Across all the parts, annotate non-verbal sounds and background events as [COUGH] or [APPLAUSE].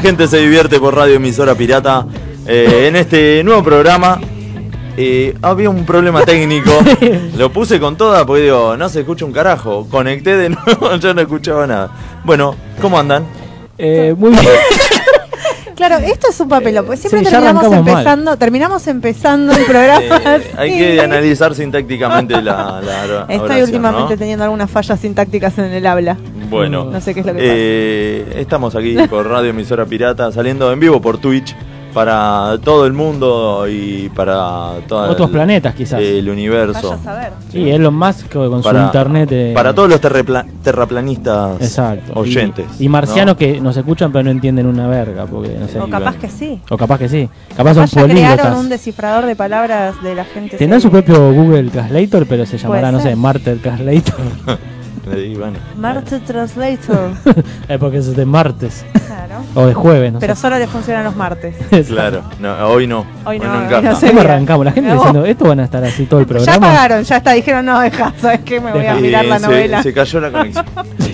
gente se divierte por Radio Emisora Pirata. Eh, en este nuevo programa eh, había un problema técnico. [LAUGHS] Lo puse con toda porque digo, no se escucha un carajo. Conecté de nuevo, [LAUGHS] yo no escuchaba nada. Bueno, ¿cómo andan? Eh, muy [LAUGHS] bien. Claro, esto es un papelón, porque siempre Sí, ya terminamos mal. empezando, terminamos empezando el programa. Eh, hay que analizar sintácticamente la, la Estoy oración, últimamente ¿no? teniendo algunas fallas sintácticas en el habla. Bueno, No sé qué es lo que eh, estamos aquí por Radio Emisora Pirata, saliendo en vivo por Twitch para todo el mundo y para todo Otros planetas, quizás. el universo. Vaya a saber. Sí, Elon Musk con su Para, internet. de- para todos los terrepla- terraplanistas Exacto. oyentes. Y, y marcianos ¿no? que nos escuchan pero no entienden una verga. Porque, no sé, O Sí, capaz que sí. o capaz que sí. Capaz Capaz son ya crearon un descifrador de palabras de la gente. Tendrán su propio Google Translator, pero se llamará, no sé, Martel Translator. [LAUGHS] Bueno, Marte Translator. [LAUGHS] es porque es de martes. claro. O de jueves, no Pero sé. solo le funcionan los martes. [LAUGHS] claro, no, hoy no. Hoy no, hoy encaja. no sé. ¿Cómo arrancamos? La gente diciendo, esto van a estar así todo el [LAUGHS] Ya programa. pagaron, ya está. Dijeron, no, deja, ¿sabes qué? Me voy a mirar la Eh, se- novela. Se, cayó la conexión.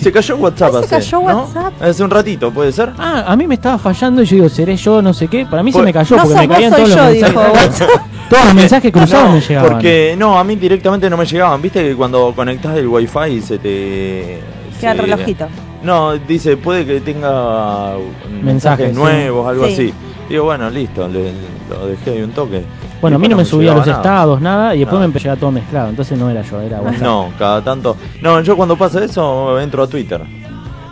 se cayó WhatsApp Ah, se hace, cayó ¿no? WhatsApp. Hace un ratito, ¿puede ser? Ah, a mí me estaba fallando y yo digo, seré yo, no sé qué. Para mí se me cayó No porque sos me caían soy todos yo, los dijo mensajes. Todos los mensajes cruzados No, me llegaban. Porque no, a mí directamente no me llegaban. Viste que cuando conectás el wifi se te. Queda se- relojito. No, dice, puede que tenga mensajes, Mensajes, sí. nuevos, algo Sí. así. Digo, bueno, listo, le- lo dejé ahí un toque. Bueno, a mí no me subía llegaba los nada. estados, nada, y después Nada. me empezó a llegar todo mezclado. Entonces no era yo, era WhatsApp. No, cada tanto. No, yo cuando pasa eso entro a Twitter.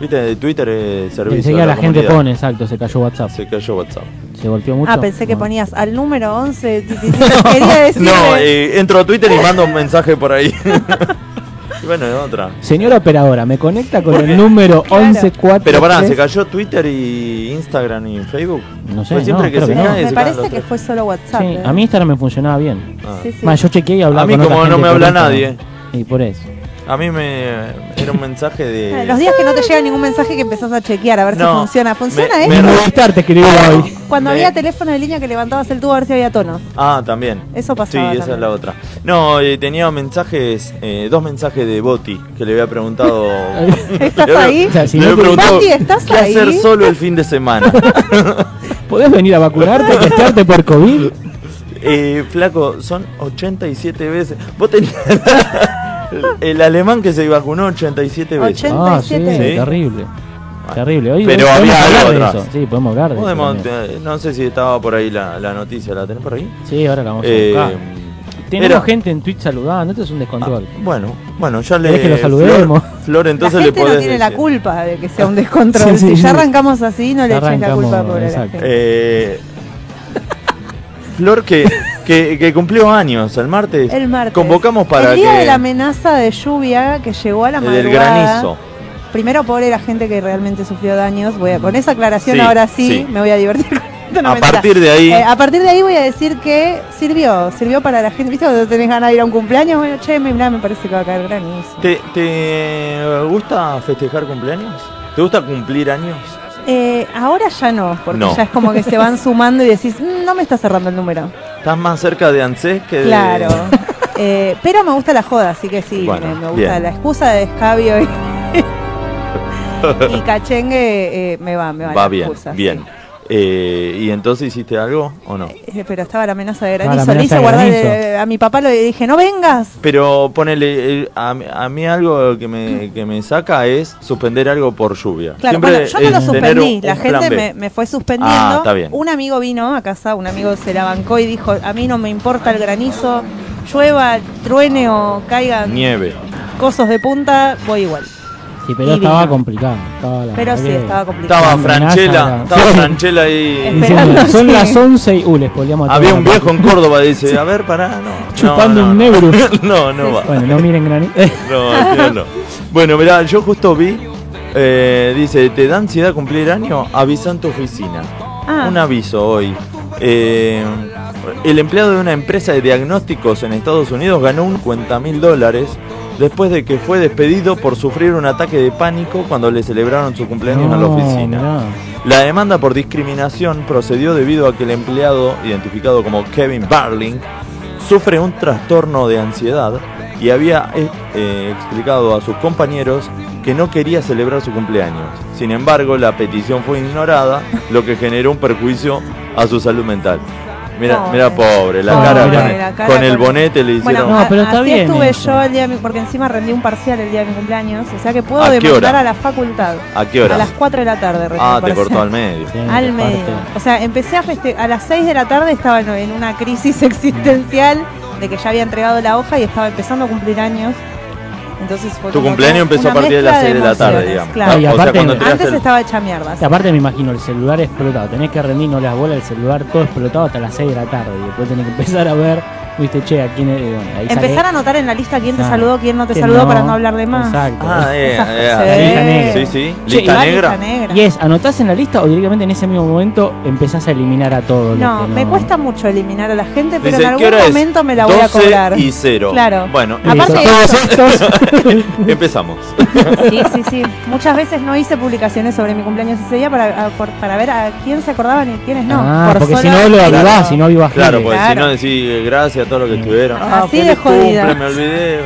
Viste, Twitter es servicio. Enseguida de la, gente comunidad. pone, exacto, se cayó WhatsApp. Se cayó WhatsApp. Se golpeó mucho. Ah, pensé que No. ponías al número 11. [LAUGHS] ti, ti, ti, Quería [LAUGHS] decirle. No, eh, entro a Twitter y mando un mensaje por ahí. [LAUGHS] y bueno, otra. Señora operadora, me conecta con el número Claro. 114. Pero pará, ¿se cayó Twitter y Instagram y Facebook? No sé, Pues siempre no, que creo se que no. cae, Me parece que fue solo WhatsApp. Sí, ¿eh? a mí Instagram me funcionaba bien. Ah. Sí, sí. Más, yo chequeé y hablaba A mí con otra como no gente me habla nadie. Y por eso. A mí me era un mensaje de. Los días que no te llega ningún mensaje que empezás a chequear a ver No, si funciona. ¿Funciona me- esto? me- te escribí hoy. Cuando me- había teléfono de línea que levantabas el tubo a ver si había tono. Ah, también. Eso Sí, pasaba. esa también. es la otra. No, eh, tenía mensajes, eh, dos mensajes de Boti que le había preguntado. [LAUGHS] ¿Estás Le había- ahí? O sea, si le había preguntado Boti, ¿estás qué ahí? hacer solo el fin de semana. [LAUGHS] ¿Podés venir a vacunarte, [LAUGHS] testearte por COVID? Eh, flaco, son 87 veces. Vos tenías el, el alemán que se vacunó 87 veces. 80. Ah, sí, 87. Sí. terrible. Terrible. Hoy Pero hoy había algo de atrás. eso. Sí, podemos hablar de eso. Podemos, eh, no sé si estaba por ahí la, la noticia, ¿la tenés por ahí? Sí, ahora la vamos a Eh, buscar. Tenemos era- gente en Twitch saludando, esto es un descontrol. Ah, bueno, bueno, ya le. ¿Querés que lo saludemos? Flor, Flor, entonces la le gente podés no tiene la culpa de que sea un descontrol. Sí, [LAUGHS] sí, si ya arrancamos así, no le echen la culpa por la gente. Eh, Flor que, [LAUGHS] que, que cumplió años el martes. El martes. Convocamos para el día que. de la amenaza de lluvia que llegó a la madrugada. del granizo. Primero, pobre la gente que realmente sufrió daños. Voy a, con esa aclaración Sí, ahora sí, sí. me voy a divertir con [LAUGHS] esto. no, a mentira. partir de ahí. Eh, a partir de ahí voy a decir que sirvió, sirvió para la gente. ¿Viste cuando tenés ganas de ir a un cumpleaños? Bueno, che, me, mirá, me parece que va a caer granizo. ¿Te, ¿Te gusta festejar cumpleaños? ¿Te gusta cumplir años? Eh, ahora ya no, porque No. ya es como que se van [LAUGHS] sumando y decís, "Mm, no me está cerrando el número. Estás más cerca de ANSES que de. Claro. [LAUGHS] Eh, pero me gusta la joda, así que sí, Bueno, me, me gusta bien. la excusa de escabio y, [LAUGHS] y cachengue, eh, me va, me va, Va la bien, excusa, bien. sí. Eh, ¿Y entonces hiciste algo o no? Eh, pero estaba la amenaza de Ah, granizo. Le hice guardar eh, a mi papá, le dije, no vengas. Pero ponele, eh, a, mí- a mí algo que me, que me saca es suspender algo por lluvia. Claro, Siempre bueno, yo no lo suspendí, un- la un gente me, me fue suspendiendo. Ah, está bien. Un amigo vino a casa, un amigo se la bancó y dijo, a mí no me importa el granizo, llueva, truene o caigan Nieve. cosos de punta, voy igual. Sí, pero Y estaba vino. complicado. estaba la Pero sí, estaba complicado. Estaba Franchella, estaba. Franchella ahí. Diciendo, Son sí. las 11 y... Uh, les a Había un viejo en. Córdoba, dice, a ver, pará, no. Chupando no, un no, Nebrus. [LAUGHS] No, no va. Bueno, no miren gran... [LAUGHS] No, no. Bueno, mirá, yo justo vi, eh, dice, ¿te da ansiedad cumplir año? Avisa en tu oficina. Ah. Un aviso hoy. Eh, El empleado de una empresa de diagnósticos en Estados Unidos ganó un 50 mil dólares después de que fue despedido por sufrir un ataque de pánico cuando le celebraron su cumpleaños en la No, oficina. La demanda por discriminación procedió debido a que el empleado, identificado como Kevin Barling, sufre un trastorno de ansiedad y había eh, eh, explicado a sus compañeros que no quería celebrar su cumpleaños. Sin embargo, la petición fue ignorada, lo que generó un perjuicio a su salud mental. Mira, Pobre. mira pobre, la Pobre, cara, con, la el, cara con el bonete le Bueno, hicieron... No, a- pero está así bien estuve eso. yo el día de mi, porque encima rendí un parcial el día de mi cumpleaños, o sea que puedo ¿A qué demandar hora? a la facultad. ¿A qué hora? A las 4 de la tarde Ah, te cortó al medio. Sí, Al medio. O sea, empecé a festejar. A las 6 de la tarde estaba en- en una crisis [LAUGHS] existencial de que ya había entregado la hoja y estaba empezando a cumplir años. Entonces fue Tu cumpleaños empezó a partir de las mezcla 6 de la tarde, digamos. Claro. Y o sea, aparte- Antes el- estaba hecha mierda. Y aparte me imagino el celular explotado, tenés que rendir no las bolas, el celular todo explotado hasta las 6 de la tarde y después tenés que empezar a ver, viste, che, a quién es, y bueno, ahí Empezar sale- a anotar en la lista quién te saludó, quién no te saludó para no hablar de más. Exacto. Ah, eh, eh, cosas. [LAUGHS] sí, Lista negra. sí, sí. Che, Lista Va negra. lista negra. Y es, ¿anotás en la lista o directamente en ese mismo momento empezás a eliminar a todos? No, me cuesta mucho eliminar a la gente, pero Dice, en ¿qué algún momento me la voy a 12 cobrar. y 0. Claro. Bueno, Aparte Listo, de todos eso- estos- [LAUGHS] empezamos. Sí, sí, sí. Muchas veces no hice publicaciones sobre mi cumpleaños ese día para, a- por- para ver a quién se acordaban y quiénes no. Ah, Por porque si no lo avivás, si no avivás Claro, pues si no decís eh, gracias a todos los que estuvieron. Así Ah, de feliz jodida. cumple, me olvidé.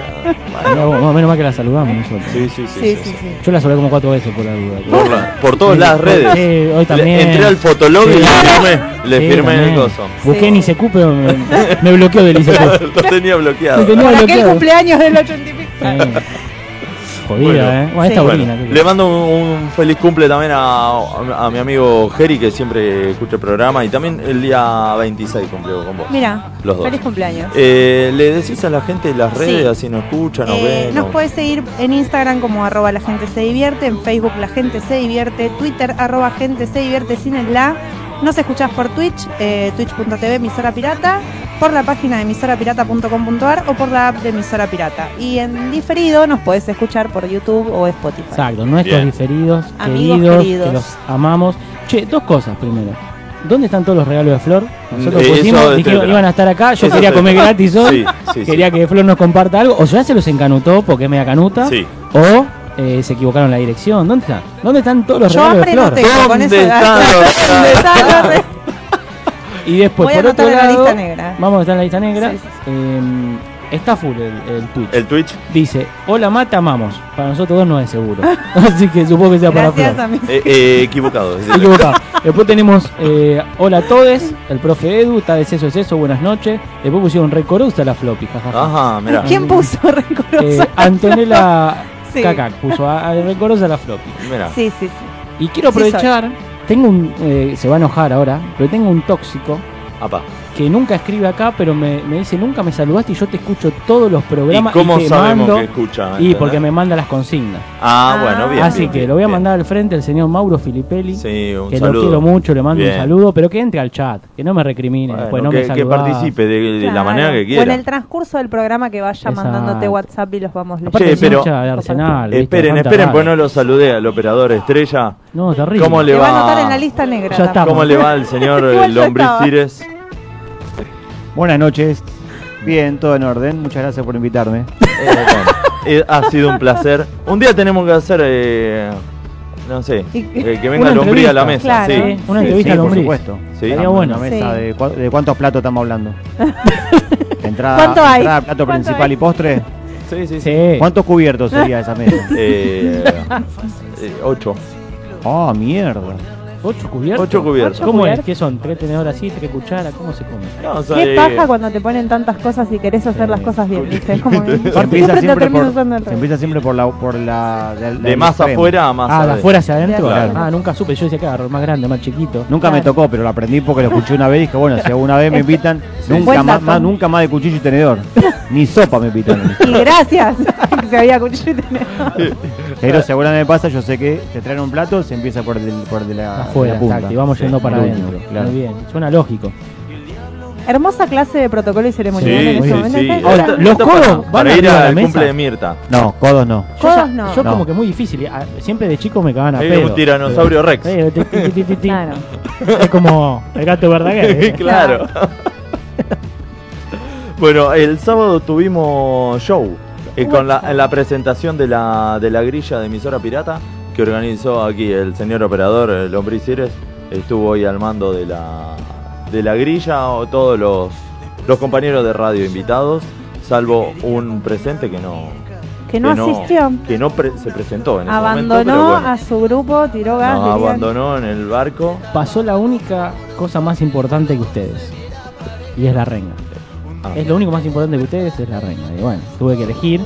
Vos, no, menos mal que la saludamos nosotros. Sí, sí, sí. Sí, sí, sí, sí. sí. Yo la saludé como cuatro veces por la duda. Por, la- por todas las redes. sí, hoy también. Le- entré al fotolog y le firmé, le Sí, firmé el coso. Busqué Sí. en ICQ, pero me, me bloqueó del ICQ. Lo tenía bloqueado. Lo tenía Por aquel bloqueado. cumpleaños del 80 y pico. Sí. Jodida, Bueno. ¿eh? Bueno, Sí. esta Bueno, orina. qué le mando un, un feliz cumple también a, a mi amigo Geri, que siempre escucha el programa, y también el día 26 cumplió con vos. Mira, Los dos. feliz cumpleaños. Eh, ¿Le decís a la gente las redes, Sí. así nos escucha, nos Eh, ve? nos no? puedes seguir en Instagram como arroba la gente se divierte, en Facebook la gente se divierte, Twitter arroba gente se divierte sin el la. Nos escuchás por Twitch, eh, twitch.tv emisora pirata, por la página de emisorapirata.com.ar o por la app de emisora pirata. Y en diferido nos podés escuchar por YouTube o Spotify. Exacto, nuestros Bien. diferidos, Amigos queridos, queridos. que los amamos. Che, dos cosas primero. ¿Dónde están todos los regalos de Flor? Nosotros Eh, pusimos, dijeron, iban a estar acá, yo Eso quería comer gratis hoy, Sí, sí, sí. quería que Flor nos comparta algo, o ya se los encanutó porque es media canuta, Sí. o eh, se equivocaron la dirección. ¿Dónde están? ¿Dónde están todos los Yo regalos de hambre no Flor? tengo, con ¿Dónde eso están los [LAUGHS] Y después, Voy a por otro la lado, lista negra. vamos a estar en la lista negra. Sí, sí, eh, está full el, el Twitch. El Twitch. Dice, hola mata, amamos. Para nosotros dos no es seguro. [LAUGHS] Así que supongo que sea para Gracias Flor. a mis Eh, eh, equivocado. [LAUGHS] Equivocado. Después tenemos eh, Hola a todes, el profe Edu, está de eso es eso, buenas noches. Después pusieron Recorosa la floppy, jajaja. Ajá, mira. [LAUGHS] ¿Quién puso rencorosa? Eh, Antonella Sí. Cacac puso a, a Recorosa la floppy. Mira. Sí, sí, sí. Y quiero aprovechar, tengo un, eh, se va a enojar ahora, pero tengo un tóxico Apa. Que nunca escribe acá, pero me, me dice, nunca me saludaste y yo te escucho todos los ¿Y programas. cómo te sabemos mando- que escucha? Y porque me manda las consignas. Ah, Ah. bueno, bien. Así bien, que bien, lo voy a bien. mandar al frente el señor Mauro Filipelli. Sí, un que saludo. lo quiero mucho, le mando Bien. un saludo, pero que entre al chat, que no me recrimine, Bueno, después no que, me que participe de, de la manera que O en quiera. el transcurso del programa que vaya Exacto. mandándote WhatsApp y los vamos leyendo. Che, pero- de Arsenal. Esperen, esperen, rabia. pues no lo saludé al operador estrella. No, terrible. ¿Cómo le Te va a anotar en la lista negra. ¿Cómo le va al señor [LAUGHS] eh, Buenas noches. Bien, todo en orden. Muchas gracias por invitarme. [LAUGHS] Eh, bueno, eh, ha sido un placer. Un día tenemos que hacer, eh, no sé, eh, que venga Una Lombriz a la mesa. entrevista. Claro. Sí. Una Sí, entrevista sí, a por Lombriz. supuesto. Sí. Estaría bueno. Una mesa Sí. de, cua- de cuántos platos estamos hablando. [LAUGHS] entrada, ¿Cuánto hay? entrada, plato ¿Cuánto principal hay? y postre. Sí, sí, sí. Sí. ¿Cuántos cubiertos sería esa mesa? Eh, [LAUGHS] eh, ocho. Oh, mierda. ¿Ocho cubiertos? Ocho cubiertos. ¿Cómo es? ¿Qué son? ¿Tres tenedores así? ¿Tres cucharas? ¿Cómo se come? No, o sea, Qué eh, paja cuando te ponen tantas cosas y querés hacer las cosas bien, ¿viste? Es como que [LAUGHS] Se empieza siempre por, usando el se empieza siempre por la por la, la- la- de más extremo. afuera a más Ah, de afuera hacia adentro. Claro. Ah, nunca supe. Yo decía que era más grande, más chiquito. Nunca me tocó, pero lo aprendí porque lo escuché una vez y dije, bueno, si alguna vez me invitan, nunca más- nunca más de cuchillo y tenedor. [LAUGHS] Ni sopa me invitan. Y gracias [LAUGHS] que se había cuchillo y tenedor. Pero si alguna vez me pasa, yo sé que te traen un plato, se empieza por, el, por de la, afuera, punta. exacto. Y vamos Sí, yendo para adentro. claro. Muy bien. Suena lógico. Hermosa clase de protocolo y ceremonial Sí, en este sí, momento. sí. Ahora, Esto- los esto codos para, van para ir al cumple de Mirta. No, codos no. Yo, Codos no. yo No. como que muy difícil. Siempre de chico me cagaban a Es pedo. un tiranosaurio Rex. Claro. Es como el gato Verdaguer. ¿eh? claro. [LAUGHS] Bueno, el sábado tuvimos show eh, con la, la presentación de la, de la grilla de emisora pirata que organizó aquí el señor operador, el hombre Cires, estuvo hoy al mando de la, de la grilla, o todos los, los compañeros de radio invitados, salvo un presente que no, Que no asistió. que no pre- se presentó en ese Abandonó momento, pero bueno, a su grupo, tiró gas. no, abandonó en el barco. Pasó la única cosa más importante que ustedes. Y es la renga. Ah, Es lo único más importante que ustedes, es la renga. Y bueno, tuve que elegir.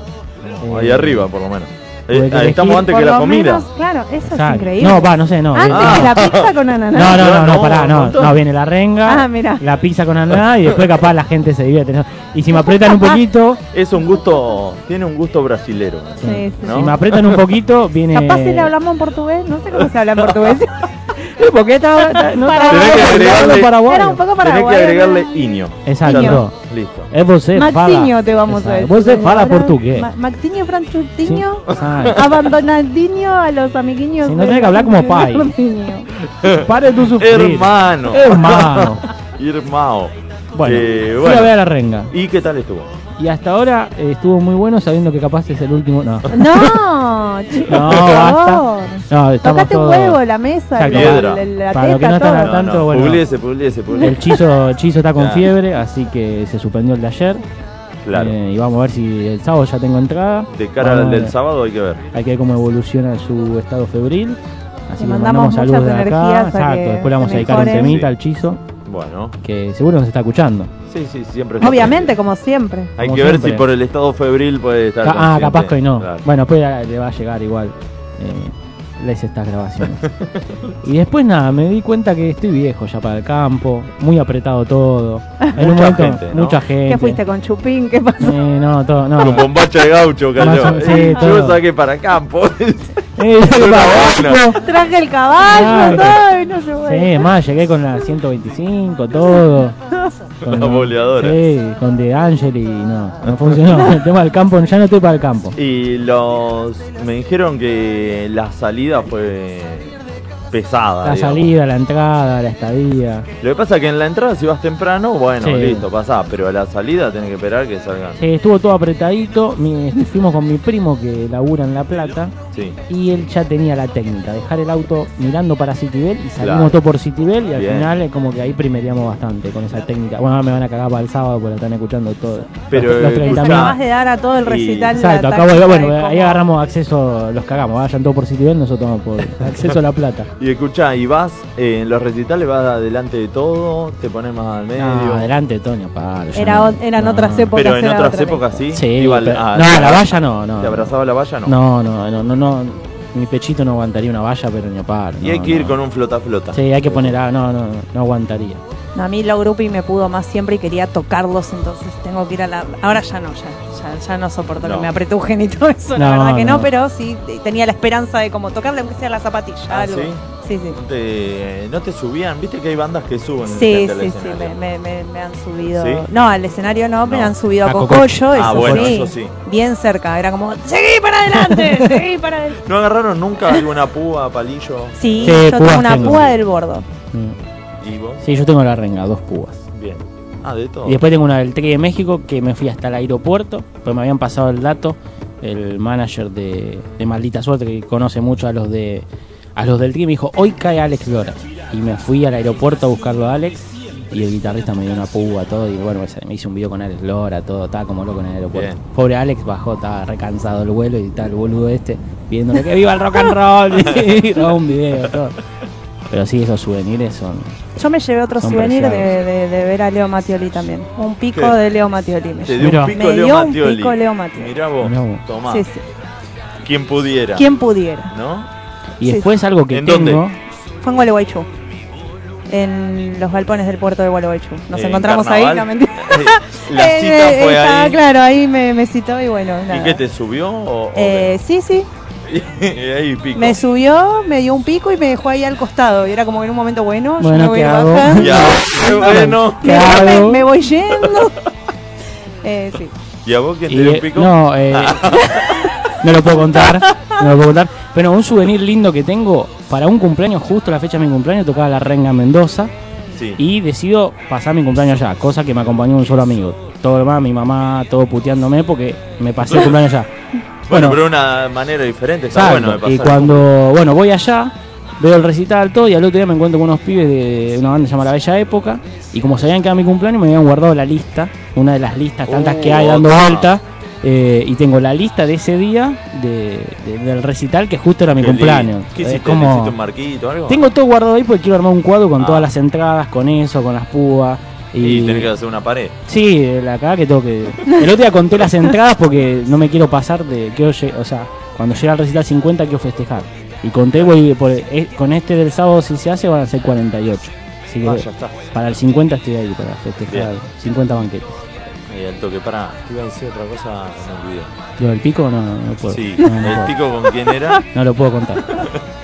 ahí eh, arriba, por lo menos. Eh, ahí estamos antes que la comida. menos, claro, eso es exacto. increíble. No, va, no sé, no. Antes eh, que la pizza con ananá. No, no, no, No, no, pará, no, no, viene la renga, Ah, mirá. la pizza con ananá y después capaz la gente se divierte. ¿no? Y si me aprietan un [LAUGHS] poquito, Es un gusto, tiene un gusto brasilero. Sí, sí, ¿no? si me aprietan un poquito, viene... Capaz si le hablamos en portugués, no sé cómo se habla en portugués. [LAUGHS] ¿Por qué está, está- no Para- Tenés que agregarle- paraguayo? Era un poco Tenés que agregarle ¿no? iño. Exacto. Iño. Listo. Es você Maxiño fala. te vamos a Exacto. decir. Você fala Ahora, portugués. Ma- Maxiño Franchutiño. Sí, exacto. Abandonadiño a los amiguiños. Si no de- tenés que hablar como pai. Ronaldinho. [LAUGHS] Pare tu sufrir. Hermano. Hermano. [LAUGHS] Hermano. Bueno, Eh, fui bueno. a ver a la renga. ¿Y qué tal estuvo? Y hasta ahora eh, estuvo muy bueno sabiendo que capaz es el último. No. No, [LAUGHS] chicos, No, por basta. favor. No, estamos Tocate un todos- huevo, la mesa, Exacto. la, Piedra. la, la Para los que no teta, están todo. al tanto, bueno. Publiese, publiese, El chizo, chizo está con Claro. fiebre, así que se suspendió el de ayer. Claro. Eh, y vamos a ver si el sábado ya tengo entrada. De cara Vamos al a del ver. sábado hay que ver. Hay que ver cómo evoluciona su estado febril. Así Le que mandamos mandamos saludos muchas de acá. energías a Exacto, que después le vamos se a dedicar un mejore. temita Sí. al chizo, Bueno. que seguro nos está escuchando. Sí, sí, siempre. está Obviamente, presente. como siempre. Hay como que ver si por el estado febril puede estar. Ca- ah, consciente. capaz que hoy no. Claro. Bueno, después ya le va a llegar igual. Eh, les estas grabaciones. y después nada, me di cuenta que estoy viejo ya para el campo, muy apretado todo. [LAUGHS] En un Mucha momento, gente, ¿no? mucha gente. ¿Qué fuiste con Chupín? ¿Qué pasó? Eh, no, todo, no. Con bombacha de gaucho cayó. sí, Eh, todo. Yo saqué para campo. [LAUGHS] Eh, [LAUGHS] campo. Traje el caballo, Claro. todo, y no se. Sí, más, llegué con la 125, todo. Con La boleadora. Sí, con De Angel y no, no funcionó. El tema del campo, ya no estoy para el campo. Y los. Me dijeron que la salida fue pesada. La digamos. salida, la entrada, la estadía. Lo que pasa es que en la entrada, si vas temprano, bueno, Sí. listo, pasás. Pero a la salida tenés que esperar que salgan. Sí, estuvo todo apretadito. Mi- este, fuimos con mi primo que labura en La Plata. Sí. Y él ya tenía la técnica, dejar el auto mirando para Citibel y salimos Claro. todo por Citibel y al Bien. final es como que ahí primeríamos bastante con esa técnica. Bueno, me van a cagar para el sábado porque lo están escuchando todo. Pero, los, los eh, 30 escuchá, acabas de dar a todo el recital. Exacto, acabo de, bueno, de ahí agarramos acceso, los cagamos, vayan todos por Citibel, nosotros vamos por [LAUGHS] acceso a La Plata. Y escuchá, y vas eh, en los recitales, vas adelante de todo, te pones más al medio. No, adelante, Toño, paro. ya Era no. eran No. otras épocas. Pero en otras otra épocas sí. Sí, Iba al- pero- ah, no, ¿te la valla no, no. ¿Te abrazaba la valla? No. No, no, no, no, no. Mi pechito no aguantaría una valla, pero ni a. Y no, hay que ir no. con un flota-flota. Sí, hay que poner, ah, no, no, no aguantaría. No, a mí lo grupi me pudo más siempre y quería tocarlos, entonces tengo que ir a la... Ahora ya no, ya, ya, ya no soporto No. que me apretujen y todo eso, la No, verdad que no, pero sí eh, tenía la esperanza de como tocarle aunque sea la zapatilla, Ah, algo. ¿sí? Sí, sí. ¿No te, no te subían? ¿Viste que hay bandas que suben Sí, sí, sí, me, me- me- me han subido. ¿Sí? No, al escenario no, me No. han subido A a Cococho. Cococho, eso, Ah, bueno, sí, eso sí. Bien cerca, era como, seguí para adelante, [LAUGHS] seguí para adelante. ¿No agarraron nunca alguna púa, palillo? Sí, Sí, yo tengo una púa del bordo. Mm. ¿Y vos? Sí, yo tengo la renga, dos púas. Bien. Ah, de todo. Y después tengo una del Tri de México que me fui hasta el aeropuerto, pues me habían pasado el dato, el manager de, de Maldita Suerte, que conoce mucho a los de a los del Tri, me dijo, hoy cae Alex Lora. Y me fui al aeropuerto a buscarlo a Alex, y el guitarrista me dio una púa, todo, y bueno, me hice un video con Alex Lora, todo, estaba como loco en el aeropuerto. Bien. Pobre Alex bajó, estaba recansado el vuelo y tal, el boludo este, pidiéndole que viva el rock and roll, [LAUGHS] y un video, todo. Pero sí, esos souvenirs son... Yo me llevé otro Son souvenir de, preciados. de- de ver a Leo Mattioli también. Un pico ¿Qué? de Leo Mattioli me Te dio un pico Me Leo dio un Mattioli. pico Leo Mattioli. Mirá vos, Mirá vos. tomá. Sí, sí. Quien pudiera. Quien pudiera. ¿No? Y Sí, después algo que ¿En tengo... dónde? Fue en Gualeguaychú. En los galpones del puerto de Gualeguaychú. Nos ¿En encontramos ahí, no mentira. [LAUGHS] La Eh, cita [LAUGHS] eh, fue estaba ahí. Claro, ahí me, me citó y bueno, nada. ¿Y qué te subió? O, o Eh, sí, [LAUGHS] ahí pico. Me subió, me dio un pico y me dejó ahí al costado. Y era como en un momento bueno, yo Bueno, me voy bajar. Ya, [LAUGHS] qué bueno. ¿Qué Me, me- voy yendo. [LAUGHS] eh, sí. ¿Y a vos quién te dio eh, un pico? No, eh, no lo puedo contar. No lo puedo contar. Pero un souvenir lindo que tengo, para un cumpleaños, justo la fecha de mi cumpleaños, tocaba la Renga Mendoza. Sí. Y decido pasar mi cumpleaños allá, cosa que me acompañó un solo amigo. Todo lo demás, mi mamá, todo puteándome porque me pasé el cumpleaños allá. Bueno, pero de una manera diferente, está bueno de y pasar. cuando, bueno, voy allá, veo el recital, todo, y al otro día me encuentro con unos pibes de una banda llamada La Bella Época, y como sabían que era mi cumpleaños, me habían guardado la lista, una de las listas tantas que hay dando otra. vuelta, eh, y tengo la lista de ese día de, de- del recital que justo era mi cumpleaños. ¿Qué hiciste? como- ¿Le hiciste un marquito o algo? Tengo todo guardado ahí porque quiero armar un cuadro con Ah. todas las entradas, con eso, con las púas. Y Y, tenés que hacer una pared. Sí, acá que tengo que. El otro día conté las entradas porque no me quiero pasar de. Quiero, lle- o sea, cuando llega al recital 50 quiero festejar. Y conté, voy por, eh, con este del sábado si se hace van a ser 48. Así que Ah, ya está. para el 50 estoy ahí, para festejar Bien. 50 banquetes. Ahí al toque, para. Te iba a decir otra cosa, me olvidé. ¿Lo del pico no, no, no puedo? Sí, no, no el puedo. pico con quién era. No lo puedo contar. [LAUGHS]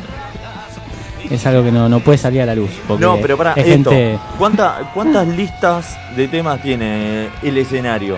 es algo que no, no puede salir a la luz. Porque No, pero para es esto. gente. ¿cuánta- ¿Cuántas listas de temas tiene el escenario?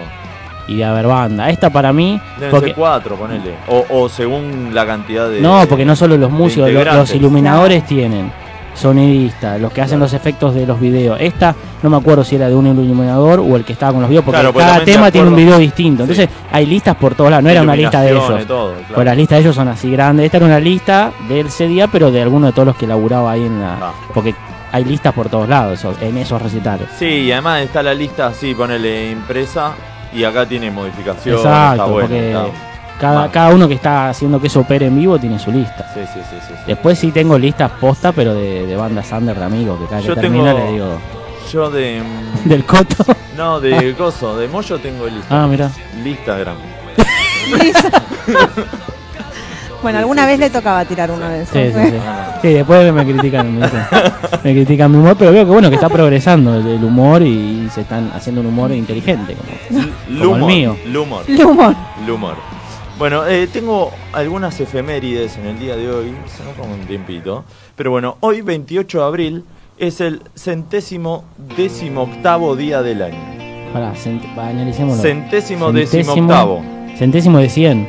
Y a ver, banda. Esta para mí. Deben Porque, ser cuatro, ponele. O, o según la cantidad de. No, porque no solo los de músicos, lo- los, iluminadores tienen, sonidistas, los que hacen los efectos de los videos. Esta no me acuerdo si era de un iluminador o el que estaba con los videos, porque Claro, porque cada tema tiene un video distinto. Sí. Entonces hay listas por todos lados, no era una lista de ellos. todo, claro. Pues las listas de ellos son así grandes. Esta era una lista de ese día, pero de alguno de todos los que laburaba ahí en la. Ah. Porque hay listas por todos lados en esos recitales. Sí, y además está la lista así, ponele impresa. Y acá tiene modificación. Exacto, está bueno. porque está- cada, cada uno que está haciendo que eso opere en vivo tiene su lista. Sí, sí, sí, sí, sí. Después sí tengo listas posta, pero de, de bandas under de amigos, que cada que Yo termina tengo- le digo. Yo de. [LAUGHS] Del coto. [LAUGHS] No, de Coso, de Moyo tengo lista. Ah, mira. Lista grande. Bueno, alguna vez le tocaba tirar uno de esos. Sí, sí, sí. [LAUGHS] Ah, Sí, después me critican, me, critican mi humor, pero veo que bueno, que está progresando el, el humor y se están haciendo un humor inteligente. Como. L- el Lumor. mío. Lumor. El humor. Lumor. Bueno, eh, tengo algunas efemérides en el día de hoy, se nos toma un tiempito. Pero bueno, hoy 28 de abril es el centésimo décimo octavo día del año. Pará, cent, analicémoslo. Centésimo Centésimo- décimo octavo. Centésimo de 100,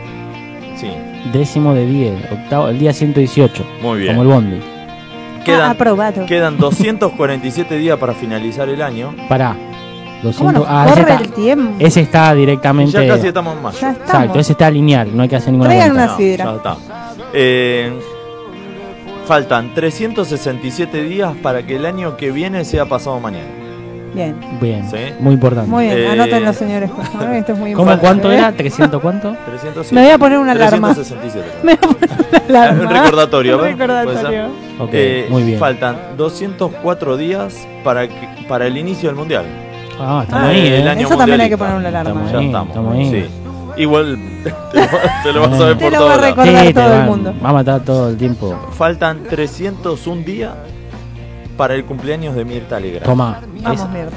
Sí, décimo de 10, octavo, el día 118, muy bien. como el bondi. Ah, Quedan, aprobado. quedan 247 días para finalizar el año. Pará. ¿Cómo 200, nos ah, ese corre está, el tiempo? ese está Y directamente. ya casi estamos en mayo. Ya estamos. Exacto, ese está lineal, no hay que hacer ninguna Traigan cuenta. una sidra. ya está. Eh, faltan 367 días para que el año que viene sea pasado mañana. Bien. Bien, Sí. muy importante. Muy bien. Eh, Anótenlo, señores. Esto es muy ¿Cómo, importante. ¿Cuánto ¿eh? era? ¿300 cuánto? 307. Me voy a poner una alarma. 367. [LAUGHS] Me voy a poner una [LAUGHS] alarma. Un recordatorio, Un recordatorio. Ok, Eh, muy bien. Faltan 204 días para, que- para el inicio del mundial. Ah, estamos Ah, ahí, el ¿eh? año Eso también hay que poner una alarma. Estamos Ya ahí, estamos. estamos ahí. Sí. Igual [LAUGHS] te lo, te lo vas a ver Te por lo todos va a recordar te todo el mundo. Va a matar todo el tiempo. Faltan 301 días para el cumpleaños de Mirta Legrand. Toma. Vamos, esa- mierda.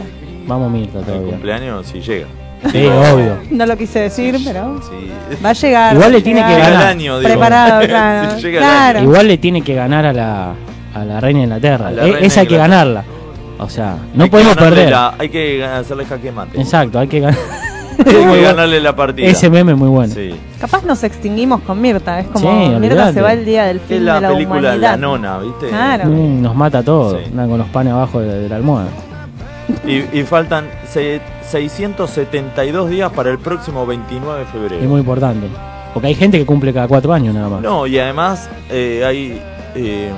Vamos, Mirta, El todavía. cumpleaños si llega. Sí, obvio. No lo quise decir, pero Sí. va a llegar. Igual le tiene que el ganar. año. Preparado, [LAUGHS] claro. Si el Claro. Igual le tiene que ganar a la, a la reina de Inglaterra. La E- esa hay que ganarla. O sea, no Hay podemos perder. la- hay que hacerle jaque mate. Exacto, hay que ganar. [LAUGHS] Hay que [LAUGHS] ganarle la partida. Ese meme es muy bueno. Sí. Capaz nos extinguimos con Mirta. Es como Sí, Mirta olvidate. se va el día del Es fin la, de la película humanidad. La Nona, ¿viste? Claro. Mm, nos mata a todos. Sí. Andan con los panes abajo de, de la almohada. Y, y faltan se- 672 días para el próximo 29 de Es febrero. muy importante. Porque hay gente que cumple cada cuatro años nada más. No, y además eh, hay eh,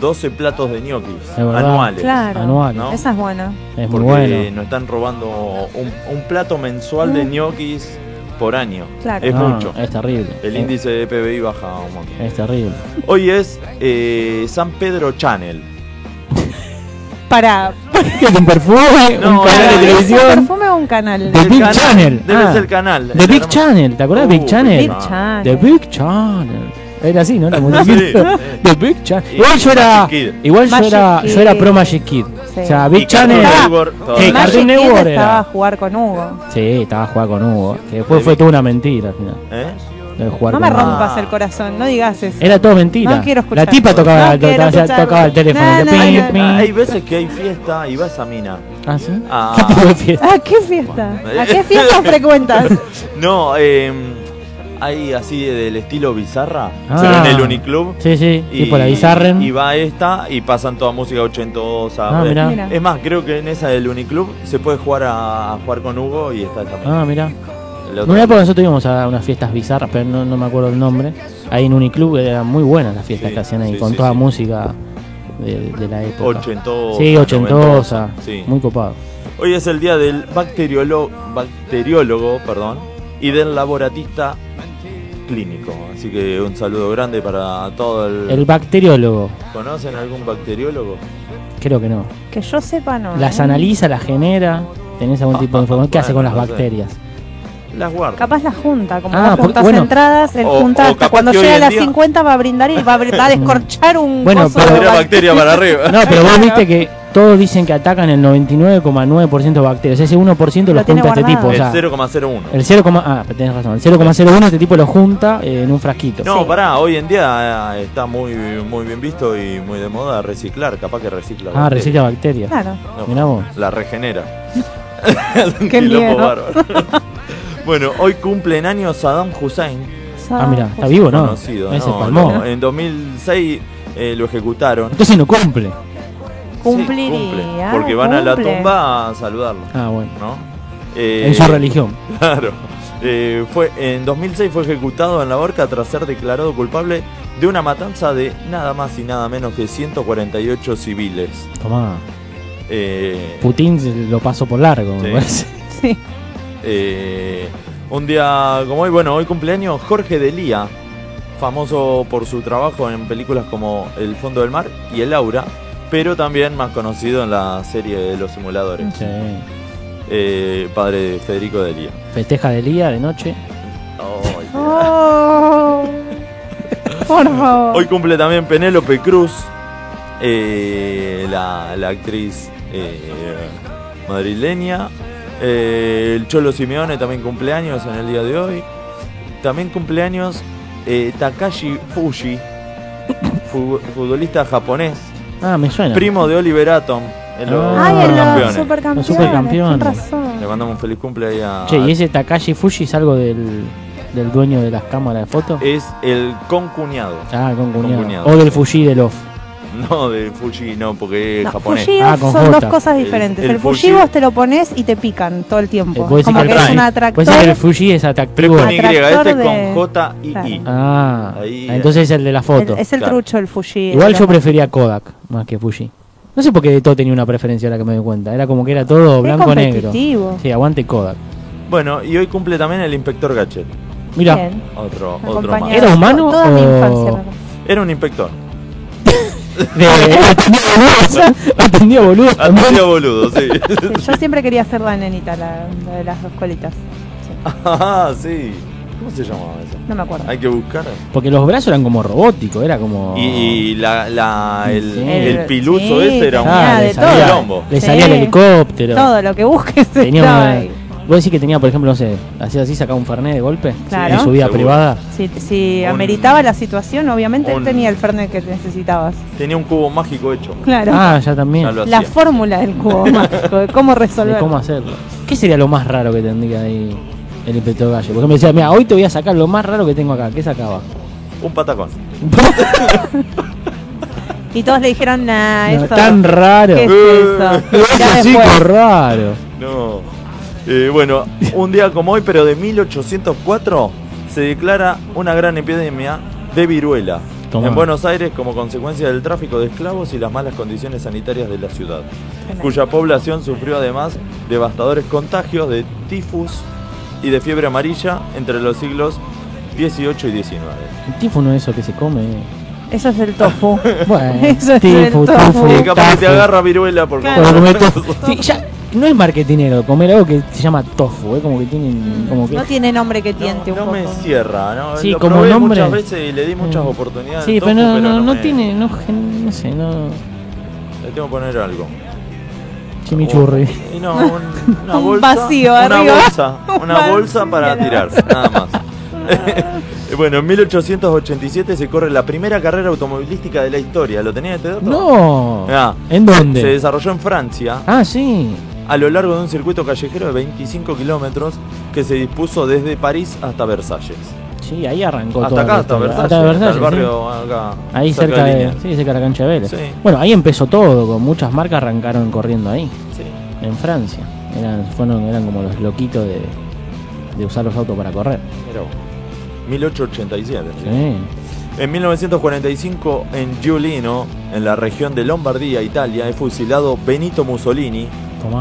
12 platos de ñoquis anuales. Claro. Anual. ¿no? Esa es buena. Es muy Porque bueno. nos están robando un, un plato mensual de ñoquis por año. Claro. Es No, mucho. Es terrible. El Es- índice de PBI baja un montón. Es terrible. Hoy es eh, San Pedro Channel. Para. un perfume, [LAUGHS] No, un canal de ¿Un televisión. perfume o un canal? The Big Channel. Debe Ah. ser el canal. The Big Channel, ¿te acuerdas de Big Uh, Channel? Big. Channel. The Big Channel. Era así, ¿no? La musiquita. [LAUGHS] Sí. The Big Channel. Y Igual yo era, igual yo era, yo era pro Magic Kid. Sí. O sea, Big. Cartoon Ah, Network. Sí, Magic Cartoon Kid Network estaba era. a jugar con Hugo. Sí, estaba a jugar con Hugo. Que después The fue toda una mentira al final. ¿Eh? de No me rompas Ah. el corazón, no digas eso. Era todo mentira. No quiero escuchar. La tipa tocaba, No quiero tocaba, el teléfono. No, de no, ping, no, no. ping. Hay veces que hay fiesta y va esa mina. ¿Ah, sí? Ah. [LAUGHS] ¿Qué tipo de fiesta? ¿A qué fiesta? ¿A qué fiesta [LAUGHS] frecuentas? No, eh, hay así del estilo bizarra, Ah. pero en el Uniclub. Sí, sí, tipo la Bizarren. Y va esta y pasan toda música ochentosa. Ah, mirá. Mira. Es más, creo que en esa del Uniclub se puede jugar a, a jugar con Hugo y está también. Ah, mira. En una época nosotros íbamos a unas fiestas bizarras, pero no, no me acuerdo el nombre. Ahí en Uniclub eran muy buenas las fiestas Sí, que hacían ahí, sí, con sí, toda sí. música de, de la época. Ochentosa. Sí, ochentosa. Sí. Muy copado. Hoy es el día del bacteriólogo, bacteriólogo perdón, y del laboratista clínico. Así que un saludo grande para todo el... El bacteriólogo, ¿Conocen algún bacteriólogo? creo que no. Que yo sepa, no. Las ¿eh? analiza, las genera. ¿Tenés algún [LAUGHS] tipo de información? ¿Qué hace con las sé. bacterias? Las guarda. Capaz la junta, como Ah, porque- juntas bueno. entradas, O- junta o hasta cuando llega a las día- 50 va a brindar y va a, va a descorchar un Bueno, pero- bacteria para arriba. No, pero vos viste que todos dicen que atacan el 99,9% de bacterias. Ese 1% lo, junta este tipo. O sea, el 0,01. el 0, ah, tenés razón. El 0,01 este tipo lo junta eh, en un frasquito. No, Sí. pará, hoy en día eh, está muy muy bien visto y muy de moda reciclar. Capaz que recicla. Ah, bacterias. recicla bacterias. Claro. No, Mirá vos. La regenera. [LAUGHS] Qué miedo. bárbaro. [LAUGHS] bueno, hoy cumplen años Saddam Hussein, Ah, mira, está vivo, ¿no? conocido. Ese ¿no? palmó. No, en 2006 eh, lo ejecutaron. Entonces no cumple. Cumpliría. Sí, cumple, porque van a la tumba a saludarlo, Ah, bueno. ¿no? Eh, En su religión. [LAUGHS] Claro. Eh, fue, en 2006 fue ejecutado en la horca tras ser declarado culpable de una matanza de nada más y nada menos que 148 civiles. Tomá. Eh, Putin lo pasó por largo, me parece. [LAUGHS] Sí. eh, un día como hoy, bueno, hoy cumpleaños Jorge Delía, famoso por su trabajo en películas como El fondo del mar y El aura, pero también más conocido en la serie de los simuladores. Sí. Eh, padre de Federico Delía. Festeja de día, de noche. Ay, Oh. Por favor. Hoy cumple también Penélope Cruz, eh, la, la actriz eh, madrileña. Eh, el Cholo Simeone también cumpleaños en el día de hoy. También cumpleaños eh, Takashi Fuji, [COUGHS] fu- futbolista japonés, Ah, me suena. primo de Oliver Atom, los Ah, los supercampeones. Los supercampeones. Con razón. Le mandamos un feliz cumple ahí a. Che, ¿y ese Takashi Fuji es algo del, del dueño de las cámaras de fotos? Es el concuñado. Ah, con cuñado. Concuñado. O del Fuji del off. [LAUGHS] No, de Fuji, no, porque es No, japonés. Fuji Ah, son J. dos cosas diferentes. el El, Fuji Fuji- vos te lo pones y te pican todo el tiempo. Eh, puede Como que es un Puede atractor. ser que el Fuji es Pero atractivo. es con Y, este de- con J y I. Ah, Ahí, entonces es el de la foto. El- es el Claro. trucho el Fuji. Igual yo prefería Kodak más que Fuji. No sé por qué de todo tenía una preferencia ahora que me doy cuenta. Era como que era todo Es blanco-negro. Sí, aguante Kodak. Bueno, y hoy cumple también el inspector Gachet. Mira. Otro, otro más. ¿Era humano Toda mi o- infancia. me- Era un inspector. De, [LAUGHS] atendía boludo. Atendía boludo, sí. Sí, [LAUGHS] yo siempre quería ser la nenita, la, la de las escuelitas. Sí, ah, sí. ¿Cómo se llamaba eso? no me acuerdo. Hay que buscar. Porque los brazos eran como robóticos, era como. Y, y la, la, el, Sí. el piluso Sí, ese era un Ah, de le salía, quilombo. le Sí. salía el helicóptero. Todo lo que busques Tenía estaba una- ahí. Vos decís que tenía, por ejemplo, no sé, hacía así, sacaba un fernet de golpe Claro. en su vida Seguro. privada. Si, si Un- ameritaba la situación, obviamente un- él tenía el Fernet que necesitabas. Tenía un cubo mágico hecho. Claro. Ah, ya también. Ya la fórmula del cubo [LAUGHS] mágico, de cómo De resolver. cómo hacerlo. ¿Qué sería lo más raro que tendría ahí el inspector Galle? Porque me decía, mira, hoy te voy a sacar lo más raro que tengo acá. ¿Qué sacaba? Un patacón. [LAUGHS] Y todos le dijeron, nah, No, tan raro. ¿Qué es eso? [LAUGHS] Chico después. raro. No. Eh, bueno, un día como hoy, pero de 1804, se declara una gran epidemia de viruela Tomá. en Buenos Aires como consecuencia del tráfico de esclavos y las malas condiciones sanitarias de la ciudad, cuya población sufrió además devastadores contagios de tifus y de fiebre amarilla entre los siglos XVIII y XIX. El tifo no es eso que se come. Eso es el tofu. [LAUGHS] Bueno, Eso es el tofu. Y capaz que te agarra viruela por Claro. [LAUGHS] Sí, ya, no es marketinero, comer algo que se llama tofu, ¿eh? como que tienen. Como que... No tiene nombre que tiente No, no un me poco. cierra, ¿no? Sí, Lo como probé nombre. muchas veces y le di muchas Mm. oportunidades. Sí, al pero tofu, no, no, no me- tiene, no, no sé, no. Le tengo que poner algo. Chimichurri. Y no, un- una [LAUGHS] Un bolsa. vacío una arriba. bolsa. [LAUGHS] Un Una bolsa para tirar, nada más. [LAUGHS] bueno, en 1887 se corre la primera carrera automovilística de la historia. ¿Lo tenía este dato? No. Mirá, ¿En dónde? Se desarrolló en Francia Ah, sí. A lo largo de un circuito callejero de 25 kilómetros que se dispuso desde París hasta Versalles. sí, ahí arrancó Hasta toda acá, hasta. Versalles, Hasta hasta Versalles, el sí. barrio acá. Ahí cerca de, sí, cerca de la cancha de Vélez. Sí. Bueno, ahí empezó todo, con muchas marcas arrancaron corriendo ahí, Sí. en Francia. Eran, fueron, eran como los loquitos de, de usar los autos para correr. Vos. 1887. Sí. En 1945, en Giulino, en la región de Lombardía, Italia, es fusilado Benito Mussolini.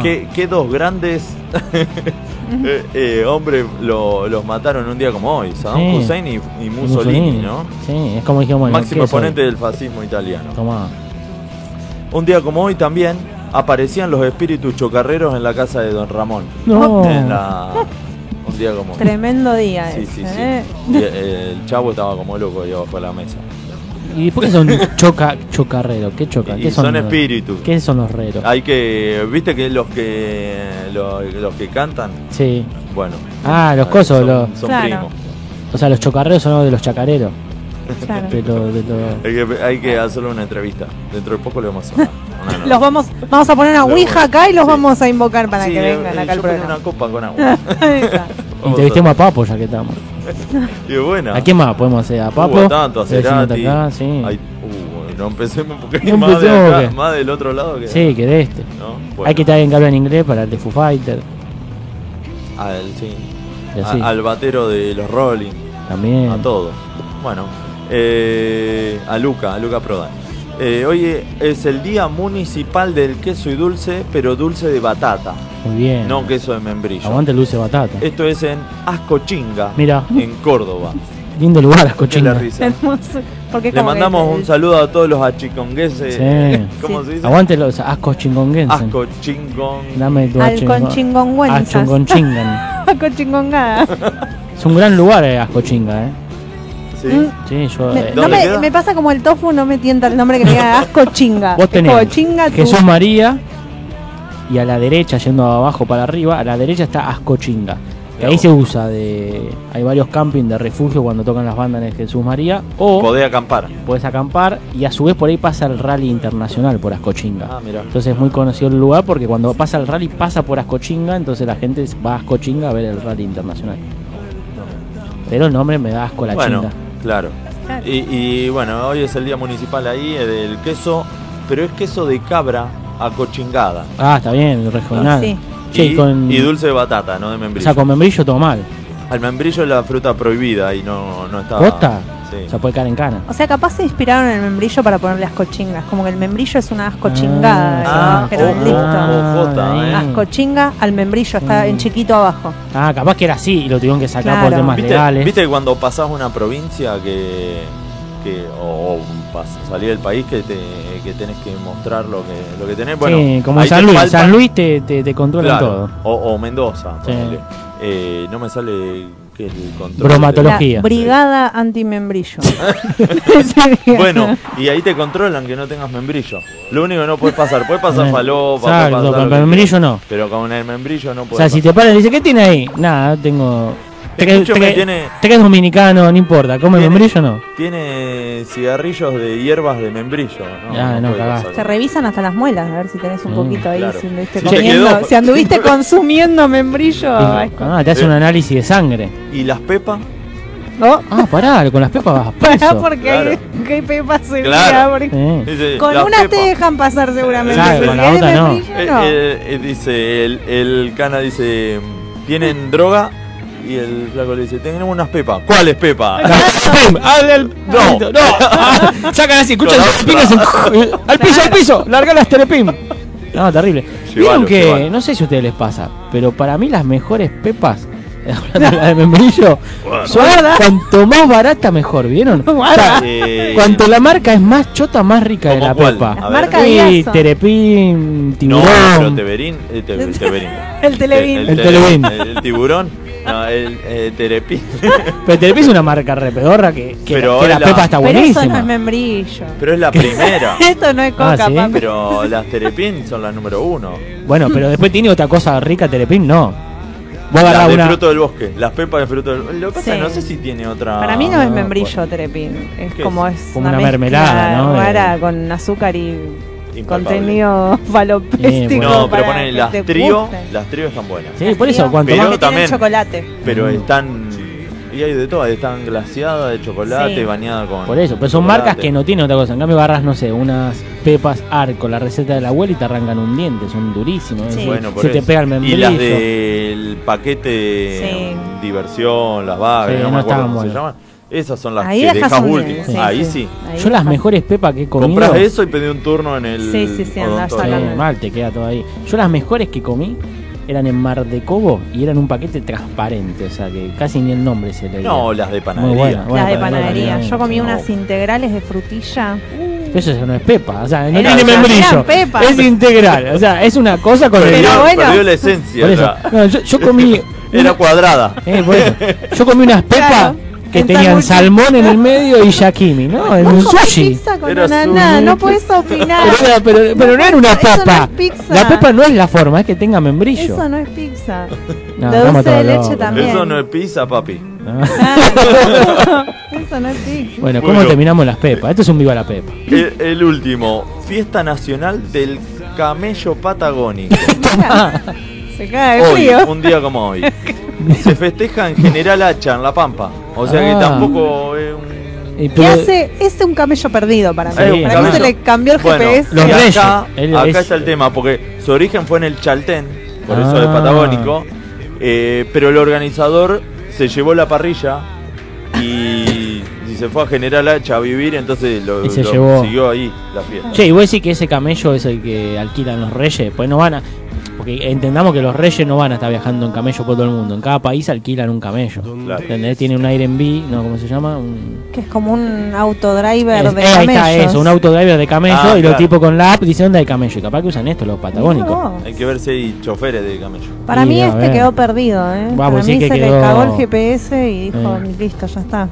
Que, que dos grandes [LAUGHS] eh, eh, hombres lo- los mataron un día como hoy, Saddam Sí. Hussein y, y Mussolini, ¿no? Sí, es como dijimos, Máximo ¿qué soy? exponente del fascismo italiano. Tomá. Un día como hoy también aparecían los espíritus chocarreros en la casa de Don Ramón. No. En la- un día como hoy. Tremendo día Sí, ese, sí, sí. Y, eh, el chavo estaba como loco ahí abajo de la mesa. ¿Y por qué son choca, chocarreros? ¿Qué choca? Y ¿Qué son espíritus. ¿Qué son los reros? Hay que, viste que los que los, los que cantan, Sí. bueno. Ah, los cosos, son, los- son Claro. primos. O sea, los chocarreros son los de los chacareros. Claro. De lo- de lo- Hay que, hay que hacerle una entrevista. Dentro de poco le vamos a una [LAUGHS] nota. Los vamos, vamos a poner una ouija acá y los sí. vamos a invocar para Sí, que vengan eh, acá al yo programa. una copa con [LAUGHS] agua. Entrevistemos a Papo ya que estamos. Y bueno. ¿A quién más podemos hacer? ¿A Papo? Tanto, a Cerati. acá, sí. Hay- uh, no empecemos porque hay No más de acá, que- más del otro lado que. Sí, que de este. ¿no? Hay Bueno, que estar en habla en inglés para el de Foo Fighter. al, sí. Y A- al batero de los Rolling. También. A todo. Bueno, eh, a Luca, a Luca Prodan. Eh, hoy es el día municipal del queso y dulce, pero dulce de batata, Muy bien. no queso de membrillo. Aguante el dulce de batata. Esto es en Ascochinga, Mira. en Córdoba. Lindo lugar, la risa. Hermoso. Porque Le mandamos un saludo a todos los achicongueses. Sí. [LAUGHS] ¿Cómo Sí. se dice? Aguante los ascos chingonguenses. Ascochingón. Dame tu Al conchingonguenzas. Achongonchingan. [LAUGHS] Cochingongada. Es un gran lugar eh, Ascochinga, ¿eh? Sí. Sí, yo... Me, eh, no ¿Dónde me, pasa como el tofu, no me tienta el nombre que me diga [LAUGHS] asco chinga. Vos tenés como chinga Jesús María y a la derecha, yendo abajo para arriba, a la derecha está Ascochinga. Que ahí Mirá se usa de... Hay varios campings de refugio cuando tocan las bandas en el Jesús María. O Podés acampar. podés acampar y a su vez por ahí pasa el rally internacional por Ascochinga. Ah, mira. Entonces es muy conocido el lugar porque cuando pasa el rally pasa por Ascochinga, entonces la gente va a Ascochinga a ver el rally internacional. Pero el nombre me da asco la Bueno, chinga. Claro. Claro. Y, y bueno, hoy es el día municipal ahí del queso, pero es queso de cabra acochingada. Ah, está bien, regional. Sí. Che, y, con, y dulce de batata, no de o sea, con membrillo todo mal. Al membrillo es la fruta prohibida y no, no está. ¿Posta? Sí. O sea, puede caer en cana. O sea, capaz se inspiraron en el membrillo para ponerle asco chingas. Como que el membrillo es una asco chingada. Ah, pero ojo, listo. ojota, ahí. eh. Asco chinga al membrillo, está en chiquito abajo. Ah, capaz que era así y lo tuvieron que sacar Claro. por temas ¿Viste, legales. viste cuando pasás una provincia que, que o, o pas- salís del país que, te, que tenés que mostrar lo que, lo que tenés? Bueno, sí, como San Luis. San Luis te, te, Claro, todo. O, o Mendoza, Sí. Eh, no me sale que el control. Bromatología. La brigada anti-membrillo. [LAUGHS] Bueno, y ahí te controlan que no tengas membrillo. Lo único que no puedes pasar, puedes pasar falopa, exacto, puedes pasar con lo que membrillo no. Pero con el membrillo no O puedes. sea, si te paran y dice, ¿qué tiene ahí? Nada, tengo... Tres, tres- tiene- tres dominicano, no importa. ¿Come Tiene- membrillo o no? Tiene cigarrillos de hierbas de membrillo. No, Ah, no, pasar. Se revisan hasta las muelas, a ver si tenés un Mm, poquito ahí, claro. si anduviste comiendo, si anduviste [LAUGHS] consumiendo membrillo. ay, Ah, te hace Eh. un análisis de sangre. ¿Y las pepas? oh, Ah, pará, con las pepas vas [LAUGHS] pará preso. porque Claro. hay, que hay pepas en Claro. porque- Eh. Con las una te dejan pasar seguramente. Claro, con la otra no. Eh, no. eh, eh, dice, el, el cana dice, ¿tienen droga? Y el flaco le dice, tenemos unas pepas. ¿Cuáles pepas? [LAUGHS] ¡Pum! ¡Al, [LAUGHS] al- No. ¡No! [LAUGHS] Ah, sacan así, escuchan las ¡Al piso, al piso! ¡Larga las terepim! No, terrible. Llévalo, Vieron que, llévalo. no sé si a ustedes les pasa, pero para mí las mejores pepas, hablando de la de membrillo, son cuanto más barata mejor, ¿vieron? O sea, Eh, cuanto la marca es más chota, más rica de ¿Cómo la cuál? pepa. A Las ver. marcas Sí, días son terepín, No, tiburón. pero Teberín, eh, te- Teberín. el televín. El, El te- Televín. el tiburón. No, el eh, terepín. [LAUGHS] Pero terepín es una marca re pedorra que, que, Pero que la pepa está Pero eso no buenísima. es membrillo. Pero es la [LAUGHS] primera. Esto no es coca, Ah, ¿sí? papi. Pero las terepín son las número uno. Bueno, pero [LAUGHS] después tiene otra cosa rica terepín, no. Las agarrás de una... fruto del bosque. Las pepas de fruto del bosque. Lo que pasa es que Sí. no sé si tiene otra. Para mí no es membrillo bueno. terepín, es ¿Qué como es? es Como una mezcla mermelada, ¿no? De- rara con azúcar y. contenido [LAUGHS] falopéstico. bueno. No, pero ponen las trío. guste. Las trío están buenas. Sí, por eso, cuanto Pero más... también- chocolate. Pero Mm. están y hay de todo, están glaciadas de chocolate, Sí. bañada con. Por eso, pero son chocolate. marcas que no tienen otra cosa. En cambio, agarras, no sé, unas pepas arco, la receta de la abuela y te arrancan un diente, son durísimos. es Sí. decir, Bueno, por se te pega el Y membrillo. las del paquete Sí. diversión, las vagas, Sí, no, no me acuerdo estaban cómo se llaman. Esas son las Ahí que dejas últimas. Ahí sí. Ahí Yo las está. mejores pepas que he comido. Compras eso y pedí un turno en el. Sí, sí, sí, andás mal, te queda todo ahí. Yo las mejores que comí eran en Mar de Cobo y eran un paquete transparente, o sea que casi ni el nombre se le No, las de Muy panadería. buena. Bueno, Las de panadería. Yo comí no. unas integrales de frutilla. Eso no es pepa, o sea, no Era- tiene membrillo. Es integral, o sea, es una cosa con el Perdió, Pero bueno. perdió la esencia. Por eso, no, yo, yo comí. [LAUGHS] Era cuadrada. eh, por eso. Yo comí unas pepas Claro, que en tenían salmón en el medio y yakimi, ¿no? En un sushi. Era sushi. no puedes opinar. Pero, pero- pero no era una Eso no papa. es pizza. La pepa no es la forma, es que tenga membrillo. Eso no es pizza. [LAUGHS] No, de estamos dulce de leche también. Eso no es pizza, papi. Ah. Ah, [LAUGHS] Eso no es pizza. Bueno, ¿cómo Bueno. terminamos las pepas? Esto es un viva la pepa. El, el último, fiesta nacional del camello patagónico. [LAUGHS] Mira, Se cae de Hoy, frío. un día como hoy. [LAUGHS] Se festeja en General Hacha, en La Pampa. O sea que Ah. tampoco es un... Y ¿Qué pero- hace? Es un camello perdido para mí. Sí, para mí se le cambió el Bueno, GPS. Los y reyes. acá, Él acá es- está el tema, porque su origen fue en el Chaltén, por eso Ah. es patagónico, eh, pero el organizador se llevó la parrilla y, y se fue a General Hacha a vivir, entonces lo, Y se lo llevó. siguió ahí la fiesta. Che, y vos decís que ese camello es el que alquilan los reyes, pues no van a. Porque entendamos que los reyes no van a estar viajando en camello por todo el mundo. En cada país alquilan un camello. Claro. ¿Entendés? Tiene un Airbnb, ¿no? ¿Cómo se llama? Un... Que es como un autodriver Es- de eh, ahí está eso, un autodriver de camello Ah, y los claro. tipos con la app dicen dónde hay camello. Y capaz que usan esto los patagónicos. No, Hay que ver si hay choferes de camello. Para Y mí este ver. quedó perdido, ¿eh? Para mí que se quedó- le cagó el GPS y dijo, Eh. listo, ya está.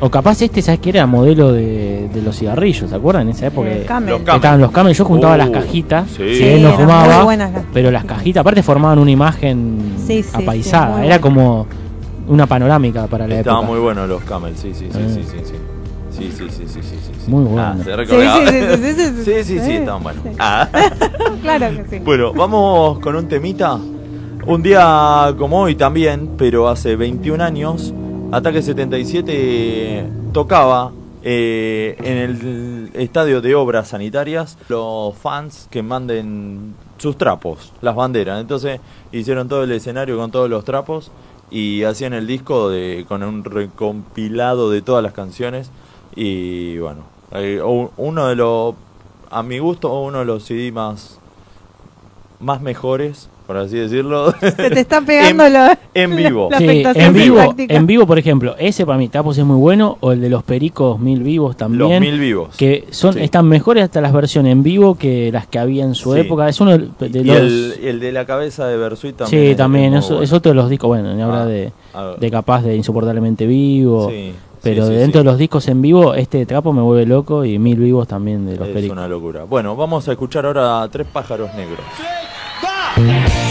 O capaz este, ¿sabes que Era modelo de, los cigarrillos, ¿se acuerdan? En esa época Los que Camel. estaban los camellos, yo juntaba las cajitas, sí. si él no fumaba, pero las cajitas aparte formaban una imagen apaisada, era como una panorámica para la Estaban muy buenos los camels, sí, sí, sí, sí, sí, sí. Sí, sí, sí, sí, sí, sí, sí. Muy bueno. Sí, sí, sí, sí, sí, sí, sí. sí, sí, estaban buenos. Ah. Claro que sí. Bueno, vamos con un temita. Un día como hoy también, pero hace 21 años, Ataque 77 tocaba eh, en el estadio de obras sanitarias los fans que manden sus trapos, las banderas. Entonces hicieron todo el escenario con todos los trapos y hacían el disco de, con un recompilado de todas las canciones. Y bueno, eh, uno de los, a mi gusto, uno de los CD más más mejores, por así decirlo. Se te está [LAUGHS] pegando en, lo- en vivo. la Sí, afectación en vivo, en vivo, por ejemplo, ese para mí Tapos es muy bueno, o el de los Pericos Mil Vivos también. Los mil vivos. que son Sí. están mejores hasta las versiones en vivo que las que había en su Sí. época. Es uno de de y los el, el de la cabeza de Bersuit también. Sí, es- también, es es, es otro de los discos, bueno, ni habla Ah, de, de capaz de insoportablemente vivo, Sí, pero sí, sí, dentro sí. de los discos en vivo, este trapo me vuelve loco y Mil Vivos también de los Es Pericos. una locura. Bueno, vamos a escuchar ahora Tres pájaros negros. Yeah.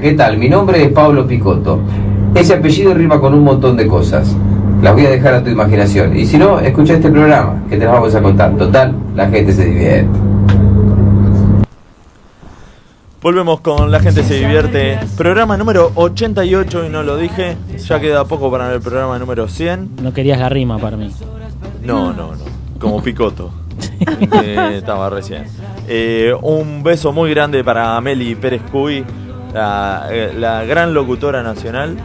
Hola, ¿qué tal? Mi nombre es Pablo Picotto. Ese apellido rima con un montón de cosas. Las voy a dejar a tu imaginación. Y si no, escucha este programa, que te las vamos a contar. Total, la gente se divierte. Volvemos con La gente se divierte. Programa número 88 y no lo dije. Ya queda poco para el programa número 100. No querías la rima para mí. No, no, no. Como picoto. [LAUGHS] Eh, estaba recién. Eh, un beso muy grande para Meli Pérez Cuy, la, eh, la gran locutora nacional,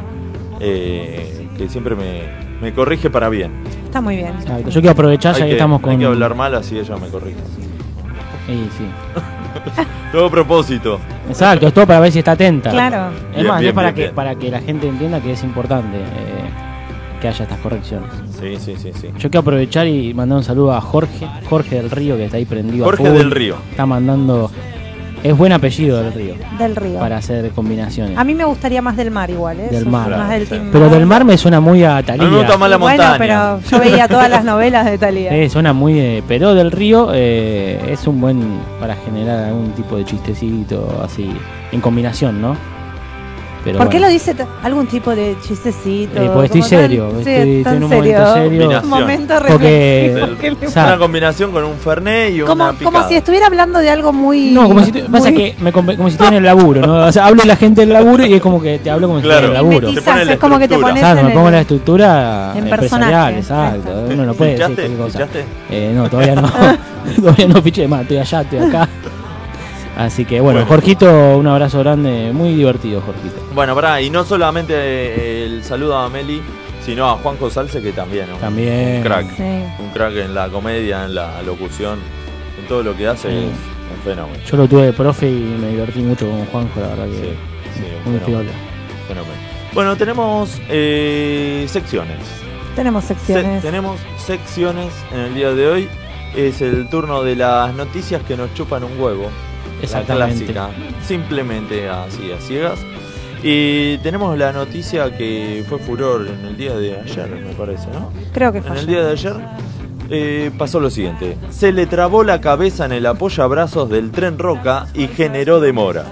eh, que siempre me, me corrige para bien. Está muy bien. Exacto. Yo quiero aprovechar ya Hay que, estamos con. hay que hablar mal así ella me corrige. Sí, sí. [LAUGHS] Todo a propósito. Exacto, es todo para ver si está atenta. Claro. Es Bien, más, bien, es para, bien, que, bien. para que la gente entienda que es importante eh, que haya estas correcciones. Sí, sí, sí, sí. Yo quiero aprovechar y mandar un saludo a Jorge, Jorge del Río, que está ahí prendido. a Jorge del Río. Está mandando. Es buen apellido del Río Del río. para hacer combinaciones. A mí me gustaría más del mar igual, ¿eh? Del mar. Más del Sí. team Pero del mar me suena muy a Talía. mí me gusta más la bueno, montaña. pero yo veía todas las novelas de Talía. Eh, suena muy. eh, pero del río eh, es un buen. para generar algún tipo de chistecito así. en combinación, ¿no? Pero ¿Por qué bueno. lo dice algún tipo de chistecito? Eh, porque estoy tan- serio, sí, estoy- estoy en un serio. momento serio. Combinación. Momento Porque- reflexivo [LAUGHS] que le- o sea, Una combinación con un Fernet y una como, picada. como si estuviera hablando de algo muy. No, como si tu- pasa muy- que me como si estuviera en el laburo, ¿no? O sea, hablo de la gente del laburo y es como que te hablo como si Claro. estuviera en el laburo. Te Quizás pone la es como que te estructura. pones Exacto, en me pongo la estructura en empresarial, exacto. Uno no puede decir ¿Fichaste? cualquier cosa. ¿Fichaste? Eh, no, todavía no. [LAUGHS] [LAUGHS] todavía no fiché más, estoy allá, estoy acá. Así que bueno, Bueno. Jorgito, un abrazo grande, muy divertido, Jorgito. Bueno, pará, y no solamente eh, el saludo a Meli, sino a Juanjo Salce, que también, ¿no? También. Un crack. Sí. Un crack en la comedia, en la locución, en todo lo que hace, Sí. es un fenómeno. Yo lo tuve de profe y me divertí mucho con Juanjo, la verdad que Sí, sí, un fenómeno. Bueno, tenemos eh, secciones. Tenemos Se- secciones. tenemos secciones en el día de hoy. Es el turno de las noticias que nos chupan un huevo. Exactamente. La clásica. Simplemente así, a ciegas. Y tenemos la noticia que fue furor en el día de ayer, me parece, ¿no? Creo que En el día de ayer eh, pasó lo siguiente. Se le trabó la cabeza en el apoyabrazos del tren Roca y generó demoras.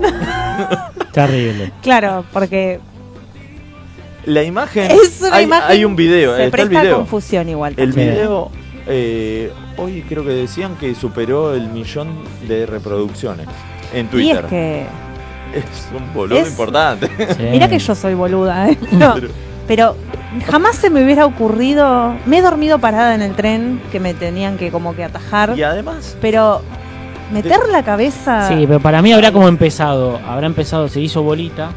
[LAUGHS] Terrible. Claro, porque La imagen... es una hay, imagen. hay un video, Se está el presta a video. confusión igual. El video, eh, hoy creo que decían que superó el millón de reproducciones en y Twitter. es que. Es un boludo Es- importante. Sí. Mira que yo soy boluda, ¿eh? [LAUGHS] No, Pero- pero jamás se me hubiera ocurrido. Me he dormido parada en el tren que me tenían que como que atajar. y además, Pero meter la cabeza. Sí, pero para mí habrá como empezado, habrá empezado, se hizo bolita,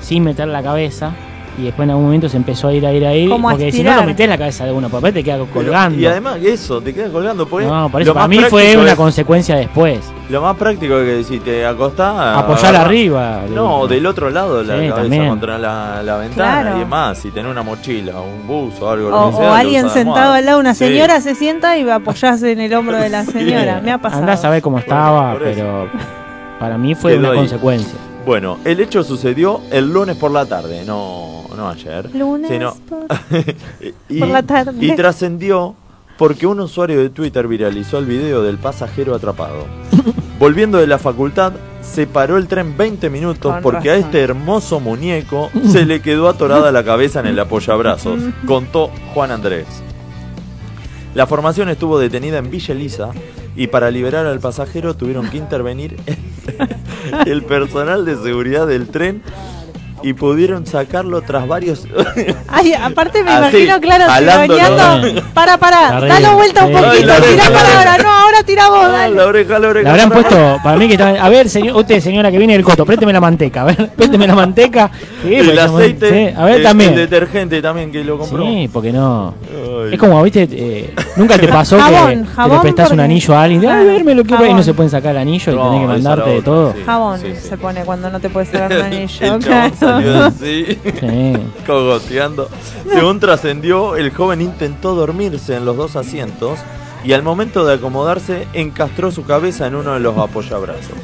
sin meter la cabeza, y después en algún momento se empezó a ir, a ir, a ir, Como a porque si no lo metes la cabeza de uno, papá te queda pero- colgando. y además eso, te queda colgando. Porque no, por eso para mí fue una es- consecuencia después. Lo más práctico es que si te acostás. Apoyar arriba. No, del otro lado la Sí, cabeza también. contra la, la ventana. Claro. Y es más, si tenés una mochila, un buzo o algo. O, sea, o alguien sentado al lado una Sí. señora se sienta y apoyás en el hombro de la señora. Me ha pasado. Andás a ver cómo estaba, por pero para mí fue una ahí. consecuencia. Bueno, el hecho sucedió el lunes por la tarde, no, no ayer. Lunes sino- por- [LAUGHS] y, Por la tarde. y trascendió porque un usuario de Twitter viralizó el video del pasajero atrapado. [LAUGHS] Volviendo de la facultad, se paró el tren 20 minutos Con porque a este hermoso muñeco se le quedó atorada la cabeza en el apoyabrazos, [LAUGHS] contó Juan Andrés. La formación estuvo detenida en Villa Elisa y para liberar al pasajero tuvieron que intervenir el personal de seguridad del tren y pudieron sacarlo tras varios [LAUGHS] Ay, aparte me Así, imagino, claro, cigoneando. Para, para, dalo vuelta un poquito. Ay, la Tirá para la ahora. No, ahora tira vos, Ah, dale. la oreja, la oreja. Le habrán puesto, para mí que estaba, a ver, señor, usted señora que viene del coto, présteme la manteca, a ver, [LAUGHS] présteme la manteca. Sí, el aceite, sí, a ver el, también. el detergente también que lo compró. Sí, porque no. Ay. Es como, viste, eh, nunca te pasó Jabón, que, que jabón le prestás un anillo a alguien, a ver, me lo quiero y no se pueden sacar el anillo y tenés que mandarte la de todo. sí. Jabón Sí, sí. se pone cuando no te puedes sacar [LAUGHS] un anillo. Salió [LAUGHS] así, Sí. cogoteando. Según trascendió, el joven intentó dormirse en los dos asientos y al momento de acomodarse encastró su cabeza en uno de los apoyabrazos.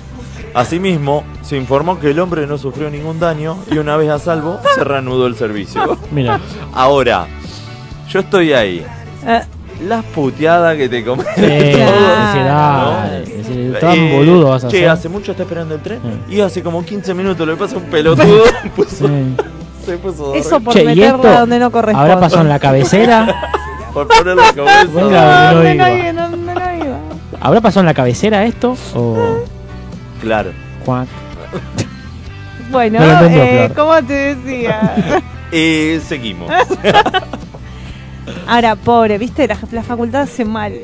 Asimismo, se informó que el hombre no sufrió ningún daño y una vez a salvo se reanudó el servicio. Mira, Ahora, yo estoy ahí. Eh, Las puteadas que te comes. sí, [LAUGHS] Claro. Tan Eh, boludo vas a che, ser. hace mucho está esperando el tren Sí. y hace como 15 minutos le pasa un pelotudo. [LAUGHS] puso- Sí. se puso Eso por Che, ¿y meterla esto donde no corresponde. ¿Habrá pasado en la cabecera? [LAUGHS] por poner la cabeza. Venga. No, No no iba. iba, donde no iba. ¿Habrá pasado en la cabecera esto? ¿O Claro. cuac? Bueno, No eh. ¿cómo te decía? [LAUGHS] Eh, seguimos. Ahora, pobre, viste, la, la facultad hace mal.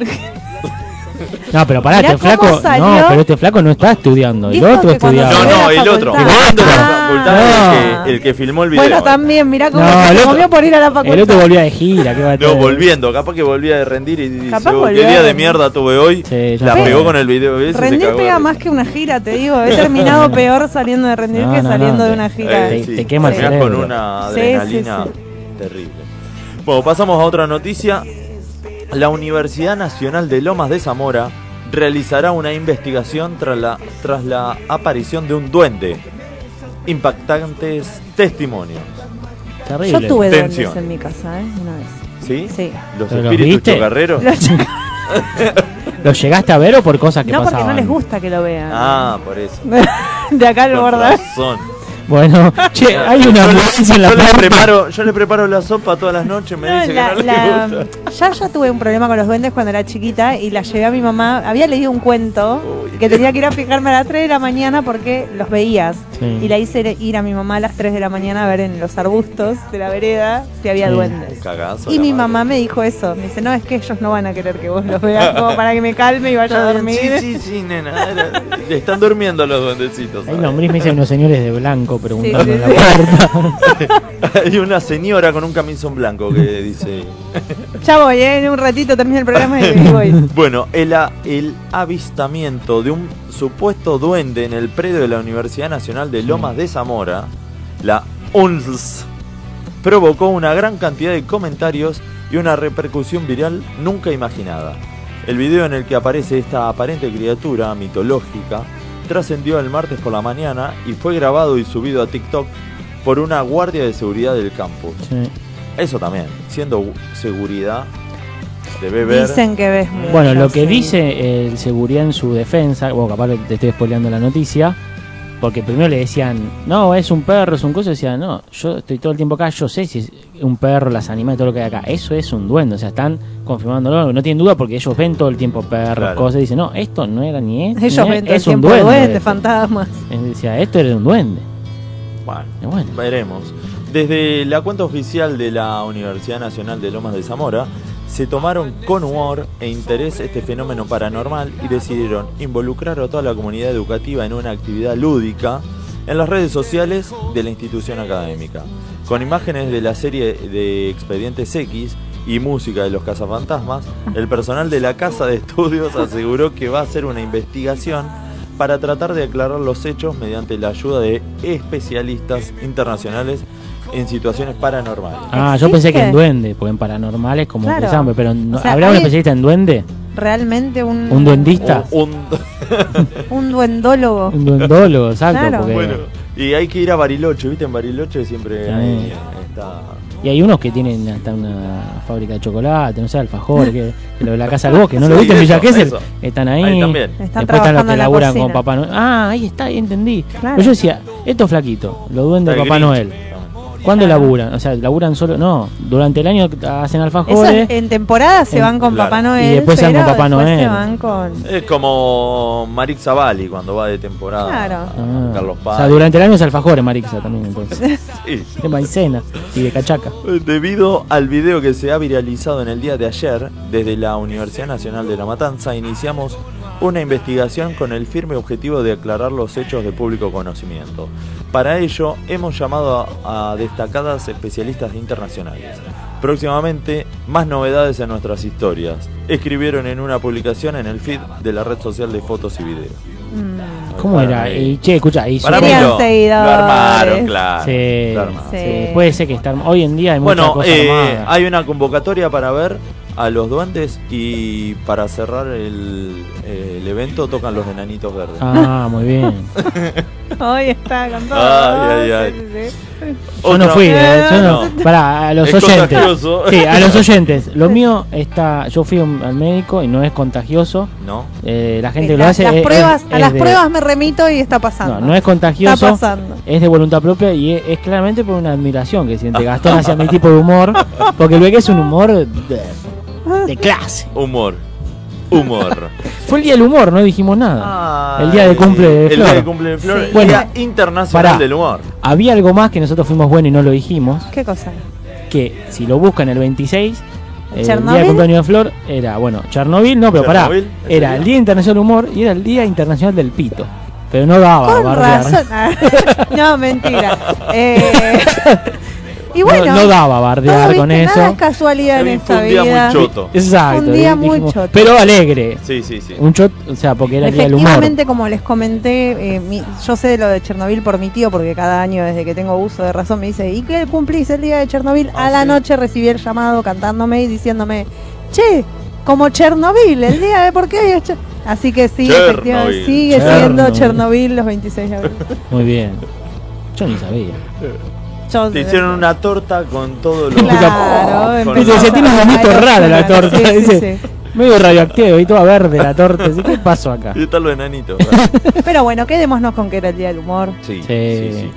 No, pero pará, este flaco. salió. No, pero este flaco no está estudiando. El otro estudiaba. No, no, el otro. La Ah. facultad No. el que, el que filmó el video. Bueno, también, mirá cómo No, se el otro- comió por ir a la facultad. El otro volvía de gira. ¿qué va a No, volviendo, capaz que volvía de rendir y dice, Capaz "Oh, qué día de de rendir". mierda tuve hoy. La pegó con el video ese Rendir pega más que una gira, te digo. He terminado [LAUGHS] peor saliendo de rendir No, que no, saliendo no, de una gira. Te- te quema el con una adrenalina terrible. Bueno, pasamos a otra noticia. La Universidad Nacional de Lomas de Zamora realizará una investigación tras la, tras la aparición de un duende. Impactantes testimonios. Terrible. Yo tuve duendes Tensión. en mi casa, ¿eh? Una vez. ¿Sí? Sí. Los ¿Pero los espíritus viste? chocarreros. ¿Lo [LAUGHS] llegaste a ver o por cosas que no, porque pasaban? no les gusta que lo vean. Ah, por eso. [LAUGHS] de acá al Con razón. Bueno, [LAUGHS] che, hay una ambulancia en la yo le preparo, yo le preparo la sopa todas las noches, me No, dice la- que no la- le gusta. ya yo tuve un problema con los duendes cuando era chiquita y la llevé a mi mamá. Había leído un cuento Uy. que tenía que ir a fijarme a las 3 de la mañana porque los veías. Sí. Y la hice ir a mi mamá a las 3 de la mañana a ver en los arbustos de la vereda si había Sí. duendes. Cagazo. Y mi madre. mamá me dijo eso. Me dice, no, es que ellos no van a querer que vos los veas como para que me calme y vaya a dormir. Sí, sí, sí, nena. están durmiendo los duendecitos. Ahí ¿sabes? nombrís me dicen unos señores de blanco preguntando Sí, en la puerta. [LAUGHS] Hay una señora con un camisón blanco que dice. Ya voy, ¿eh? en un ratito termina el programa y voy. [LAUGHS] Bueno, el, a- el avistamiento de un supuesto duende en el predio de la Universidad Nacional de Lomas de Zamora, la UNLS, provocó una gran cantidad de comentarios y una repercusión viral nunca imaginada. El video en el que aparece esta aparente criatura mitológica trascendió el martes por la mañana y fue grabado y subido a TikTok por una guardia de seguridad del campus. Sí. Eso también, siendo seguridad, debe ver. Dicen que ves Bueno, lo que sí. dice el seguridad en su defensa, bueno, capaz te estoy spoileando la noticia, porque primero le decían, no, es un perro, es un coso, decían, no, yo estoy todo el tiempo acá, yo sé si es un perro, las animales, todo lo que hay acá, eso es un duende, o sea, están confirmándolo, no tienen duda porque ellos ven todo el tiempo perros, Claro. cosas, y dicen, no, esto no era ni es, Ellos ni ven todo el es un tiempo duende. duendes, esto". fantasmas. Decía, esto era un duende. Bueno, veremos. Desde la cuenta oficial de la Universidad Nacional de Lomas de Zamora, se tomaron con humor e interés este fenómeno paranormal y decidieron involucrar a toda la comunidad educativa en una actividad lúdica en las redes sociales de la institución académica, con imágenes de la serie de Expedientes X y música de los cazafantasmas, el personal de la Casa de Estudios [LAUGHS] aseguró que va a hacer una investigación para tratar de aclarar los hechos mediante la ayuda de especialistas internacionales en situaciones paranormales. ah, yo pensé que en duende, porque en paranormales como Claro. saben, pero no- O sea, ¿habrá un especialista en duende? Realmente un, ¿Un duendista? Un- [LAUGHS] un duendólogo. Un duendólogo, exacto, Claro. porque... bueno, y hay que ir a Bariloche, ¿viste? En Bariloche siempre Sí. hay- está... Y hay unos que tienen hasta una fábrica de chocolate, no sé, alfajor, que, que lo de la casa del bosque, ¿no lo [LAUGHS] Sí, viste en Villa eso. Están ahí. Ahí también. Están Después están los que la laburan con Papá Noel. Ah, ahí está, ahí entendí. Claro. Pero yo decía, estos flaquitos, los duendes de Está el Papá Grinch Noel. ¿Cuándo Claro. laburan? O sea, laburan solo, no, durante el año hacen Eso alfajores. en temporada se En- van con claro. Papá Noel. Y después se van con Papá Noel. se van con. Es como Marix Zavalli cuando va de temporada Claro. a Ah, Carlos o Paz. sea, durante el año es alfajores, Marixa también, entonces. [LAUGHS] Sí. De maicena y de cachaca. Debido al video que se ha viralizado en el día de ayer, desde la Universidad Nacional de La Matanza iniciamos una investigación con el firme objetivo de aclarar los hechos de público conocimiento. Para ello, hemos llamado a, a destacadas especialistas internacionales. Próximamente, más novedades en nuestras historias. Escribieron en una publicación en el feed de la red social de fotos y videos. Mm, ¿Cómo Para era? Y che, escucha, y Para mí lo, lo armaron, claro. Sí, lo armaron. sí, Sí. puede ser que está arm- hoy en día hay mucha Bueno, cosa eh, hay una convocatoria para ver a los duendes y para cerrar el, eh, el evento tocan los enanitos verdes. Ah, muy bien. [LAUGHS] Hoy está con todo. Ay, ay, ay. Yo no fui, eh, yo no. No. Pará, a los Es oyentes. contagioso. Sí, a los [LAUGHS] oyentes. Lo mío está. Yo fui un- al médico y no es contagioso. No. Eh, la gente que lo La- hace. las es- pruebas, es- a las de- pruebas me remito y está pasando. No, no es contagioso. Está pasando. Es de voluntad propia y es, es claramente por una admiración que siente Gastón hacia mi tipo de humor. Porque ve que es un humor de, de clase. Humor. Humor. [LAUGHS] Fue el día del humor, no dijimos nada. El día de cumple de El Flor. día de cumple de Flor. Sí. el Bueno, Día Internacional pará. del Humor. Había algo más que nosotros fuimos buenos y no lo dijimos. ¿Qué cosa? Que si lo buscan el 26, el día de cumpleaños de Flor era, bueno, Chernobyl, no, pero pará. ¿Chernobyl? ¿En Era el Día Internacional del Humor y era el Día Internacional del Pito. Pero no daba Con razón. [LAUGHS] [LAUGHS] no, mentira. Eh, y bueno, no, no daba todo, bardear ¿viste? con Nada eso. es casualidad en esta un día muy vida. choto. Exacto. Un día muy dijimos, choto. Pero alegre. Sí, sí, sí. Un shot, o sea, porque era el día del humor. Efectivamente, como les comenté, eh, mi- yo sé de lo de Chernobyl por mi tío, porque cada año desde que tengo uso de razón me dice, ¿y qué cumplís el día de Chernobyl? Ah, A la sí. noche recibí el llamado cantándome y diciéndome, che, como Chernobyl, el día de por qué hoy es Cher-". Así que sí, Chernobyl. efectivamente, sigue Chernobyl. siendo Chernobyl los 26 de abril. Muy bien. Yo ni sabía. [LAUGHS] Yo- Te hicieron una torta con todo lo Claro, con Dice, la- se tiene un Ay, raro la torta. sí, dice, sí. Medio radioactivo y toda verde la torta. Dice, ¿Qué pasó acá? Y están los enanitos. [LAUGHS] Pero bueno, quedémonos con que era el día del humor. Sí, Sí. sí, sí.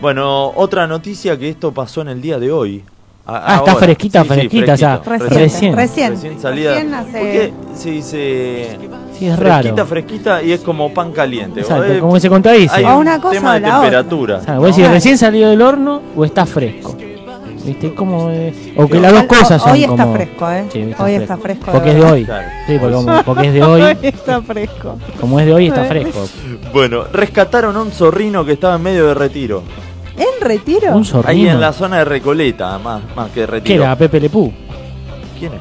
Bueno, otra noticia que esto pasó en el día de hoy. A- Ah, está fresquita, fresquita ya. fresquito. Recién, Recién. recién, Recién salida. Recién hace- ¿Por qué se Sí, es fresquita, raro. fresquita y es como pan caliente? Exacto, Eh, como que se contradice. Hay O un una cosa tema o de otra. temperatura. O sea, vos decís, Claro. recién salió del horno o está fresco. ¿Viste? Como, eh, o que las dos cosas son hoy está como- fresco, ¿eh? Sí, Hoy está fresco, Porque es de hoy. Claro. Sí, porque, como- [LAUGHS] porque es de hoy. Hoy está fresco. Como es de hoy, está [LAUGHS] fresco. Bueno, rescataron a un zorrino que estaba en medio de retiro. ¿En retiro? Un Ahí en la zona de Recoleta, más, más que de ¿Qué retiro. era? Pepe Lepú. ¿Quién es?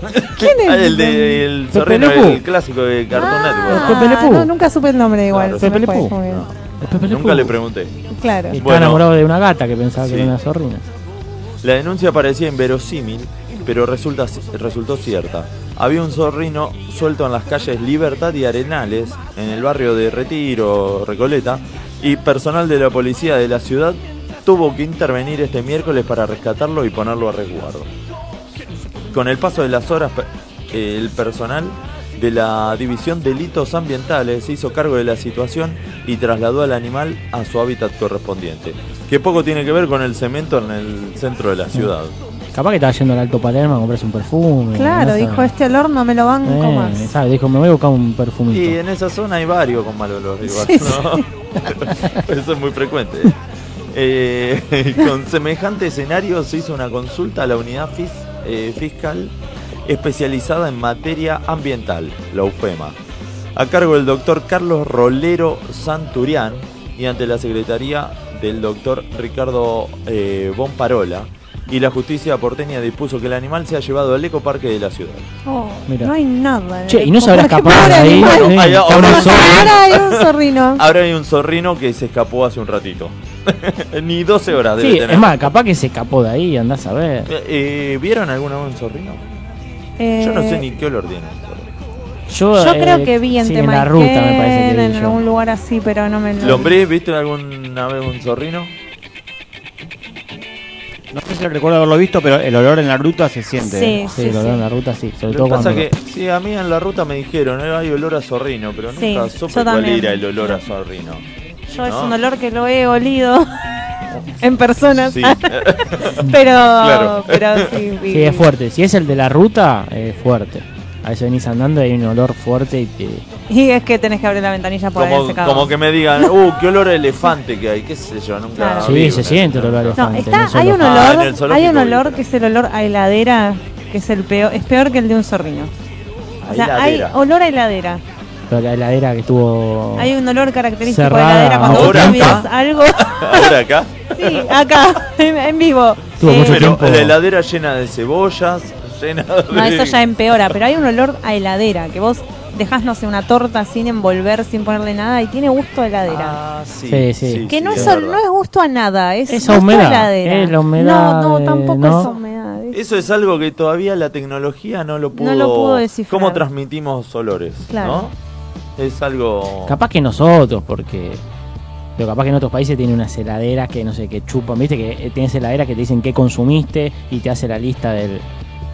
[LAUGHS] ¿Quién es? Ah, el de el zorrino, el clásico de Cartoon Ah, Network. Pepe Le Pew. no, nunca supe el nombre igual. Claro, se me Pepe Le fue, Pew. Pepe. Nunca le pregunté. Claro. Estaba Bueno. enamorado de una gata que pensaba Sí. que era una zorrina. La denuncia parecía inverosímil, pero resulta, resultó cierta. Había un zorrino suelto en las calles Libertad y Arenales, en el barrio de Retiro, Recoleta, y personal de la policía de la ciudad tuvo que intervenir este miércoles para rescatarlo y ponerlo a resguardo. Con el paso de las horas, el personal de la División Delitos Ambientales se hizo cargo de la situación y trasladó al animal a su hábitat correspondiente, que poco tiene que ver con el cemento en el centro de la ciudad. Capaz que estaba yendo al Alto Palermo a comprarse un perfume. Claro, no dijo este olor no me lo banco Eh, más. ¿sabes? Dijo, me voy a buscar un perfumito. Y en esa zona hay varios con mal olor, igual, Sí, ¿no? [LAUGHS] Eso es muy frecuente. Eh, [LAUGHS] con semejante escenario se hizo una consulta a la unidad fis- eh, fiscal especializada en materia ambiental, la UFEMA, a cargo del doctor Carlos Rolero Santurián y ante la secretaría del doctor Ricardo eh, Bonparola. Y la justicia porteña dispuso que el animal sea llevado al ecoparque de la ciudad. Oh, Mira. no hay nada. en Che, el ¿y no se habrá escapado de ahí? Ahí. Ahora hay un [LAUGHS] zorrino. Ahora hay un zorrino que se escapó hace un ratito. [LAUGHS] Ni 12 horas debe Sí, tener. es más, capaz que se escapó de ahí, andás a ver. Eh, eh, ¿Vieron alguna vez un zorrino? Yo no sé ni qué olor tiene. Yo, Yo eh, creo que vi en sí, en la ruta me parece que en vi yo. algún lugar así, pero no me lo. ¿Lombriz? ¿Viste alguna vez un zorrino? No sé si recuerdo haberlo visto, pero el olor en la ruta se siente. Sí, Sí, sí. veo en la ruta, sí. Sobre Lo todo que pasa cuando... que, sí, a mí en la ruta me dijeron, eh, hay olor a zorrino, pero Sí, nunca yo supe cuál también. era el olor a zorrino. Yo es un olor que lo he olido [LAUGHS] en persona. Sí. [LAUGHS] pero, Claro. pero sí. Sí, es fuerte. Si es el de la ruta, es fuerte. A veces venís andando y hay un olor fuerte y te... Y es que tenés que abrir la ventanilla por como, como que me digan, uh, qué olor a elefante que hay, qué sé yo, nunca Claro. Sí, se siente el olor a elefante. No, está, el hay un. Ah, olor, el hay un olor que es el olor a heladera, que es el peor, es peor que el de un zorrino. A O sea, heladera. hay olor a heladera. Pero la heladera que estuvo... Hay un olor característico Cerrada. de heladera cuando vos Ahora cambias acá. algo. [LAUGHS] Ahora acá. sí, acá, en, en vivo. Tuvo mucho Pero tiempo. la heladera llena de cebollas, llena de... No, eso ya empeora, pero hay un olor a heladera, que vos dejás, no sé, una torta sin envolver, sin ponerle nada, y tiene gusto a heladera. Ah, sí, Sí, sí. que no, sí, es, es no es gusto a nada, es Esa gusto humedad, a heladera. es la humedad no, no, tampoco ¿no? es humedad. es- Eso es algo que todavía la tecnología no lo pudo. No lo pudo descifrar. ¿Cómo transmitimos olores? Claro. ¿no? Es algo. Capaz que nosotros, porque Pero capaz que en otros países tiene unas heladeras que no sé, que chupan, viste, que eh, tienes heladeras que te dicen qué consumiste y te hace la lista del.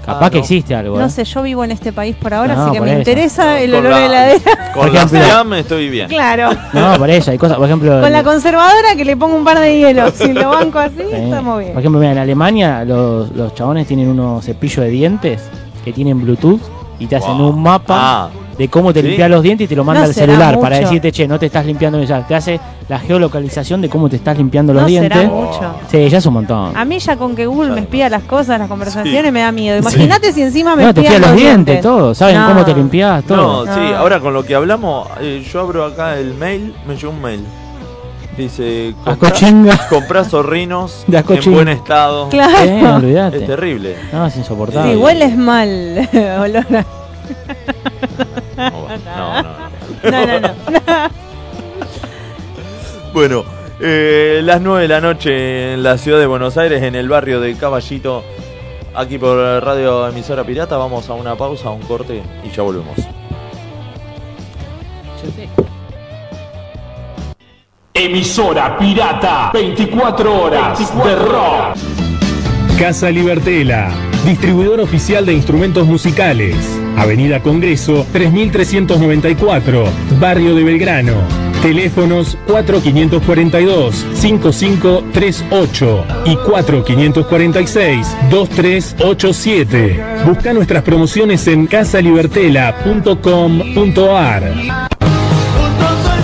Capaz Ah, que no. existe algo. No ¿eh? sé, yo vivo en este país por ahora, No, así que me eso. interesa el olor la- de heladera. Con la SEAM estoy bien. Claro. No, por eso, hay cosas, por ejemplo. Con la conservadora que le pongo un par de hielos. [LAUGHS] Si lo banco así, Sí. estamos bien. Por ejemplo, mira, en Alemania los, los chabones tienen unos cepillos de dientes que tienen Bluetooth y te hacen Wow. un mapa Ah, de cómo te ¿Sí? limpias los dientes y te lo manda No al celular para mucho. decirte, che, no te estás limpiando bien. Ya, te hace la geolocalización de cómo te estás limpiando los No dientes. será mucho. Sí, ya es un montón. A mí ya con que Google Ya me espía las cosas, las conversaciones, Sí. me da miedo. Imagínate si encima me No, te espían fías los dientes, dientes. todo. Saben No. cómo te limpias, todo. no, sí, ahora con lo que hablamos, eh, yo abro acá el mail, me llegó un mail. Dice, comprá zorrinos [LAUGHS] en buen estado. [LAUGHS] Claro. Eh. Es terrible. No, es insoportable. Sí, hueles mal. [LAUGHS] Olor a- [LAUGHS] No, no, no. no. No, no, no. [LAUGHS] Bueno, eh, las 9 de la noche en la ciudad de Buenos Aires, en el barrio de Caballito, aquí por Radio Emisora Pirata. Vamos a una pausa, a un corte y ya volvemos. Emisora pirata, 24 horas de rock. Casa Libertela, distribuidor oficial de instrumentos musicales. Avenida Congreso 3394, Barrio de Belgrano. Teléfonos 4542-5538 y 4546-2387. Busca nuestras promociones en casalibertela.com.ar.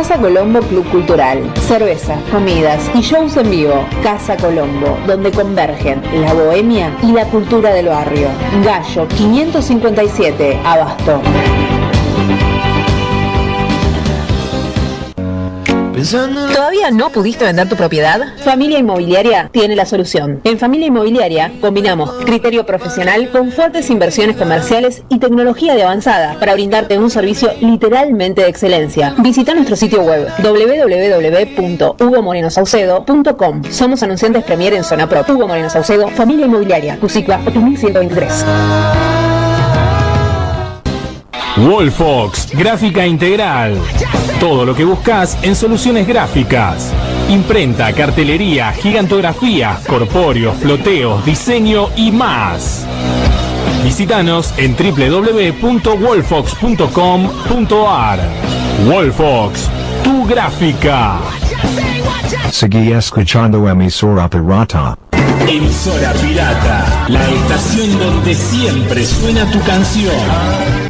Casa Colombo Club Cultural. Cerveza, comidas y shows en vivo. Casa Colombo, donde convergen la bohemia y la cultura del barrio. Gallo 557, Abasto. ¿Todavía no pudiste vender tu propiedad? Familia Inmobiliaria tiene la solución. En Familia Inmobiliaria combinamos criterio profesional con fuertes inversiones comerciales y tecnología de avanzada para brindarte un servicio literalmente de excelencia. Visita nuestro sitio web www.hugomorenosaucedo.com. Somos anunciantes premier en zona pro. Hugo Moreno Saucedo, Familia Inmobiliaria, Cusicua 8123. Wolfox, gráfica integral. Todo lo que buscas en soluciones gráficas. Imprenta, cartelería, gigantografía, corpóreos, floteos, diseño y más. Visítanos en www.wolfox.com.ar. Wolfox, tu gráfica. Seguí escuchando emisora pirata. Emisora pirata, la estación donde siempre suena tu canción.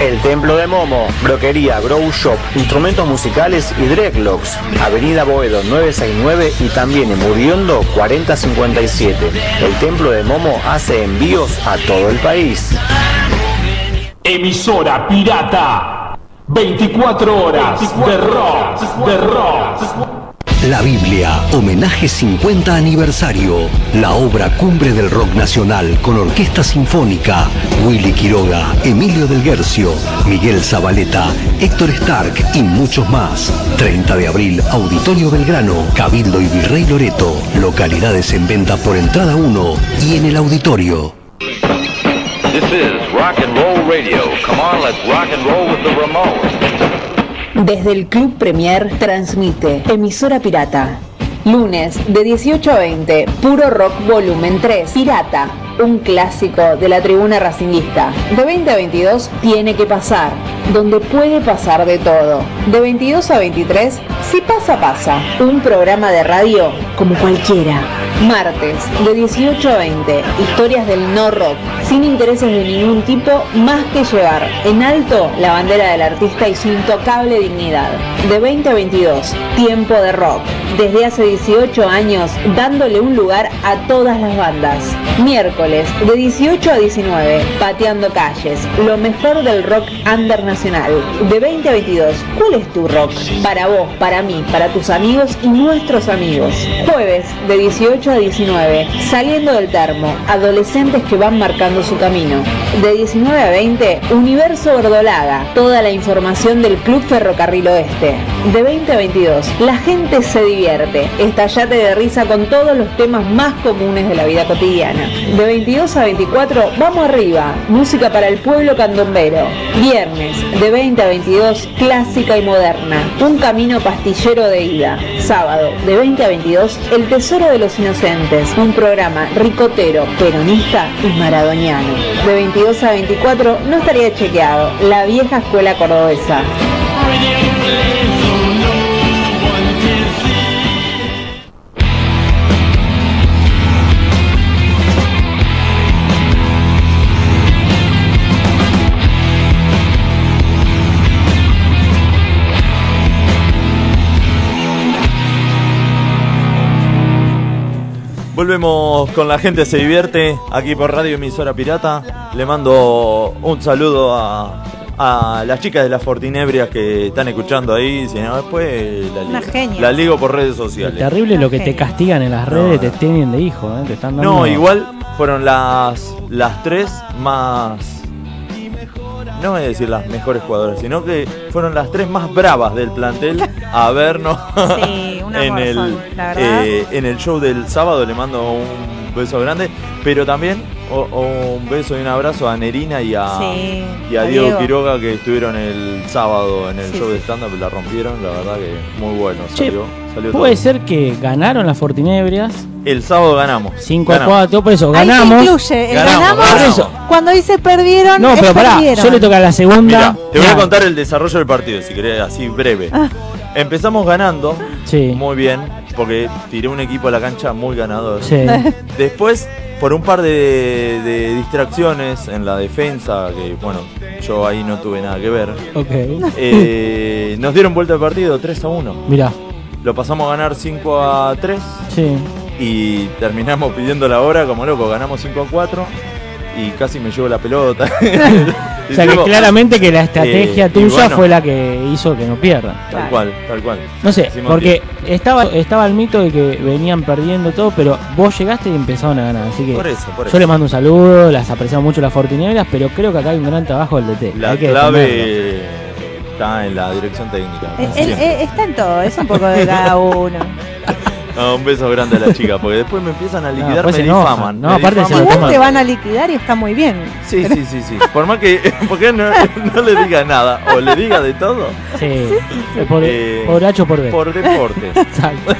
El Templo de Momo, Broquería, Grow Shop, Instrumentos Musicales y Dreadlocks, Avenida Boedo 969 y también en Muriondo 4057. El Templo de Momo hace envíos a todo el país. Emisora pirata, 24 horas de rock, de rock. La Biblia, homenaje 50 aniversario. La obra cumbre del rock nacional con orquesta sinfónica. Willy Quiroga, Emilio del Guercio, Miguel Zabaleta, Héctor Stark y muchos más. 30 de abril, Auditorio Belgrano, Cabildo y Virrey Loreto. Localidades en venta por entrada 1 y en el auditorio. This is rock and roll radio. Come on, let's rock and roll with the. Desde el Club Premier transmite Emisora Pirata. Lunes de 18 a 20, Puro Rock Volumen 3, Pirata, un clásico de la tribuna racinguista. De 20 a 22, Tiene que pasar, donde puede pasar de todo. De 22 a 23, Si pasa, pasa, un programa de radio como cualquiera. Martes, de 18 a 20, historias del no rock, sin intereses de ningún tipo, más que llevar en alto la bandera del artista y su intocable dignidad. De 20 a 22, tiempo de rock, desde hace 18 años dándole un lugar a todas las bandas. Miércoles, de 18 a 19, pateando calles, lo mejor del rock under nacional. De 20 a 22, ¿cuál es tu rock? Para vos, para mí, para tus amigos y nuestros amigos. Jueves, de 18 a 19, saliendo del termo, adolescentes que van marcando su camino. De 19 a 20, Universo Verdolaga, toda la información del Club Ferrocarril Oeste. De 20 a 22, la gente se divierte, estallate de risa con todos los temas más comunes de la vida cotidiana. De 22 a 24, vamos arriba, música para el pueblo candombero. Viernes, de 20 a 22, clásica y moderna, un camino pastillero de ida. Sábado, de 20 a 22, El Tesoro de los Inocentes, un programa ricotero, peronista y maradoniano. De 22 a 24, no estaría chequeado, la vieja escuela cordobesa. Volvemos con la gente se divierte aquí por Radio Emisora Pirata. Le mando un saludo a, a las chicas de las Fortinebrias que están escuchando ahí. Si no, después la Una ligo, genia. la ligo por redes sociales. Terrible lo que te castigan en las redes, te tienen de hijo, ¿eh? te están dando... No, igual fueron las, las tres más. No voy a decir las mejores jugadoras, sino que fueron las tres más bravas del plantel a vernos [LAUGHS] Sí, [LAUGHS] en, el, eh, en el show del sábado. Le mando un beso grande, pero también o- o un beso y un abrazo a Nerina y a, Sí, y a a Diego, Diego. Quiroga que estuvieron el sábado en el Sí, show sí. de stand-up. La rompieron, la verdad que muy bueno. Che, Salió, salió Puede todo. ser que ganaron las Fortinebrias. El sábado ganamos. 5 a Ganamos. 4, por eso Ahí se ganamos. incluye, el Ganamos, ganamos, ganamos. Por eso. cuando dice perdieron, No, pero pará, perdieron. yo le toca la segunda. Te voy a Mirá, contar el desarrollo del partido, si querés, así breve. Ah. Empezamos ganando, Sí. muy bien, porque tiré un equipo a la cancha muy ganador. Sí. [LAUGHS] Después, por un par de, de distracciones en la defensa, que bueno, yo ahí no tuve nada que ver, Ok. eh, [LAUGHS] nos dieron vuelta el partido 3 a 1. Mirá, Lo pasamos a ganar 5 a 3 sí. y terminamos [LAUGHS] pidiendo la hora como loco, ganamos 5 a 4 y casi me llevo la pelota. O sea que claramente que la estrategia Eh, y tuya bueno. fue la que hizo que no pierdan. Tal cual, tal cual. No sé, Hicimos porque estaba, estaba el mito de que venían perdiendo todo, pero vos llegaste y empezaron a ganar. Así que Por eso, por yo eso. le mando un saludo, las apreciamos mucho las Fortinebras, pero creo que acá hay un gran trabajo del DT. La Hay que clave defenderlo. está en la dirección técnica. Eh, eh, está en todo, es un poco de [LAUGHS] cada uno. No, un beso grande a la chica, porque después me empiezan a liquidar, después me se enoja. difaman. No, me aparte difaman. lo Igual te van a liquidar y está muy bien. Sí, sí, sí, sí. Por más que, [LAUGHS] porque no, no le diga nada, o le diga de todo. Sí, es por, Eh, por H o por B. Por deporte. [LAUGHS] Exacto.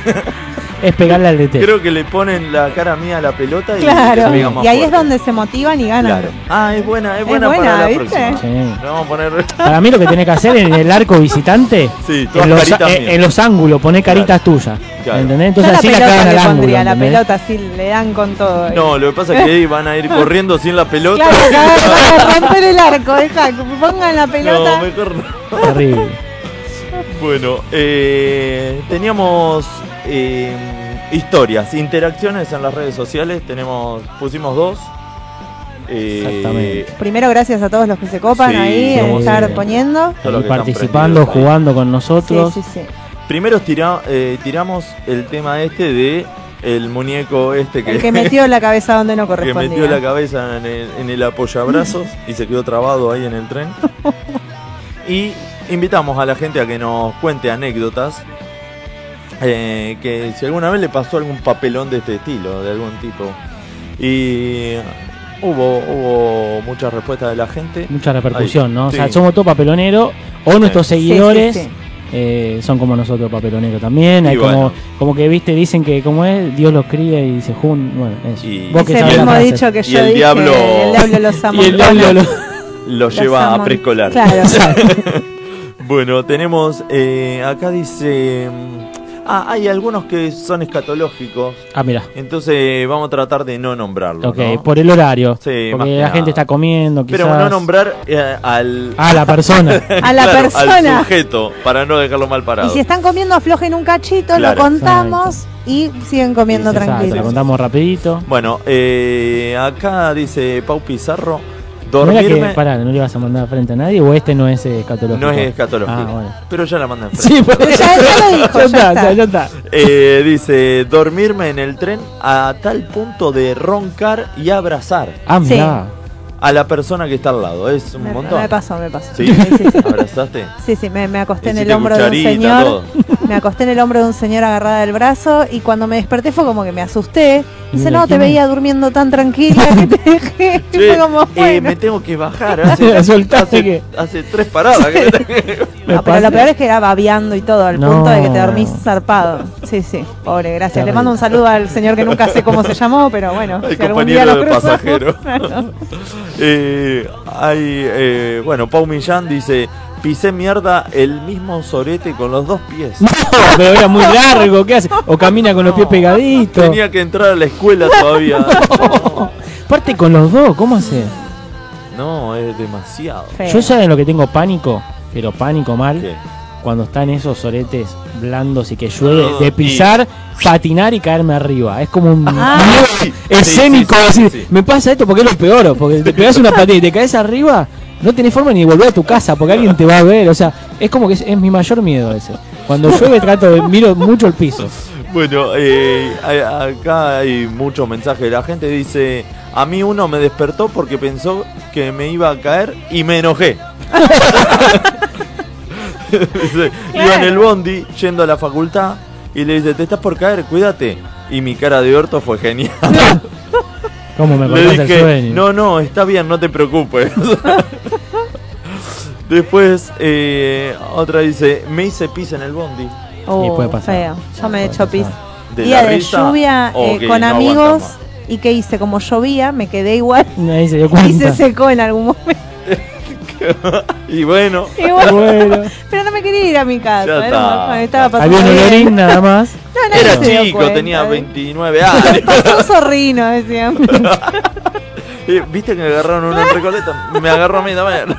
Es pegarle al DT. Creo que le ponen la cara mía a la pelota y Claro, y ahí es donde se motivan y ganan. Claro. Ah, es buena, es Es buena, buena, para la ¿viste? próxima. Sí. Vamos a poner. Para mí lo que tenés que hacer en el arco visitante, Sí, en, los, en- los ángulos, poné caritas tuyas. Claro. ¿Entendés? Yo Entonces la así la pelota cagan le al ángulo. la ¿entendés? pelota así le dan con todo. No, lo que pasa es que ahí van a ir [LAUGHS] corriendo sin la pelota. [LAUGHS] Claro, van a romper el arco, deja, que pongan la pelota. No, mejor no. Terrible. Bueno, eh, teníamos eh, historias, interacciones en las redes sociales. Tenemos, pusimos dos. Eh, Exactamente. Primero, gracias a todos los que se copan Sí, ahí en estar poniendo. Que están participando, ahí. jugando con nosotros. Sí, sí, sí. primero tira- eh, tiramos el tema este de el muñeco este que, El que metió la cabeza donde no [LAUGHS] que correspondía. metió la cabeza en el, en el apoyabrazos y se quedó trabado ahí en el tren. [LAUGHS] Y invitamos a la gente a que nos cuente anécdotas. Eh, que si alguna vez le pasó algún papelón de este estilo, de algún tipo. Y hubo, hubo muchas respuestas de la gente. Mucha repercusión, Ahí, ¿no? O sea, somos todos papeloneros o nuestros Sí. seguidores. Sí, sí, sí. eh, son como nosotros papeloneros también, hay como, bueno. como que viste, dicen que como es, Dios los cría y se juntan, bueno, eso. Y- Vos que el mismo dicho que Y el dije, diablo- el diablo los Y el diablo lo- Lo lleva a preescolar. Claro. [LAUGHS] Bueno, tenemos. eh, acá dice. Ah, hay algunos que son escatológicos. Ah, mira. Entonces vamos a tratar de no nombrarlos. Ok, ¿no? por el horario. Sí, más porque que la nada. gente está comiendo, quizás. Pero no nombrar eh, al. Ah, la persona. [LAUGHS] A la Claro, persona. Al sujeto, para no dejarlo mal Y parado. si están comiendo, aflojen un cachito, Claro. lo contamos y siguen comiendo tranquilos. la contamos rapidito. Bueno, eh, acá dice Pau Pizarro. ¿No Dormirme. que, pará, no le vas a mandar frente a nadie o este no es escatológico? No es escatológico. Ah, bueno. Pero ya la mandan Sí, pues, Ya- ya lo dijo, [LAUGHS] ya está, está. ya está. Eh, dice, dormirme en el tren a tal punto de roncar y abrazar Ah, mirá. a la persona que está al lado. Es un Me, montón. me pasó, me pasó. ¿Sí? Sí, sí, sí. ¿Abrazaste? Sí, sí, me, me acosté en el hombro de un señor. todo. [LAUGHS] Me acosté en el hombro de un señor agarrada del brazo y cuando me desperté fue como que me asusté. Dice, no, te veía durmiendo tan tranquila que te dejé. [LAUGHS] Fue como, eh, me tengo que bajar. [LAUGHS] Hace, Soltaste hace- que- hace tres paradas. que- [LAUGHS] Me No, pero lo peor es que era babeando y todo, al No. punto de que te dormís zarpado. Sí, sí, pobre, gracias. Le mando un saludo al señor que nunca sé cómo se llamó, pero bueno, El si algún día compañero lo pasajero. Claro. Eh, hay, eh, bueno, Pau Millán dice, pisé mierda el mismo sorete con los dos pies. No, pero era muy largo, ¿qué hace? O camina con los pies pegaditos. Tenía que entrar a la escuela todavía. [LAUGHS] Aparte con los dos, ¿cómo hace? No, es demasiado. Feo. Yo saben lo que tengo pánico, pero pánico mal, ¿Qué? cuando están esos soretes blandos y que llueve, No, de pisar, patinar y caerme arriba. Es como un Ah. miedo Sí, escénico. sí, sí, decir, sí. Me pasa esto porque es lo peor, porque te pegas una patina y te caes arriba, no tenés forma ni de volver a tu casa porque alguien te va a ver. O sea, es como que es, es mi mayor miedo ese. Cuando llueve trato de miro mucho el piso. Bueno, eh, acá hay muchos mensajes de la gente. Dice, a mí uno me despertó porque pensó que me iba a caer y me enojé. Dice, Iba en el bondi yendo a la facultad y le dice, te estás por caer, cuídate. Y mi cara de orto fue genial. [LAUGHS] ¿Cómo me Le cortás el dije, sueño? no, no, está bien, no te preocupes. [LAUGHS] Después, eh, otra dice, me hice pis en el bondi. Oh, Y puede pasar. feo. Yo me he hecho pis. De Día de risa, lluvia eh, con no amigos. ¿Y qué hice? Como llovía, me quedé igual [LAUGHS] Ahí se dio [LAUGHS] y se secó en algún momento. Y bueno, Y bueno, [LAUGHS] Bueno, pero no me quería ir a mi casa. Ya era estaba pasando había un olorín nada [LAUGHS] más. No, era chico, cuenta. tenía 29 [LAUGHS] años. Pasó un zorrino, decían. Eh, ¿Viste que me agarraron una en Recoleta? Me agarró a mí también.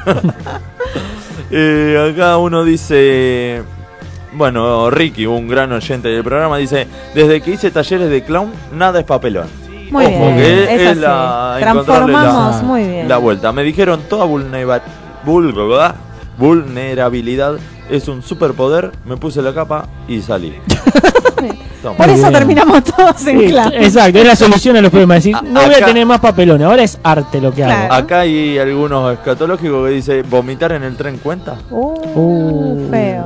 Eh, acá uno dice. Bueno, Ricky, un gran oyente del programa, dice: Desde que hice talleres de clown, nada es papelón. Muy Ojo, bien. que es la- Transformamos encontrarle muy bien. La vuelta. Me dijeron: toda vulnera- vul- ¿verdad? vulnerabilidad es un superpoder. Me puse la capa y salí. [LAUGHS] Toma. Por eso terminamos todos en Sí, clase. exacto, es la solución a los problemas. Decir, A- no voy a tener más papelones, ahora es arte lo que hago. Acá hay algunos escatológicos que dice: ¿vomitar en el tren cuenta? Uh, Uh. feo.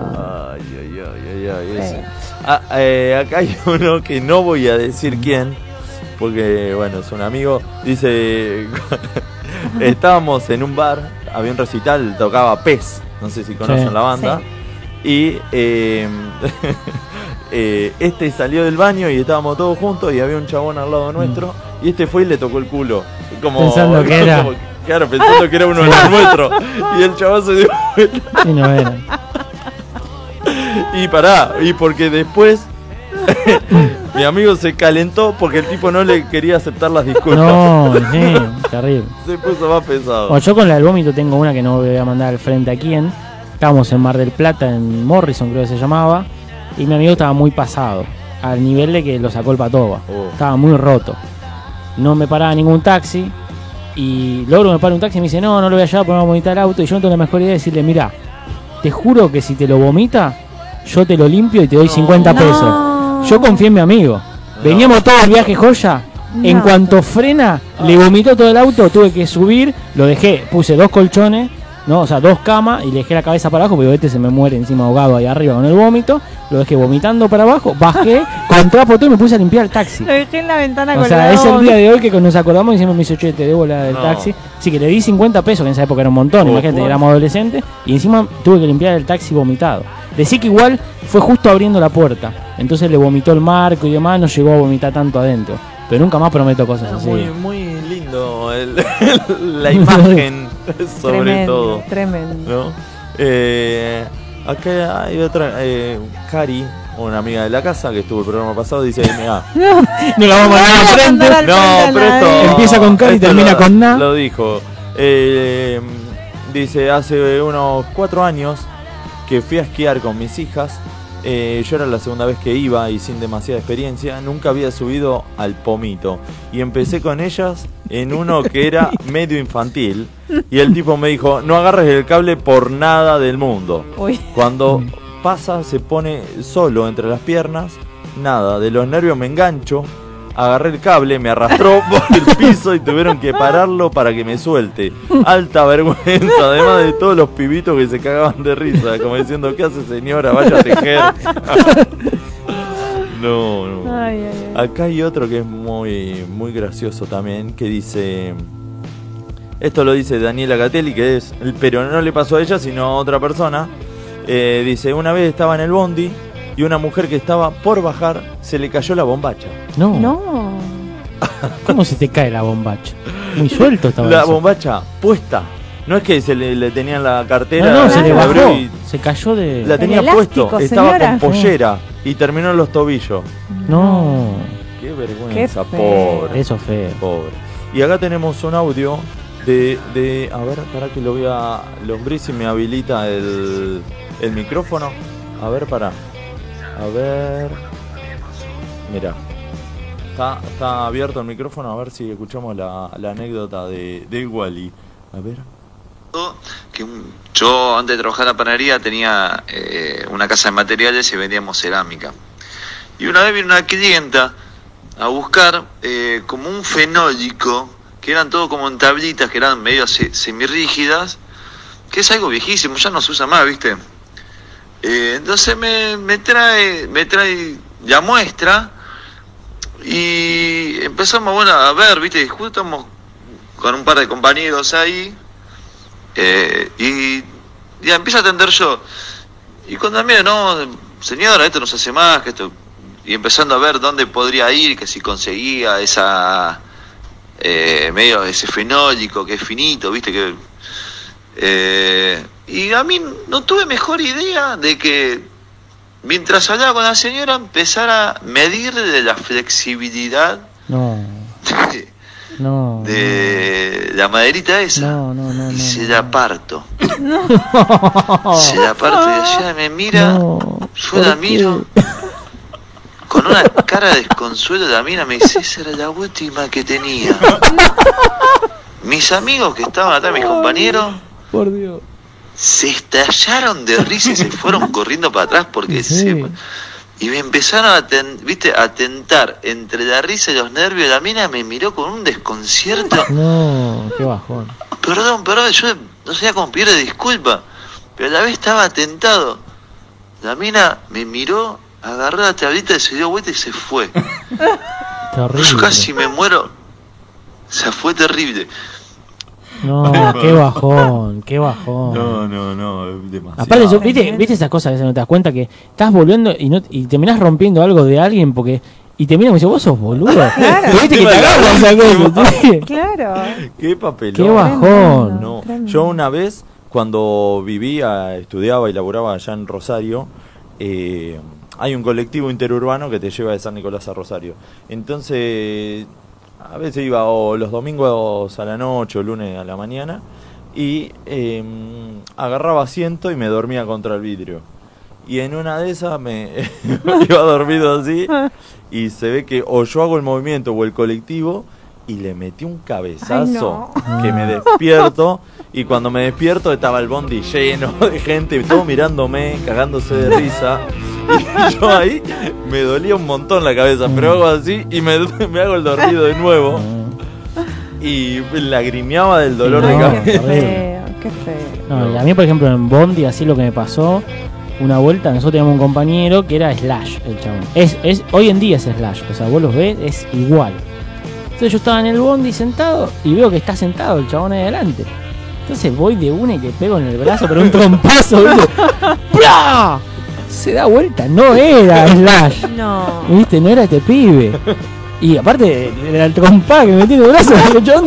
Ay, ay, ay, ay, ay. Ah, eh, acá hay [LAUGHS] uno que no voy a decir quién, porque bueno, es un amigo. Dice, [LAUGHS] [LAUGHS] estábamos en un bar, había un recital, tocaba Pez, no sé si conocen Sí. la banda. Y eh, [LAUGHS] eh, este salió del baño y estábamos todos juntos y había un chabón al lado nuestro y este fue y le tocó el culo. Como, Pensando que [LAUGHS] era. como- claro, pensando que era uno de los nuestros. Y el chabón se dio vuelta. Y no era. Y pará, y porque después mi amigo se calentó porque el tipo no le quería aceptar las disculpas. No, sí, terrible. Se puso más pesado. Bueno, yo con la del vómito tengo una que no voy a mandar al frente a quién. Estábamos en Mar del Plata, en Morrison creo que se llamaba, y mi amigo estaba muy pasado, al nivel de que lo sacó el patoba. Oh. Estaba muy roto. No me paraba ningún taxi, y logro me para un taxi y me dice, no, no lo voy a llevar porque me va a vomitar el auto, y yo no tengo la mejor idea de decirle, mira, te juro que si te lo vomita, yo te lo limpio y te doy 50 No. pesos. Yo confié en mi amigo. Veníamos todos el viaje joya. En cuanto frena, le vomitó todo el auto, tuve que subir, lo dejé, puse dos colchones, no, o sea, dos camas y le dejé la cabeza para abajo, porque este se me muere encima ahogado ahí arriba con el vómito, lo dejé vomitando para abajo, bajé, [LAUGHS] con trapo todo y me puse a limpiar el taxi. Lo dejé en la ventana O sea, es el día de hoy que nos acordamos y siempre me dice, che, te debo la del No. taxi. Así que le di 50 pesos, que en esa época era un montón, Oh, imagínate, éramos adolescentes, y encima tuve que limpiar el taxi vomitado. Decí que igual fue justo abriendo la puerta, entonces le vomitó el marco y demás, no llegó a vomitar tanto adentro. Pero nunca más prometo cosas así. Muy, muy lindo el- [LAUGHS] la imagen, [LAUGHS] sobre Tremendo, todo. Tremendo. ¿no? Eh, acá hay otra, eh, Cari, una amiga de la casa que estuvo el programa pasado, dice, mira, [LAUGHS] No la vamos a mandar al frente. no, pero esto, nadie. Empieza con Cari y termina lo- con na. Lo dijo. Eh, dice, hace unos cuatro años que fui a esquiar con mis hijas. Eh, yo era la segunda vez que iba y sin demasiada experiencia, nunca había subido al pomito. Y empecé con ellas en uno que era [LAUGHS] medio infantil. Y el tipo me dijo, no agarres el cable por nada del mundo. Uy. Cuando pasa se pone solo entre las piernas, nada, de los nervios me engancho, agarré el cable, me arrastró [LAUGHS] por el piso y tuvieron que pararlo para que me suelte. Alta vergüenza, además de todos los pibitos que se cagaban de risa, como diciendo, ¿qué hace señora? Vaya a tejer. [LAUGHS] no, no. Ay, ay, ay. Acá hay otro que es muy, muy gracioso también, que dice... Esto lo dice Daniela Catelli, que es, pero no le pasó a ella, sino a otra persona. Eh, dice, una vez estaba en el bondi y una mujer que estaba por bajar se le cayó la bombacha. No. No. [LAUGHS] ¿Cómo se te cae la bombacha? Muy suelto estaba La eso. bombacha puesta. No es que se le, le tenían la cartera, No, no, se le abrió bajó. y Se cayó de. la tenía elástico, puesto, estaba señora. con pollera y terminó en los tobillos. No. Qué Qué vergüenza, feo. pobre. Eso feo. Pobre. Y acá tenemos un audio de, de a ver, para que lo vea Lombriz si me habilita el, el micrófono. A ver, para. A ver. Mira. Está, está abierto el micrófono, a ver si escuchamos la, la anécdota de, de Wally. A ver. que yo antes de trabajar en la panadería tenía eh, una casa de materiales y vendíamos cerámica. Y una vez vino una clienta a buscar eh, como un fenólico, que eran todo como en tablitas, que eran medio se- semirrígidas, que es algo viejísimo, ya no se usa más, ¿viste? Eh, entonces me, trae me trae la muestra y empezamos bueno, a ver, ¿viste? Justo con un par de compañeros ahí eh, y ya empiezo a atender yo. Y cuando mira, no, señora, esto no se hace más, que esto. Y empezando a ver dónde podría ir, que si conseguía esa. eh, medio ese fenólico que es finito, viste que. Y a mí no tuve mejor idea de que mientras hablaba con la señora empezara a medirle la flexibilidad No. No. de la maderita esa. No, no, no, y no, se no. la parto. No. Se la parto y ella me mira, No. yo la miro, con una cara de desconsuelo la mira, me dice, esa era la última que tenía. Mis amigos que estaban atrás, mis compañeros, Por Dios. Se estallaron de risa y se fueron [LAUGHS] corriendo para atrás porque Sí. se... Y me empezaron a, ten- ¿viste? a tentar entre la risa y los nervios. La mina me miró con un desconcierto. No, qué bajón. Perdón, perdón, yo no sabía cómo pedirle disculpa, pero a la vez estaba tentado. La mina me miró, agarró la tablita y se dio vuelta y se fue. [LAUGHS] Terrible. Yo casi me muero. O sea, fue terrible. No, [LAUGHS] qué bajón, qué bajón. No, no, no, es demasiado. Aparte, eso, ¿viste, ¿viste esas cosas que a veces no te das cuenta que estás volviendo y no y terminás rompiendo algo de alguien porque y te miran y me dicen, vos sos boludo. Claro. [LAUGHS] Pero viste que te agarran esa cosa, ¿sí? Claro. Qué papelón. Qué bajón. No, Tremendo. yo una vez, cuando vivía, estudiaba y laboraba allá en Rosario, eh, hay un colectivo interurbano que te lleva de San Nicolás a Rosario. Entonces, a veces iba o los domingos a la noche o lunes a la mañana y eh, agarraba asiento y me dormía contra el vidrio. Y en una de esas [LAUGHS] me iba dormido así y se ve que o yo hago el movimiento o el colectivo y le metí un cabezazo Ay, que me despierto [LAUGHS] Y cuando me despierto estaba el bondi lleno [LAUGHS] de gente, todo mirándome, cagándose de risa. Y [LAUGHS] yo ahí me dolía un montón la cabeza, pero hago así y me, [LAUGHS] me hago el dormido de nuevo. Y lagrimeaba del dolor de cabeza. Qué feo, qué feo. No, a mí, por ejemplo, en Bondi, así lo que me pasó, una vuelta, nosotros teníamos un compañero que era Slash, el chabón. Es, es, hoy en día es Slash, o sea, vos los ves, es igual. Entonces yo estaba en el Bondi sentado y veo que está sentado el chabón ahí adelante. Entonces voy de una y le pego en el brazo, pero un trompazo, ¿viste? [LAUGHS] ¡Pla! Se da vuelta, no era Slash. [LAUGHS] No. ¿Viste? No era este pibe. Y aparte, era el trompa que me tiene el brazo, el chabón.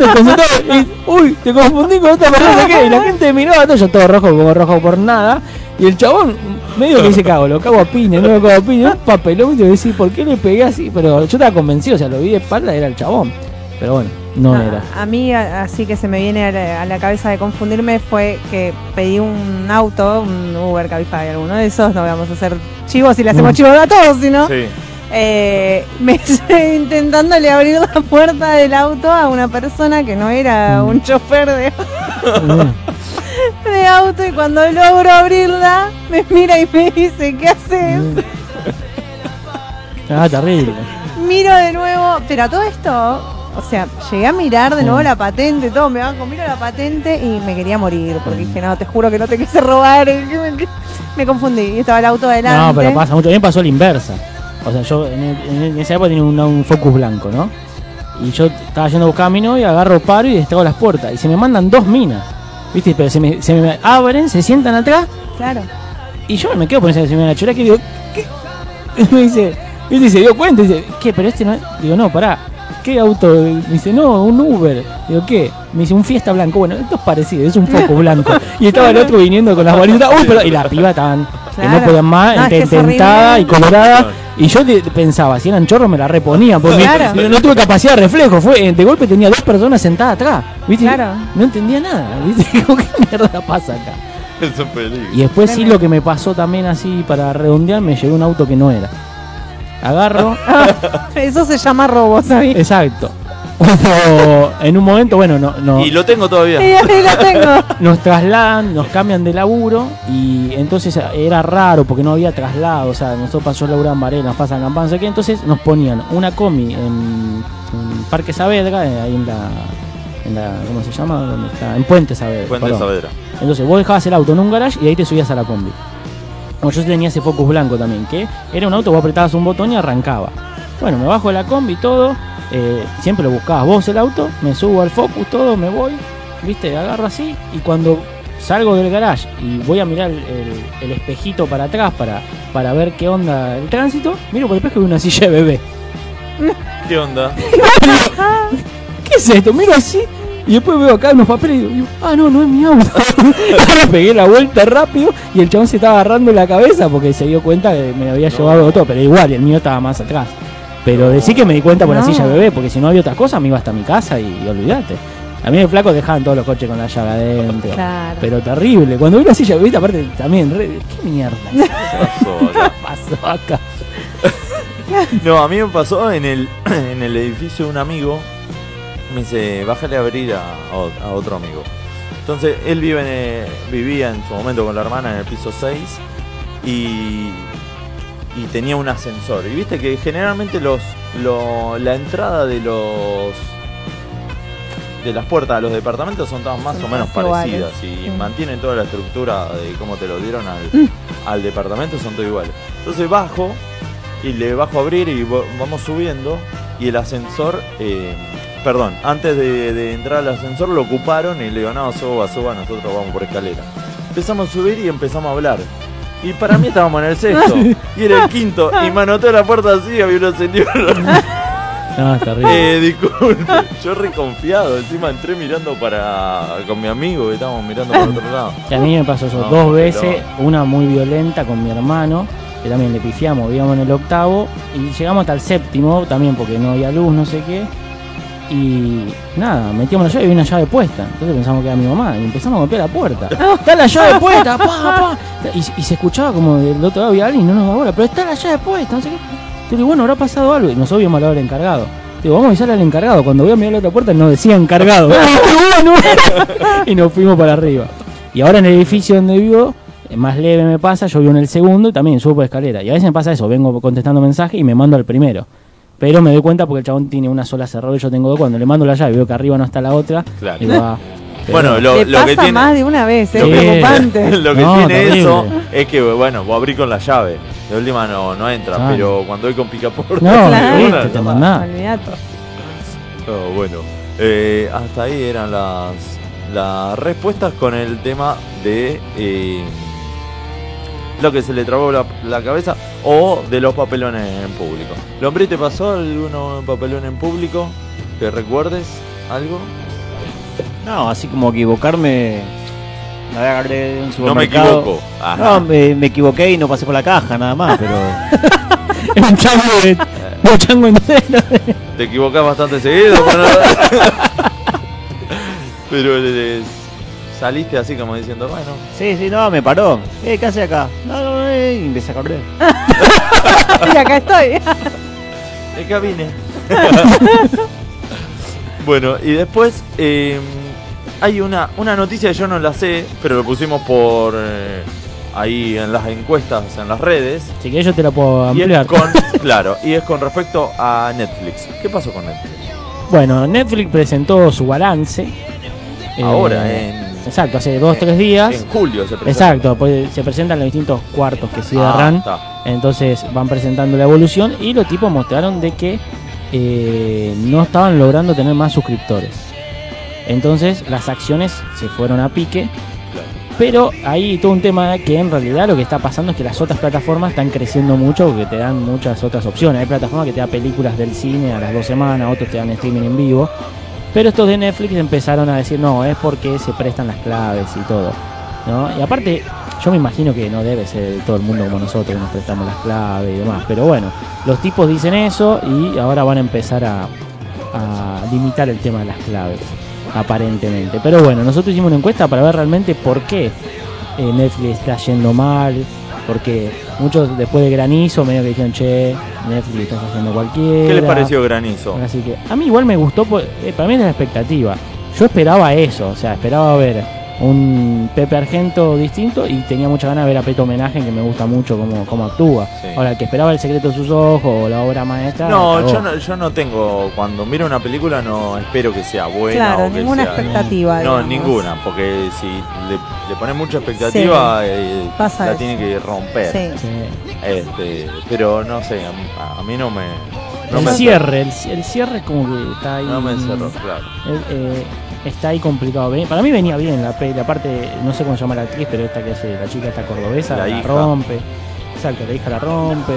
Y, uy, te confundí con esta persona que. Y la gente miraba, todo, yo todo rojo, como rojo por nada. Y el chabón, medio que dice cago, lo cago a piña, no lo cago a piña. Un papelón, y te decís, ¿por qué le pegué así? Pero yo estaba convencido, o sea, lo vi de espalda, era el chabón. Pero bueno, no Ah, era. A mí, así que se me viene a la, a la cabeza de confundirme, fue que pedí un auto, un Uber, Cabify, alguno de esos. No vamos a hacer chivos y le hacemos Mm. chivos a todos, si no. Sí. Eh, [LAUGHS] me estoy intentándole abrir la puerta del auto a una persona que no era un chofer de, de auto y cuando logro abrirla me mira y me dice, ¿qué haces? Ah, terrible. Miro de nuevo, pero a todo esto, o sea, llegué a mirar de nuevo la patente, todo, me bajo, miro la patente y me quería morir, porque dije, no, te juro que no te quise robar, [LAUGHS] me, confundí, estaba el auto adelante. No, pero pasa mucho. A mí me pasó la inversa. O sea, yo en, el- en esa época tenía un, un Focus blanco, ¿no? Y yo estaba yendo a buscar a mi novia, agarro paro y destrago las puertas. Y se me mandan dos minas. ¿Viste? Pero se me, se me abren, se sientan atrás. Claro. Y yo me quedo por esa se me la chora que digo, ¿qué? [LAUGHS] Y me dice. Y se dio cuenta. Y dice, ¿qué? Pero este no es. Digo, no, pará. ¿Qué auto? Me dice, no, un Uber. Digo, ¿qué? Me dice, un Fiesta blanco. Bueno, esto es parecido, es un Focus blanco. Y estaba el otro viniendo con las bolitas. Uy, pero. Y la piba estaban. Que no podían más, No, es que es tentada y colorada. Y yo pensaba, si eran chorros me la reponían, porque Claro. no, no tuve capacidad de reflejo. Fue, eh, de golpe tenía dos personas sentadas atrás. ¿Viste? Claro. No entendía nada. ¿Viste? [LAUGHS] ¿Qué mierda pasa acá? Es un peligro. Y después sí lo que me pasó también así para redondear, me llegó un auto que no era. Agarro. [LAUGHS] Eso se llama robo, ¿sabes? Exacto. O en un momento, bueno, no, no, Y lo tengo todavía. [LAUGHS] Y ahí lo tengo. nos trasladan, nos cambian de laburo y entonces era raro porque no había traslado, o sea, nosotros pasó a laburar en Varela, pasa en Campana, no sé qué, entonces nos ponían una comi en, en Parque Saavedra, eh, ahí en la, en la, ¿cómo se llama? ¿Dónde está? En Puente Saavedra. Puente perdón. Saavedra. Entonces vos dejabas el auto en un garage y ahí te subías a la combi. Bueno, yo tenía ese Focus blanco también, que era un auto, vos apretabas un botón y arrancaba. Bueno, me bajo de la combi y todo, eh, siempre lo buscabas vos el auto, me subo al Focus, todo, me voy, viste, agarro así y cuando salgo del garage y voy a mirar el, el- el espejito para atrás para, para ver qué onda el tránsito, miro por el espejo y veo una silla de bebé. ¿Qué onda? [LAUGHS] ¿Qué es esto? Miro así y después veo acá unos papeles y digo, ah, no, no es mi auto. [LAUGHS] Ahora pegué la vuelta rápido y el chabón se estaba agarrando la cabeza porque se dio cuenta que me había llevado todo, pero igual, el mío estaba más atrás. Pero decí que me di cuenta por la No. silla de bebé, porque si no había otra cosa me iba hasta mi casa y, y olvídate. A mí el flaco dejaban todos los coches con la llave adentro. Claro. Pero terrible. Cuando vi la silla de bebé, aparte también, re- ¿qué mierda? [LAUGHS] Acá. pasó acá? [LAUGHS] No, a mí me pasó en el, [CLEARS THROAT] en el edificio de un amigo. Me dice, bájale a abrir a, a ot- a otro amigo. Entonces, él vive en, eh, vivía en su momento con la hermana en el piso 6 y, y tenía un ascensor. Y viste que generalmente los, lo- la entrada de los de las puertas a los departamentos son todas más Son o menos iguales. parecidas y Sí. mantienen toda la estructura de cómo te lo dieron al, al departamento, son todos iguales. Entonces bajo y le bajo a abrir y vamos subiendo y el ascensor, eh, perdón, antes de, de entrar al ascensor lo ocuparon y le digo, no, suba, suba, nosotros vamos por escalera. Empezamos a subir y empezamos a hablar. Y para mí estábamos en el sexto y era el quinto y me anotó la puerta así y había una señora. [LAUGHS] No, es terrible. Eh, disculpe, yo reconfiado, encima entré mirando para con mi amigo que estábamos mirando por otro lado. [LAUGHS] Que a mí me pasó eso No, dos veces, una muy violenta con mi hermano, que también le pifiamos, vivíamos en el octavo, y llegamos hasta el séptimo, también porque no había luz, no sé qué, y nada, metíamos la llave y había una llave puesta, entonces pensamos que era mi mamá, y empezamos a golpear la puerta. [LAUGHS] ¡Está la llave puesta! ¡Pa, pa! Y, y se escuchaba como del otro lado había alguien, y no nos daba bola, pero está la llave puesta, no sé qué. Yo digo, bueno, habrá pasado algo, y nosotros vimos al encargado. Digo, vamos a avisarle al encargado. Cuando voy a mirar la otra puerta no decía encargado. [LAUGHS] [LAUGHS] y nos fuimos para arriba. Y ahora en el edificio donde vivo, eh, más leve me pasa, yo vivo en el segundo y también subo por escalera. Y a veces me pasa eso, vengo contestando mensajes y me mando al primero. Pero me doy cuenta porque el chabón tiene una sola cerrada y yo tengo dos. Cuando le mando la llave veo que arriba no está la otra. Claro. digo, ah, [LAUGHS] Bueno, lo, Te lo que pasa tiene, más de una vez, es Sí. preocupante. [LAUGHS] lo que No, tiene terrible. eso es que, bueno, vos abrís con la llave. De última no, no entra, Claro. pero cuando voy con picaporte. No, [LAUGHS] Claro. una, te no. mandás. Oh, bueno, eh, hasta ahí eran las, las respuestas con el tema de eh, lo que se le trabó la, la cabeza o de los papelones en público. Lombre, ¿te pasó alguno papelón en público? ¿Que recuerdes algo? No, así como equivocarme. Agarré de un No me equivoco. Ajá. No, me, me equivoqué y no pasé por la caja, nada más, pero. [LAUGHS] un chango de. Un chango entero. Te equivocas bastante seguido, pero, [LAUGHS] pero eh, saliste así como diciendo, bueno, Sí, sí, no, me paró. Eh, ¿qué hace acá? No, no, no, eh, y empecé a correr. [LAUGHS] y acá estoy. [LAUGHS] de acá vine. [LAUGHS] bueno, y después eh, hay una, una noticia que yo no la sé, pero lo pusimos por eh, ahí en las encuestas, en las redes. Así que yo te la puedo Y ampliar. con, claro, y es con respecto a Netflix. ¿Qué pasó con Netflix? Bueno, Netflix presentó su balance. eh, Ahora, en- Exacto, hace dos o tres días. En julio se presenta. Exacto, pues se presentan los distintos cuartos que Ah, cierran. está. entonces van presentando la evolución y los tipos mostraron de que eh, no estaban logrando tener más suscriptores. Entonces las acciones se fueron a pique. Pero hay todo un tema que en realidad lo que está pasando es que las otras plataformas están creciendo mucho porque te dan muchas otras opciones. Hay plataformas que te dan películas del cine a las dos semanas, otros te dan streaming en vivo. Pero estos de Netflix empezaron a decir, no, es porque se prestan las claves y todo. ¿no? Y aparte, yo me imagino que no debe ser todo el mundo como nosotros que nos prestamos las claves y demás. Pero bueno, los tipos dicen eso y ahora van a empezar a, a limitar el tema de las claves, aparentemente. Pero bueno, nosotros hicimos una encuesta para ver realmente por qué eh, Netflix está yendo mal. Porque muchos después de granizo medio que dijeron, che, Netflix estás haciendo cualquiera. ¿Qué les pareció Granizo? Así que a mí igual me gustó, pues, eh, para mí es la expectativa. Yo esperaba eso, o sea, esperaba ver un Pepe Argento distinto y tenía mucha ganas de ver a Peto Homenaje, que me gusta mucho cómo, cómo actúa. Sí. Ahora, el que esperaba El secreto de sus ojos o la obra maestra. No, yo no, yo no tengo, cuando miro una película no espero que sea buena Claro, o que ninguna sea- expectativa, No, digamos. ninguna, porque si le, le pones mucha expectativa eh, pasa la eso. tiene que romper. Sí. Este, pero no sé, a, a mí no me... No el me cierre, el, el cierre es como que está ahí. No me cerró, claro. eh, eh, está ahí complicado. Para mí venía bien la peli, aparte, no sé cómo se llama la actriz, pero esta que hace, la chica esta cordobesa, La la, hija. rompe. Exacto, la hija la rompe.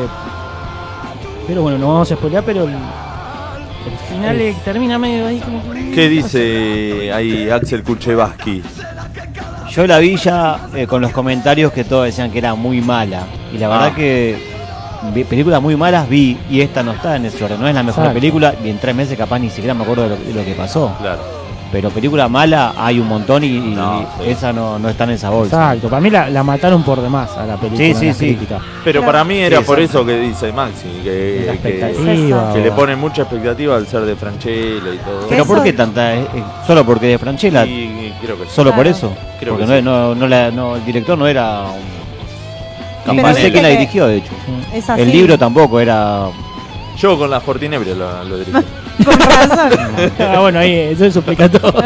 Pero bueno, no vamos a spoilear, pero el, el final termina medio ahí como que- ¿Qué dice ahí Axel Kuchevaski? Yo la vi ya eh, con los comentarios que todos decían que era muy mala. Y la verdad Ah. que películas muy malas vi y esta no está en ese orden. No es la mejor Exacto. película y en tres meses capaz ni siquiera me acuerdo de lo, de lo que pasó. Claro. Pero película mala hay un montón y, y No, sí. esa no, no está en esa bolsa. Exacto, para mí la, la mataron por demás a la película. Sí, sí, la sí. crítica. Pero Claro. para mí era Sí, por eso que dice Maxi, que, La que- expectativa. que le ponen mucha expectativa al ser de Franchella y todo. Pero ¿por qué tanta? eh, eh, ¿Solo porque de Franchella? Y creo que sí. ¿Solo por eso? Creo porque que no, sí. no, no la- no, el director no era un... No sé quién la dirigió, de hecho. Es así. El libro tampoco era... Yo con la Fortinebria lo, lo dirigí. [LAUGHS] Con razón. [LAUGHS] ah, bueno, ahí eso explica todo. [LAUGHS]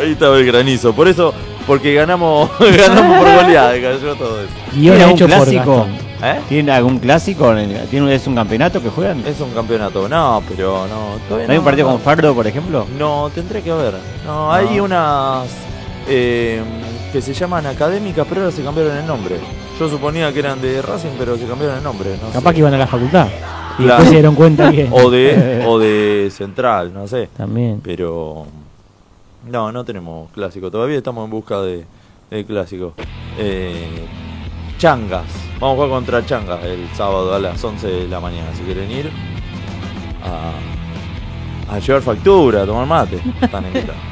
Ahí estaba el granizo. Por eso, porque ganamos, ganamos por goleada, cayó todo eso. Guión ¿Tiene hecho algún por clásico? ¿Eh? ¿Tiene algún clásico? ¿Tiene, ¿Es un campeonato que juegan? Es un campeonato. No, pero no. Todavía ¿No hay un partido no. con Fardo, por ejemplo? No, tendré que ver. No, hay unas eh, que se llaman académicas, pero ahora se cambiaron el nombre. Yo suponía que eran de Racing, pero se cambiaron el nombre. No Capaz sé. que iban a la facultad. Y Claro. después se dieron cuenta que. O de, [LAUGHS] o de Central, no sé. También. Pero no, no tenemos clásico. Todavía estamos en busca de, de clásico. Eh, Changas. Vamos a jugar contra Changas el sábado a las 11 de la mañana. Si quieren ir a, a llevar factura, a tomar mate. Están invitados. [LAUGHS]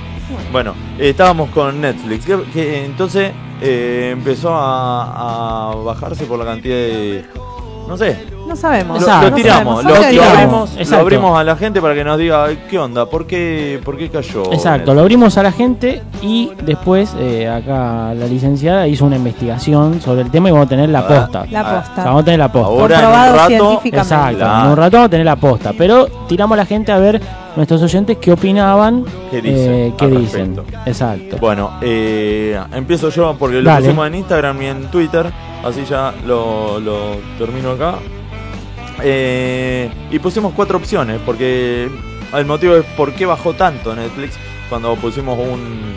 Bueno, eh, estábamos con Netflix. Que, que entonces eh, empezó a, a bajarse por la cantidad de. No sé. No sabemos. Lo, tiramos, No lo, sabemos, lo abrimos, lo abrimos a la gente para que nos diga "Ay, qué onda, por qué, por qué cayó. Exacto, lo abrimos a la gente y después eh, acá la licenciada hizo una investigación sobre el tema y vamos a tener la Ah, posta. La O sea, posta. vamos a tener la posta. Ahora en un rato. Exacto, en un rato vamos a tener la posta. Pero tiramos a la gente a ver nuestros oyentes qué opinaban, ¿Qué dicen eh, qué dicen. Exacto. Bueno, eh, empiezo yo porque lo Dale. pusimos en Instagram y en Twitter, así ya lo, lo termino acá. Eh, y pusimos cuatro opciones, porque el motivo es por qué bajó tanto Netflix cuando pusimos un,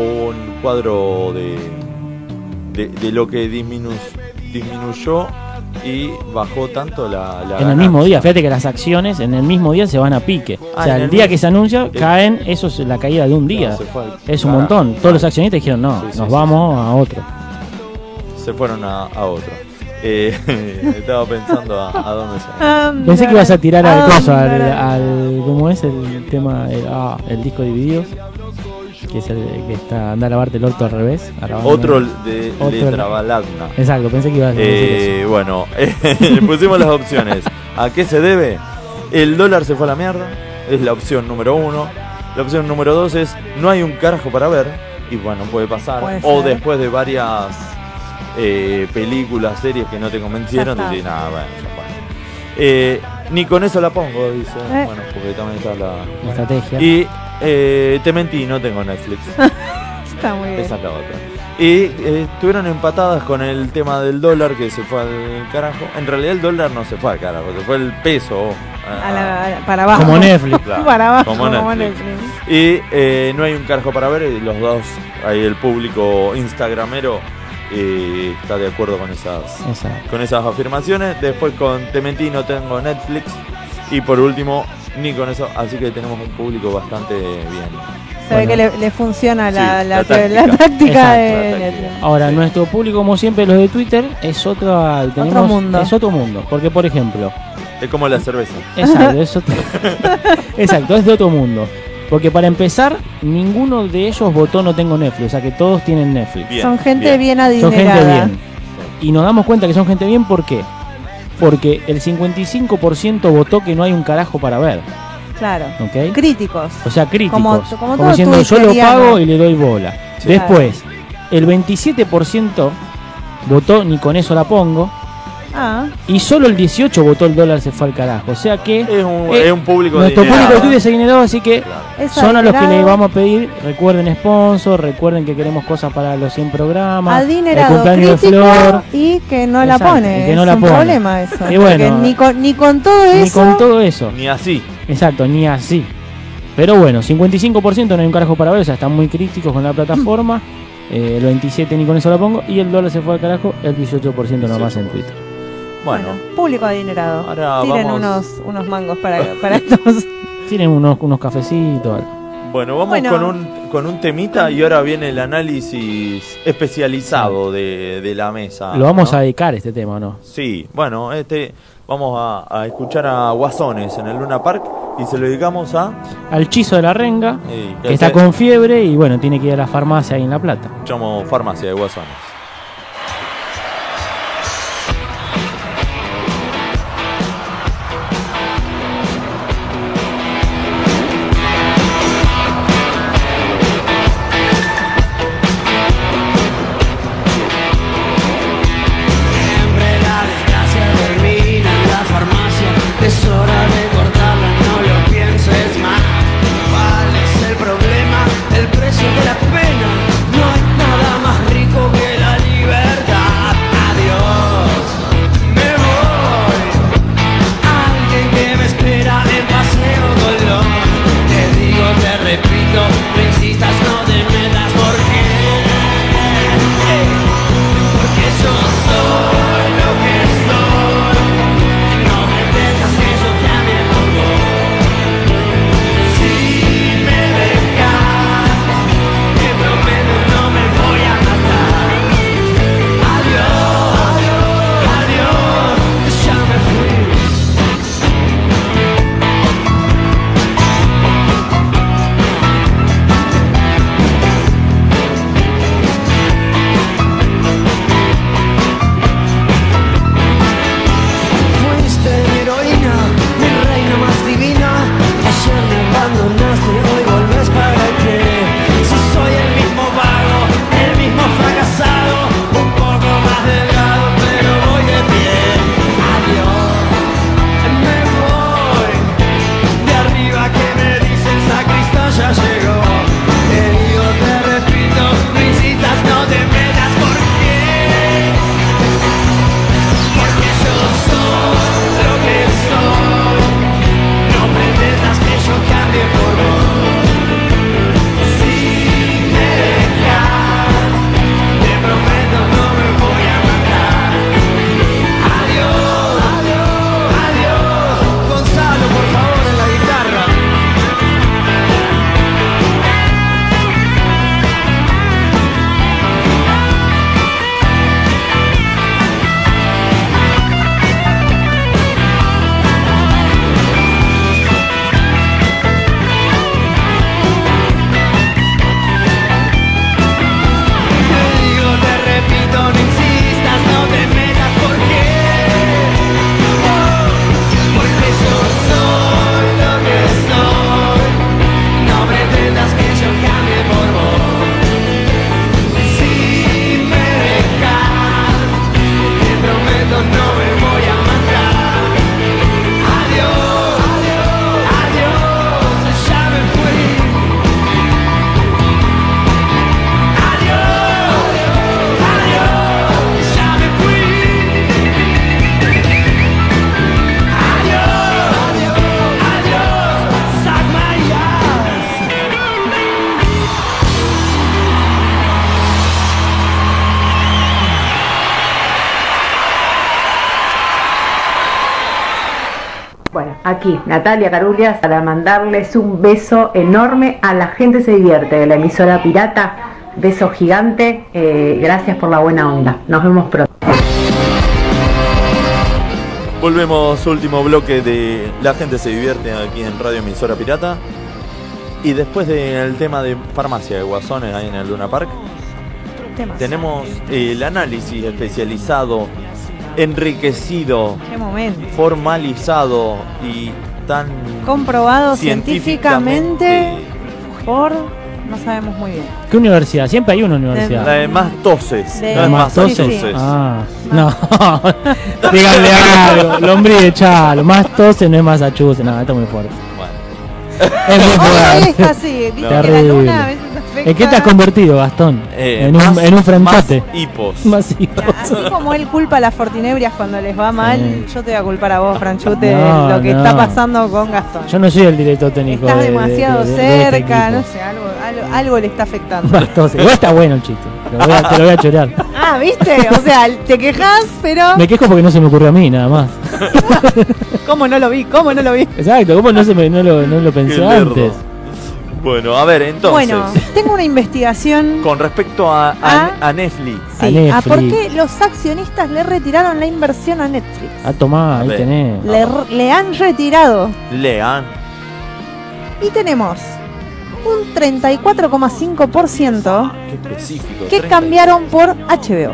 un cuadro de, de, de lo que disminu- disminuyó y bajó tanto la, la en el mismo día, fíjate que las acciones en el mismo día se van a pique. Ah, o sea, en el el día que se anuncia, el- caen, eso es la caída de un día. No, al es un montón. Todos los accionistas dijeron, no, Sí, nos sí, vamos a otro. Se fueron a, a otro. Eh, [LAUGHS] estaba pensando a, a dónde se Ah, Pensé que ibas a tirar al Ah, coso, al, ¿cómo es el tema? El, ah, el disco divididos, que es el que está, anda a lavarte el orto al revés. Otro de Otro- letra balagna. Exacto, pensé que ibas a decir eso. Eh, bueno, [LAUGHS] pusimos las opciones. ¿A qué se debe? El dólar se fue a la mierda, es la opción número uno. La opción número dos es no hay un carajo para ver, y bueno, puede pasar. Puede o ser. después de varias eh, películas, series que no te convencieron, decís, nada, bueno, ya fue". Eh, ni con eso la pongo, dice. Eh. Bueno, porque también está la... La estrategia. Y eh, te mentí, no tengo Netflix. [LAUGHS] Está muy bien. Esa es la otra. Y eh, estuvieron empatadas con el tema del dólar que se fue al carajo. En realidad el dólar no se fue al carajo, se fue el peso. A la- a la- para abajo. Como Netflix. Claro, [LAUGHS] para abajo, como como Netflix. Netflix. Y eh, no hay un carajo para ver, y los dos, ahí el público instagramero eh, está de acuerdo con esas, Exacto. con esas afirmaciones. Después con Te mentí, no tengo Netflix. Y por último, ni con eso, así que tenemos un público bastante bien. Se ve Bueno. que le, le funciona la, Sí, la, la te- la táctica. [LAUGHS] de. Netflix. Ahora, nuestro público, como siempre, los de Twitter, es otro, tenemos, mundo. Es otro mundo. Porque, por ejemplo, Es como la cerveza. exacto, es otro- [LAUGHS] exacto, es de otro mundo. Porque para empezar, ninguno de ellos votó no tengo Netflix, o sea que todos tienen Netflix. Bien, Son gente bien, bien. Son adinerada. gente bien. Y nos damos cuenta que son gente bien, ¿por qué? Porque el 55% votó que no hay un carajo para ver, Claro. ¿ok? Críticos. O sea, críticos. Como- Como, diciendo, yo lo pago y le doy bola. Sí. Después, el 27% votó ni con eso la pongo. Ah, Y solo el 18 votó el dólar se fue al carajo. O sea que Es un, Eh, es un público nuestro adinerado. público se generó, así que es son a los que adinerado. le vamos a pedir, recuerden sponsor, recuerden que queremos cosas para los 100 programas, el Adinerado, cumpleaños de Flor, y que no Exacto, la pone. que no es la un pone. problema eso. Y bueno, ni con, ni con todo ni eso. con todo eso. Ni así. Exacto, ni así. Pero bueno, 55% no hay un carajo para ver, o sea, están muy críticos con la plataforma. Eh, el 27 ni con eso la pongo. Y el dólar se fue al carajo, el 18% nomás en Twitter. Bueno, Público adinerado. Ahora Tiren vamos- unos, unos mangos para, para estos. [LAUGHS] Tienen unos, unos cafecitos. algo. bueno, vamos Bueno. Con, un, con un temita y ahora viene el análisis especializado de, de la mesa. Lo vamos ¿no? a dedicar este tema, ¿o no? Sí, bueno, este vamos a, a escuchar a Guasones en el Luna Park y se lo dedicamos a... Al chizo de la renga, que está este- con fiebre y bueno, tiene que ir a la farmacia ahí en La Plata. Escuchamos Farmacia de Guasones. Aquí, Natalia Carulias, para mandarles un beso enorme a la gente se divierte de la emisora pirata. Beso gigante, eh, gracias por la buena onda. Nos vemos pronto. Volvemos, último bloque de La gente se divierte aquí en Radio Emisora Pirata. Y después del tema de farmacia de Guasones ahí en el Luna Park, tenemos el análisis especializado, enriquecido, Qué momento. formalizado y tan Comprobado científicamente por. No sabemos muy bien. ¿Qué universidad? Siempre hay una universidad. La de más toses, De- no más toses. toses. Ah, no. [LAUGHS] Díganle algo. Lombriz, chalo. Más toses no es Massachusetts. No, esto es muy fuerte. Es muy fuerte. está así, viste que la Terrible. luna a veces ¿En qué te has convertido, Gastón? Eh, en, un, en un más hipos. [LAUGHS] Más hipos. Así como él culpa a las fortinebrias cuando les va mal, Sí. yo te voy a culpar a vos, Franchute, No, de lo que no. está pasando con Gastón. Yo no soy el director técnico. Estás de- de- demasiado de- de- de este cerca, no sé, algo, algo, algo le está afectando. [LAUGHS] Toses. Igual está bueno el chiste. Te lo voy a, te lo voy a chorear. Ah, ¿viste? O sea, te quejas, pero Me quejo porque no se me ocurrió a mí, nada más. [LAUGHS] ¿cómo no lo vi? ¿Cómo no lo vi? Exacto, ¿cómo no, se me, no, lo, no lo pensé antes? Bueno, a ver, entonces, Bueno, tengo una investigación con respecto a, a, a Netflix. sí, a a por Netflix. qué los accionistas le retiraron la inversión a Netflix. Ah, tomá, ahí tenés. Le, le han retirado Lean. y tenemos un 34,5% Qué específico. que cambiaron por HBO.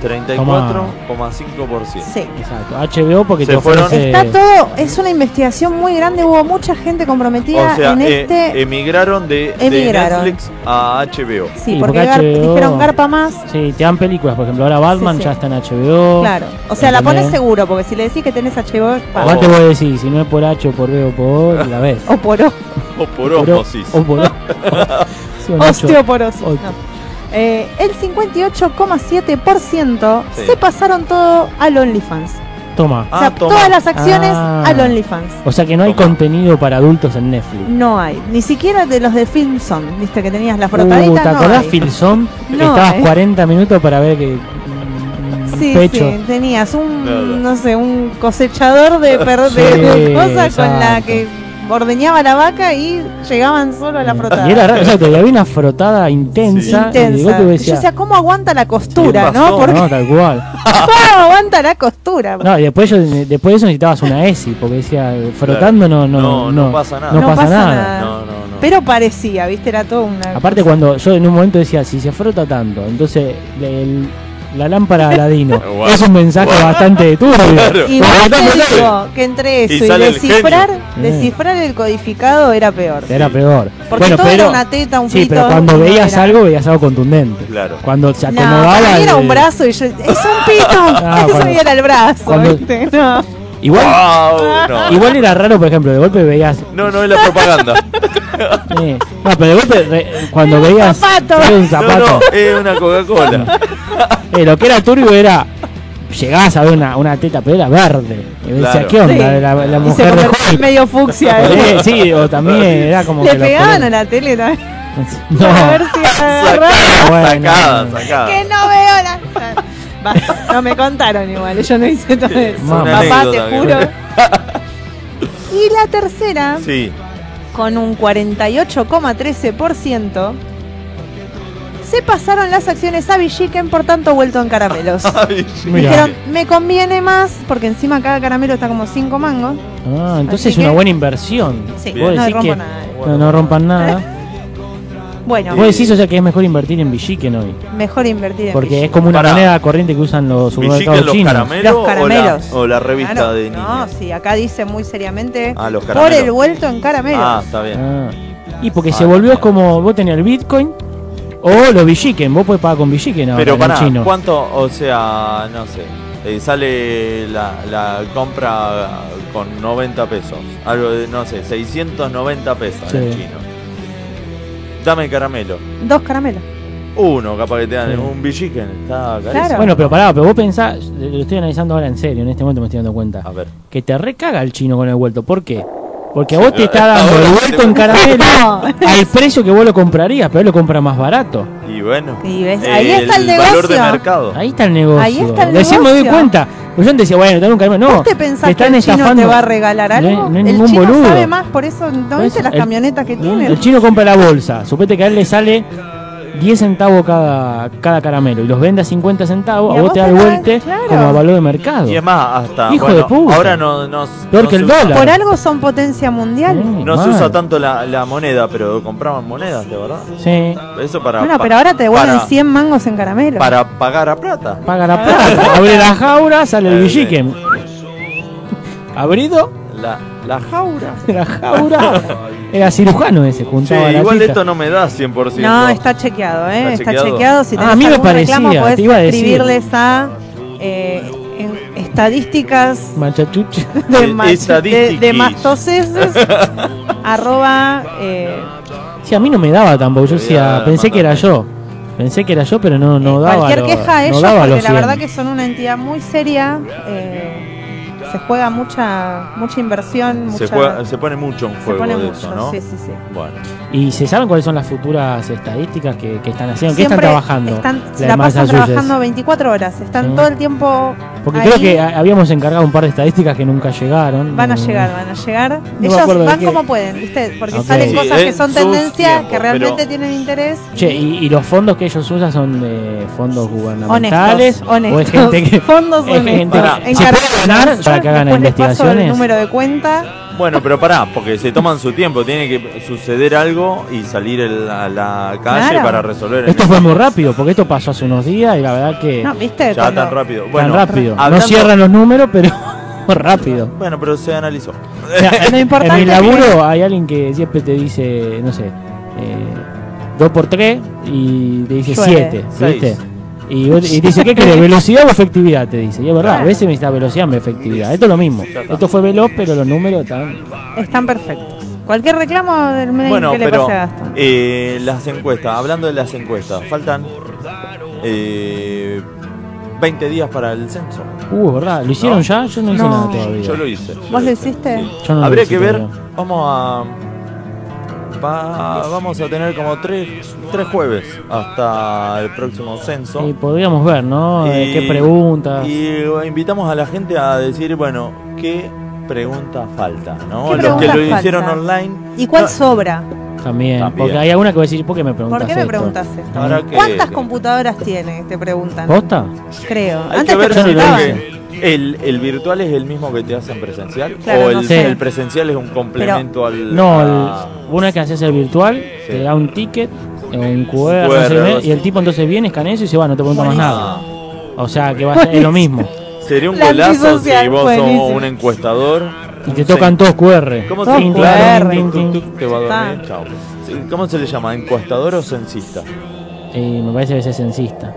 34,5%. Sí. Exacto, HBO porque Se te fueron- ofrece... Está todo, es una investigación muy grande, hubo mucha gente comprometida O sea, en eh, este. emigraron de, de Emigraron. Netflix a HBO. sí, sí, porque, porque gar- HBO dijeron garpa más. Sí, te dan películas, por ejemplo, ahora Batman Sí, sí. ya está en HBO. Claro. O sea, la ¿entendés? pones seguro, porque si le decís que tenés HBO, es pago. Aparte vos decís, si no es por H o por B o por O, [LAUGHS] la ves. O por O. O por osmosis. O por O. Sí, o [LAUGHS] Nacho. Osteoporosis. O- no. Eh, el 58,7% Sí. se pasaron todo al OnlyFans. Toma. o sea, Ah, toma. todas las acciones Ah. al OnlyFans. O sea que no hay contenido para adultos en Netflix. No hay. Ni siquiera de los de Filmson. Viste que tenías la Uh, frotadita. ¿Te no acordás, [LAUGHS] No estabas hay. 40 minutos para ver que. mm, Sí, pecho. sí, tenías un, no sé, un cosechador de, per- de- Sí, de cosas con la que ordeñaba la vaca y llegaban solo a la frotada. Y era raro, exacto, y había una frotada intensa. Y Intensa. golpe Yo decía, decía, ¿cómo aguanta la costura, ¿Qué no? Porque no, tal cual. [LAUGHS] ¿cómo aguanta la costura? No, y después, yo, después de eso necesitabas una ESI, porque decía, frotando no, no, No, no pasa nada. No, pasa, pasa nada. nada. No, no, no. Pero parecía, ¿viste? Era todo una. Aparte, cuando yo en un momento decía, si se frota tanto, entonces el- la lámpara Aladino [LAUGHS] Guau. es un mensaje bastante turbio. [LAUGHS] Claro. Y te digo que entre eso Y y, sale el descifrar, genio. descifrar el codificado era peor. Era peor. Porque bueno, todo pero, era una teta, un sí, pito. pero cuando no veías era- algo, veías algo contundente. Claro. Cuando se No, acomodaba. mí era un brazo y yo. ¡Es un pito! Ah, [LAUGHS] eso cuando- era el brazo, cuando- ¿viste? No. Igual, Wow, no. igual era raro, por ejemplo, de golpe veías. No, no es la propaganda. eh, no, pero de golpe, re- cuando Era un veías. zapato. Era un zapato. no, es una Coca-Cola. Eh, lo que era turbio era. Llegabas a ver una, una teta, pero era verde. Y decía, Claro. ¿qué onda? Sí. La, la Y se mujer de medio fucsia. Sí, ¿eh? sí, o también era como Le que pegaban a la tele también. No. Para ver si. Bueno, sacada, no. sacada. Que no veo la. [LAUGHS] No me contaron igual, yo no hice todo eso. Una Papá, te juro. [LAUGHS] Y la tercera, Sí. con un 48,13%, se pasaron las acciones a Villiquen, por tanto vuelto en caramelos. [LAUGHS] Dijeron, me conviene más, porque encima cada caramelo está como 5 mangos. Ah, entonces Así es una que- buena inversión. Sí, Vos no decís rompo que nada. no, no rompan nada. Bueno, Vos decís, o sea, que es mejor invertir en Villiquen hoy. mejor invertir en Porque es como una Pará. moneda corriente que usan los ¿Villiquen supermercados los chinos. caramelos, Los caramelos. O, la, o la revista Claro, de niños? No, sí, acá dice muy seriamente Ah, los por caramelos. el vuelto en caramelos. Ah, está bien. Ah. Y porque Ah, se volvió bien. como vos tenías el Bitcoin o los Villiquen. Vos podés pagar con Villiquen ahora Pero en el para, chino. ¿cuánto? O sea, no sé. eh, sale la, la compra con 90 pesos. Algo de, no sé, 690 pesos Sí. en chino. Dame caramelo. Dos caramelos. Uno, capaz que te dan Sí. un Villiquen. Está carísimo. Claro. Bueno, pero pará, pero vos pensás, lo estoy analizando ahora en serio, en este momento me estoy dando cuenta. A ver. Que te recaga el chino con el vuelto. ¿Por qué? Porque a vos te [LAUGHS] está dando el vuelto en caramelo [LAUGHS] al precio que vos lo comprarías, pero él lo compra más barato. Y bueno, Y ves, ahí está el valor de negocio. mercado. Ahí está el negocio. Ahí está el Recién me doy negocio. cuenta. Pues yo decía, bueno, dame un caramelo. No, ¿Vos te pensás que están el chino estafando. te va a regalar algo? No hay- no hay el ningún chino boludo. sabe más, por eso, ¿no Por viste eso, las el- camionetas que tiene? El chino compra la bolsa. Supete que a él le sale 10 centavos cada, cada caramelo y los vende a 50 centavos. Y A a vos te da el vuelte claro. como valor de mercado. Y es más, hasta Hijo bueno, de puta. ahora no, no, Peor no que el se usa- dólar. Por algo son potencia mundial. No se usa tanto la, la moneda, pero compraban monedas, de verdad. Sí. Eso para Bueno, pero ahora te devuelven para, 100 mangos en caramelo. para pagar a plata. Paga la plata. Abre la jaula, sale el billique. Abrido, La, la jaura. [LAUGHS] la jaula. Era cirujano ese, Sí, juntaba la igual cita. esto no me da 100%. No, está chequeado, ¿eh? ¿Está Está, chequeado? chequeado. Si Ah, tenés a mí me reclamo, parecía, podés te iba a decir. escribirles a eh, en estadísticas Machachuch. [LAUGHS] de, Eh, mach- de, de mastoceses [LAUGHS] arroba eh, Sí, a mí no me daba tampoco. Yo decía, pensé que era yo. Pensé que era yo, pero no, no daba. cualquier lo- queja a ellos porque la 100. verdad que son una entidad muy seria eh, se juega mucha mucha inversión Se, mucha- juega- se pone mucho en se juego pone de mucho eso, ¿no? sí sí sí Bueno. ¿Y se saben cuáles son las futuras estadísticas que, que están haciendo? ¿Qué están trabajando? están- la pasan trabajando 24 horas están Sí. todo el tiempo Porque ahí. creo que habíamos encargado un par de estadísticas que nunca llegaron. Van a No- llegar, van a llegar. me Ellos van como pueden, ¿viste? Porque salen Sí, cosas que en son sus tendencia, tiempos, que realmente pero- tienen interés. Che, ¿y, y los fondos que ellos usan son de fondos gubernamentales? Honestos, honestos. ¿O es gente que.? Fondos gente honestos. que- ¿Se puede ganar para que hagan paso el investigaciones? número de cuenta. Bueno, pero pará, porque se toman su tiempo. Tiene que suceder algo y salir el- a la calle Claro. para resolver el Esto fue muy rápido, porque esto pasó hace unos días y la verdad que. No, ¿viste? Ya Cuando- tan rápido. tan rápido. No cierran los números, pero [LAUGHS] rápido. Bueno, pero se analizó. O sea, en, Lo importante [LAUGHS] en el es que- laburo hay alguien que siempre te dice, no sé, 2 por 3 y te dice Llueve. 7, Seis. ¿viste? Y, dice, ¿qué querés? ¿Velocidad o efectividad? Te dice. Y es verdad, a veces necesita velocidad de efectividad. Esto es lo mismo. Esto fue veloz, pero los números están. Están perfectos. Cualquier reclamo del mail Bueno, que le pero pase a Gastón. eh, las encuestas, hablando de las encuestas, faltan eh, 20 días para el censo. Uh, ¿verdad? ¿Lo hicieron No. ya? Yo no hice No. nada todavía. Yo lo hice. yo ¿Vos lo hice. hiciste? Yo no lo Habría hice que ver, todavía. vamos a. va- vamos a tener como tres, tres jueves hasta el próximo censo. Y podríamos ver, ¿no? Eh, Y- ¿Qué preguntas? Y eh, invitamos a la gente a decir, bueno, ¿qué pregunta falta? ¿no? ¿Qué Los que lo hicieron falta? online. ¿Y cuál no, sobra? También, También. Porque hay alguna que va a decir, ¿por qué me preguntas ¿Por qué me preguntas esto? Que- ¿Cuántas computadoras tiene? Te preguntan. ¿Posta? Creo. Hay Antes que ver te el, el virtual es el mismo que te hacen presencial Claro, o no el, sé. el presencial es un complemento al. No, a- el- una vez que haces el virtual, te da un ticket, un QR, no QR, sé qué, algo y el tipo entonces viene, escanea eso y se va, no te pregunta más nada. O sea que va a ser es lo mismo. Sería un La golazo si vos buenísimo. sos un encuestador. Y te tocan todos QR. ¿Cómo se Tin, tin, QR. tin, tin, Tuc, tin. tuc, Te va a dormir, chao. Sí, ¿Cómo se le llama? ¿Encuestador o censista? Y me parece que es censista.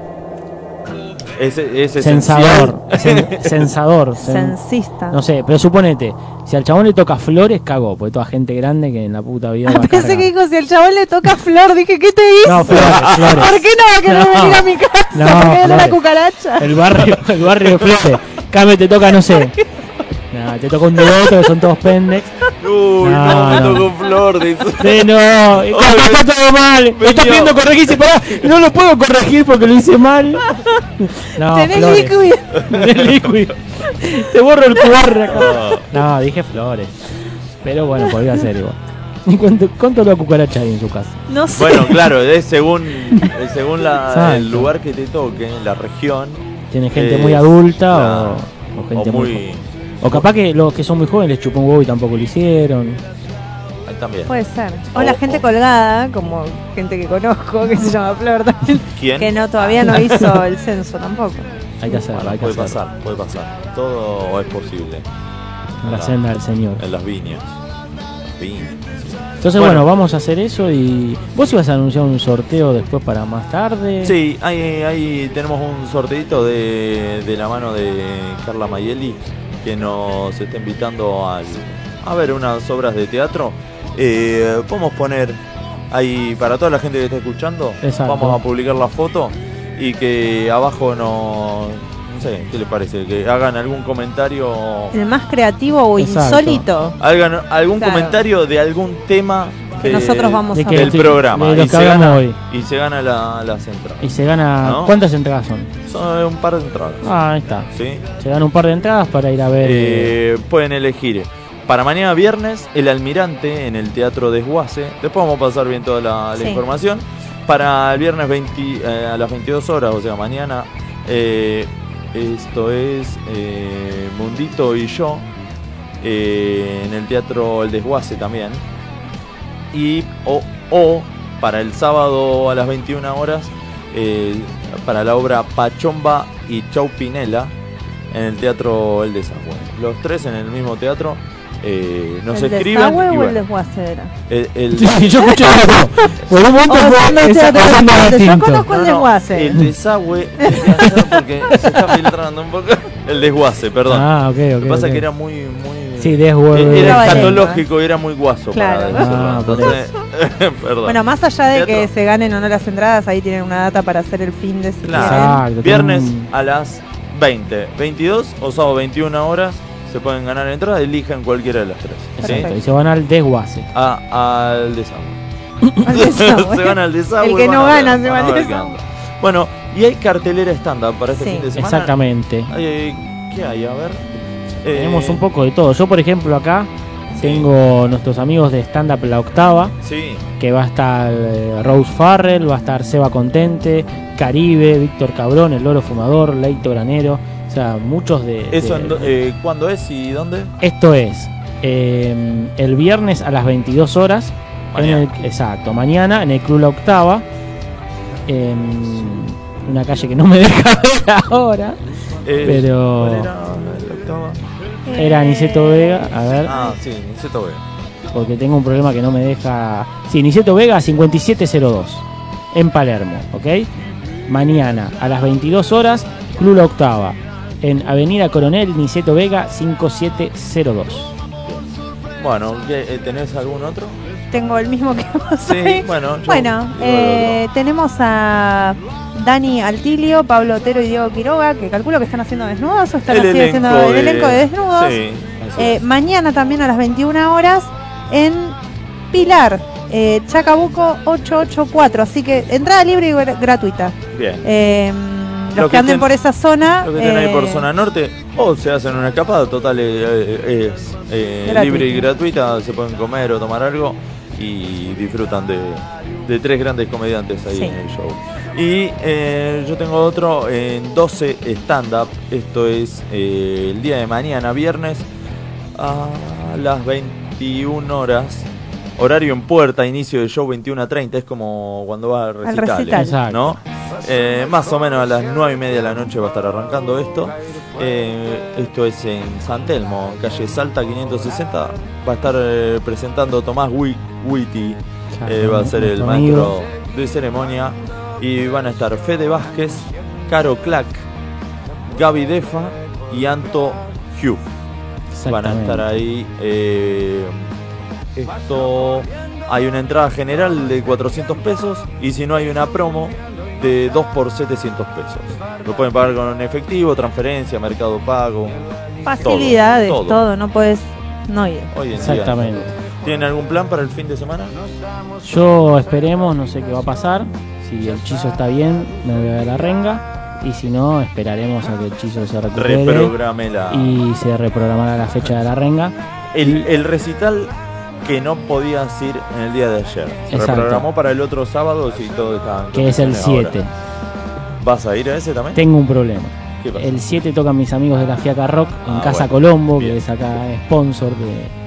Esencial. cen- censador. cen- [LAUGHS] Censista. no sé, pero suponete, si al chabón le toca flores, cagó, porque toda gente grande que en la puta vida Ah, va pensé que dijo, si el chabón le toca flor, dije, ¿qué te hizo? No, flores, flores. ¿Por qué no va a querer No. venir a mi casa? No, ¿Por qué viene la cucaracha? El barrio, el barrio de flores. Came te toca, no sé. No, te toca un devoto que son todos pendex. Uy, No, no, me no. tocó flor. dice. Sí, no, está todo mal. Lo estás Venía. viendo corregir, dice, pará, no lo puedo corregir porque lo hice mal. No, Tenés líquido. Tenés líquido. Te borro el QR acá. No, dije flores. Pero bueno, podría ser igual. ¿Y cuánto, cuánto lo cucaracha hay en su casa? No sé. Bueno, claro, es según, es según la- el lugar que te toque, la región. ¿Tiene gente muy adulta o, o gente O muy... O capaz que los que son muy jóvenes les chupó un huevo y tampoco lo hicieron. Ahí también. Puede ser. O O- la gente colgada, como gente que conozco, que se llama Flor también. ¿Quién? Que no, todavía no hizo [LAUGHS] el censo tampoco. Hay que hacerlo, hay que puede hacerlo. pasar, puede pasar. Todo es posible. En la senda del Señor. En las viñas. Viñas. Entonces, bueno. vamos a hacer eso y. ¿Vos ibas a anunciar un sorteo después para más tarde? Sí, ahí, ahí tenemos un sorteito de, de la mano de Carla Mayeli que nos está invitando al, a ver unas obras de teatro. Eh, podemos poner ahí para toda la gente que está escuchando, Exacto. vamos a publicar la foto y que abajo no, no sé, ¿qué les parece? Que hagan algún comentario El más creativo o Exacto. insólito. Hagan algún Claro. comentario de algún tema Que de- nosotros vamos de a que- del programa. de y, que se gana, hoy. y se gana la, las entradas. Y se gana. ¿No? ¿Cuántas entradas son? Son un par de entradas. Ah, ahí está. ¿Sí? Se gana un par de entradas para ir a ver. Eh, pueden elegir para mañana viernes El Almirante en el Teatro Desguace. Después vamos a pasar bien toda la, la Sí. información. Para el viernes 20, eh, a las 22 horas, o sea, mañana, eh, esto es eh, Mundito y yo eh, en el Teatro El Desguace también. Y o, o para el sábado a las 21 horas, eh, para la obra Pachomba y Chau Pinela en el Teatro El Desagüe. Los tres en el mismo teatro. eh, nos ¿El escriben. desagüe y o el bueno, desguace era? el- el- [LAUGHS] Sí, yo escuché. Por un momento fue yo conozco el desguace. El desagüe. porque se está filtrando un poco. El desguace, perdón. Ah, ok, ok. Lo que pasa es que era muy. muy Sí, desguace. Era escatológico y era muy guaso Claro. para. Ah, Entonces, [LAUGHS] perdón. Bueno, más allá de que se ganen o no las entradas, ahí tienen una data para hacer el fin de si Claro. Viernes a las 20, 22 o sábado 21 horas se pueden ganar entradas, elijan cualquiera de las tres. ¿sí? Exacto, y se van al desguace. A- al desagüe. [LAUGHS] Al [LAUGHS] desagüe. se van al desagüe. El que no ver, gana se va al desagüe. Bueno, y hay cartelera stand-up para este Sí. fin de semana. Exactamente. Ay, ay, ¿Qué hay? A ver. Eh, Tenemos un poco de todo. Yo, por ejemplo, acá tengo nuestros amigos de Stand Up La Octava, Sí, que va a estar eh, Rose Farrell, va a estar Seba Contente, Caribe, Víctor Cabrón, El Loro Fumador, Leito Granero, o sea, muchos de... ¿Eso de- eh, cuándo es y dónde? Esto es eh, el viernes a las 22 horas. En el, exacto, mañana en el Club La Octava. En una calle que no me [LAUGHS] deja ver ahora. Eh, Pero- ¿cuál era la octava? Era Niceto Vega, a ver, Ah, sí, Niceto Vega. porque tengo un problema que no me deja. Sí, Niceto Vega 5702 en Palermo, ¿ok? Mañana a las 22 horas, Club La Octava. En Avenida Coronel Niceto Vega 5702. Bueno, ¿qué, eh, ¿tenés algún otro? Tengo el mismo que vos. Sí, bueno, yo Bueno, eh, tenemos a Dani Altilio, Pablo Otero y Diego Quiroga, que calculo que están haciendo desnudos o están El así elenco haciendo el de- elenco de desnudos. Sí, Eh, mañana también a las 21 horas en Pilar, eh, Chacabuco 884. Así que entrada libre y gra- gratuita. Bien. Eh, los Lo que, que anden ten- por esa zona. Lo que tienen ahí por zona norte, o se hacen una escapada, total es libre y gratuita, se pueden comer o tomar algo y disfrutan de, de tres grandes comediantes ahí Sí. en el show. Y eh, yo tengo otro en 12 stand-up, esto es eh, el día de mañana, viernes, a las 21 horas. Horario en puerta, inicio del show 21 a 30, es como cuando va al recital, recital. Exacto. ¿no? Eh, más o menos a las 9 y media de la noche va a estar arrancando esto. Eh, esto es en San Telmo, calle Salta 560. Va a estar eh, presentando Tomás Wi- Witty, eh, va a ser el maestro de ceremonia. Y van a estar Fede Vázquez, Caro Clack, Gaby Defa y Anto Hugh. Van a estar ahí. eh, esto hay una entrada general de 400 pesos y si no hay una promo de 2 por 700 pesos. Lo pueden pagar con efectivo, transferencia, mercado pago. Facilidades, todo, todo, todo. no puedes no ir. Hoy en Exactamente. día. ¿Tienen algún plan para el fin de semana? Yo esperemos, no sé qué va a pasar. Si el chizo está bien, me voy a ver la renga. Y si no, esperaremos a que el chizo se recupere. Reprogramela. Y se reprogramará la fecha de la renga. El, el recital que no podías ir en el día de ayer. Se Exacto. reprogramó para el otro sábado si todo está Que es el condiciones ahora. 7. ¿Vas a ir a ese también? Tengo un problema. El 7 tocan mis amigos de la Fiaca Rock en Ah, Casa bueno. Colombo, Bien. que es acá sponsor de.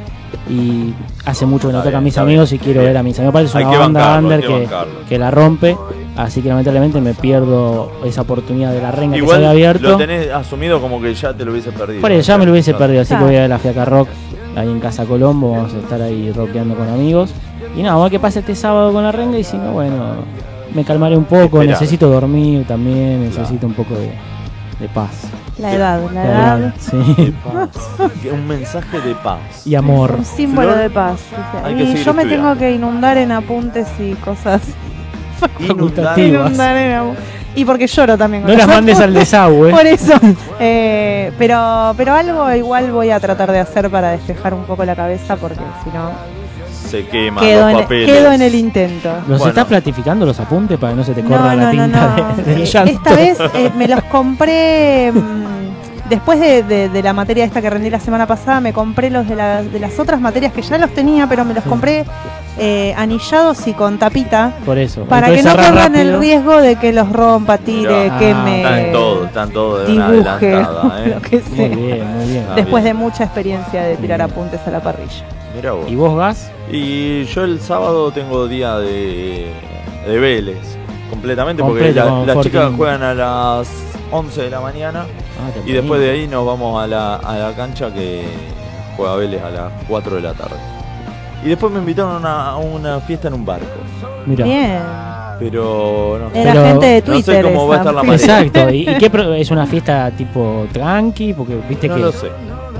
Y hace mucho que no tocan mis amigos y quiero ver a mis amigos. Hay una que banda bancarlo, under que que, que la rompe. Así que lamentablemente me pierdo esa oportunidad de la renga que se Igual había abierto. lo tenés asumido como que ya te lo hubiese perdido. Por eso ya me lo hubiese perdido, así que voy a ver la Fiaca Rock ahí en Casa Colombo, vamos a estar ahí rockeando con amigos. Y nada, vamos a ver qué pasa este sábado con la renga y si no, bueno, me calmaré un poco, Esperar. necesito dormir también, necesito un poco de, de paz. La edad, la La edad. edad, sí. Un mensaje de paz. Y amor. Un símbolo Flor, de paz. dice. hay que Y seguir yo me estudiando. tengo que inundar en apuntes y cosas. [LAUGHS] Inundar. Inundar en apu- Y porque lloro también. con No las los mandes al apuntes. desagüe. [LAUGHS] Por eso. Eh, pero, pero algo igual voy a tratar de hacer para despejar un poco la cabeza porque si no... se queman Quedo los en, papeles. quedo en el intento. ¿Los Bueno. estás platificando los apuntes para que no se te No, corra la no, tinta no. de- del llanto? Esta vez eh, me los compré mm, después de, de- de la materia esta que rendí la semana pasada. Me compré los de, la- de las otras materias que ya los tenía, pero me los compré eh, anillados y con tapita Por eso. para que no corran el riesgo de que los rompa, tire, Mirá. queme. Están todos, están todos de una dibuje, adelantada, [LAUGHS] ¿eh? lo que sea. Muy bien, muy bien. Ah, Después de mucha experiencia de tirar apuntes a la parrilla. Mirá vos. ¿Y vos, Gas? Y yo el sábado tengo día de, de Vélez, completamente, porque Completo, la- con las Fortín. chicas juegan a las 11 de la mañana Ah, y después de ahí nos vamos a la, a la cancha que juega Vélez a las 4 de la tarde. Y después me invitaron a una, a una fiesta en un barco, Mira. Bien. pero no sé. Era Pero- gente de No sé Twitter. cómo va a esa. estar la marea. Exacto. ¿Y, y qué pro- es una fiesta tipo tranqui? Porque viste No que lo sé.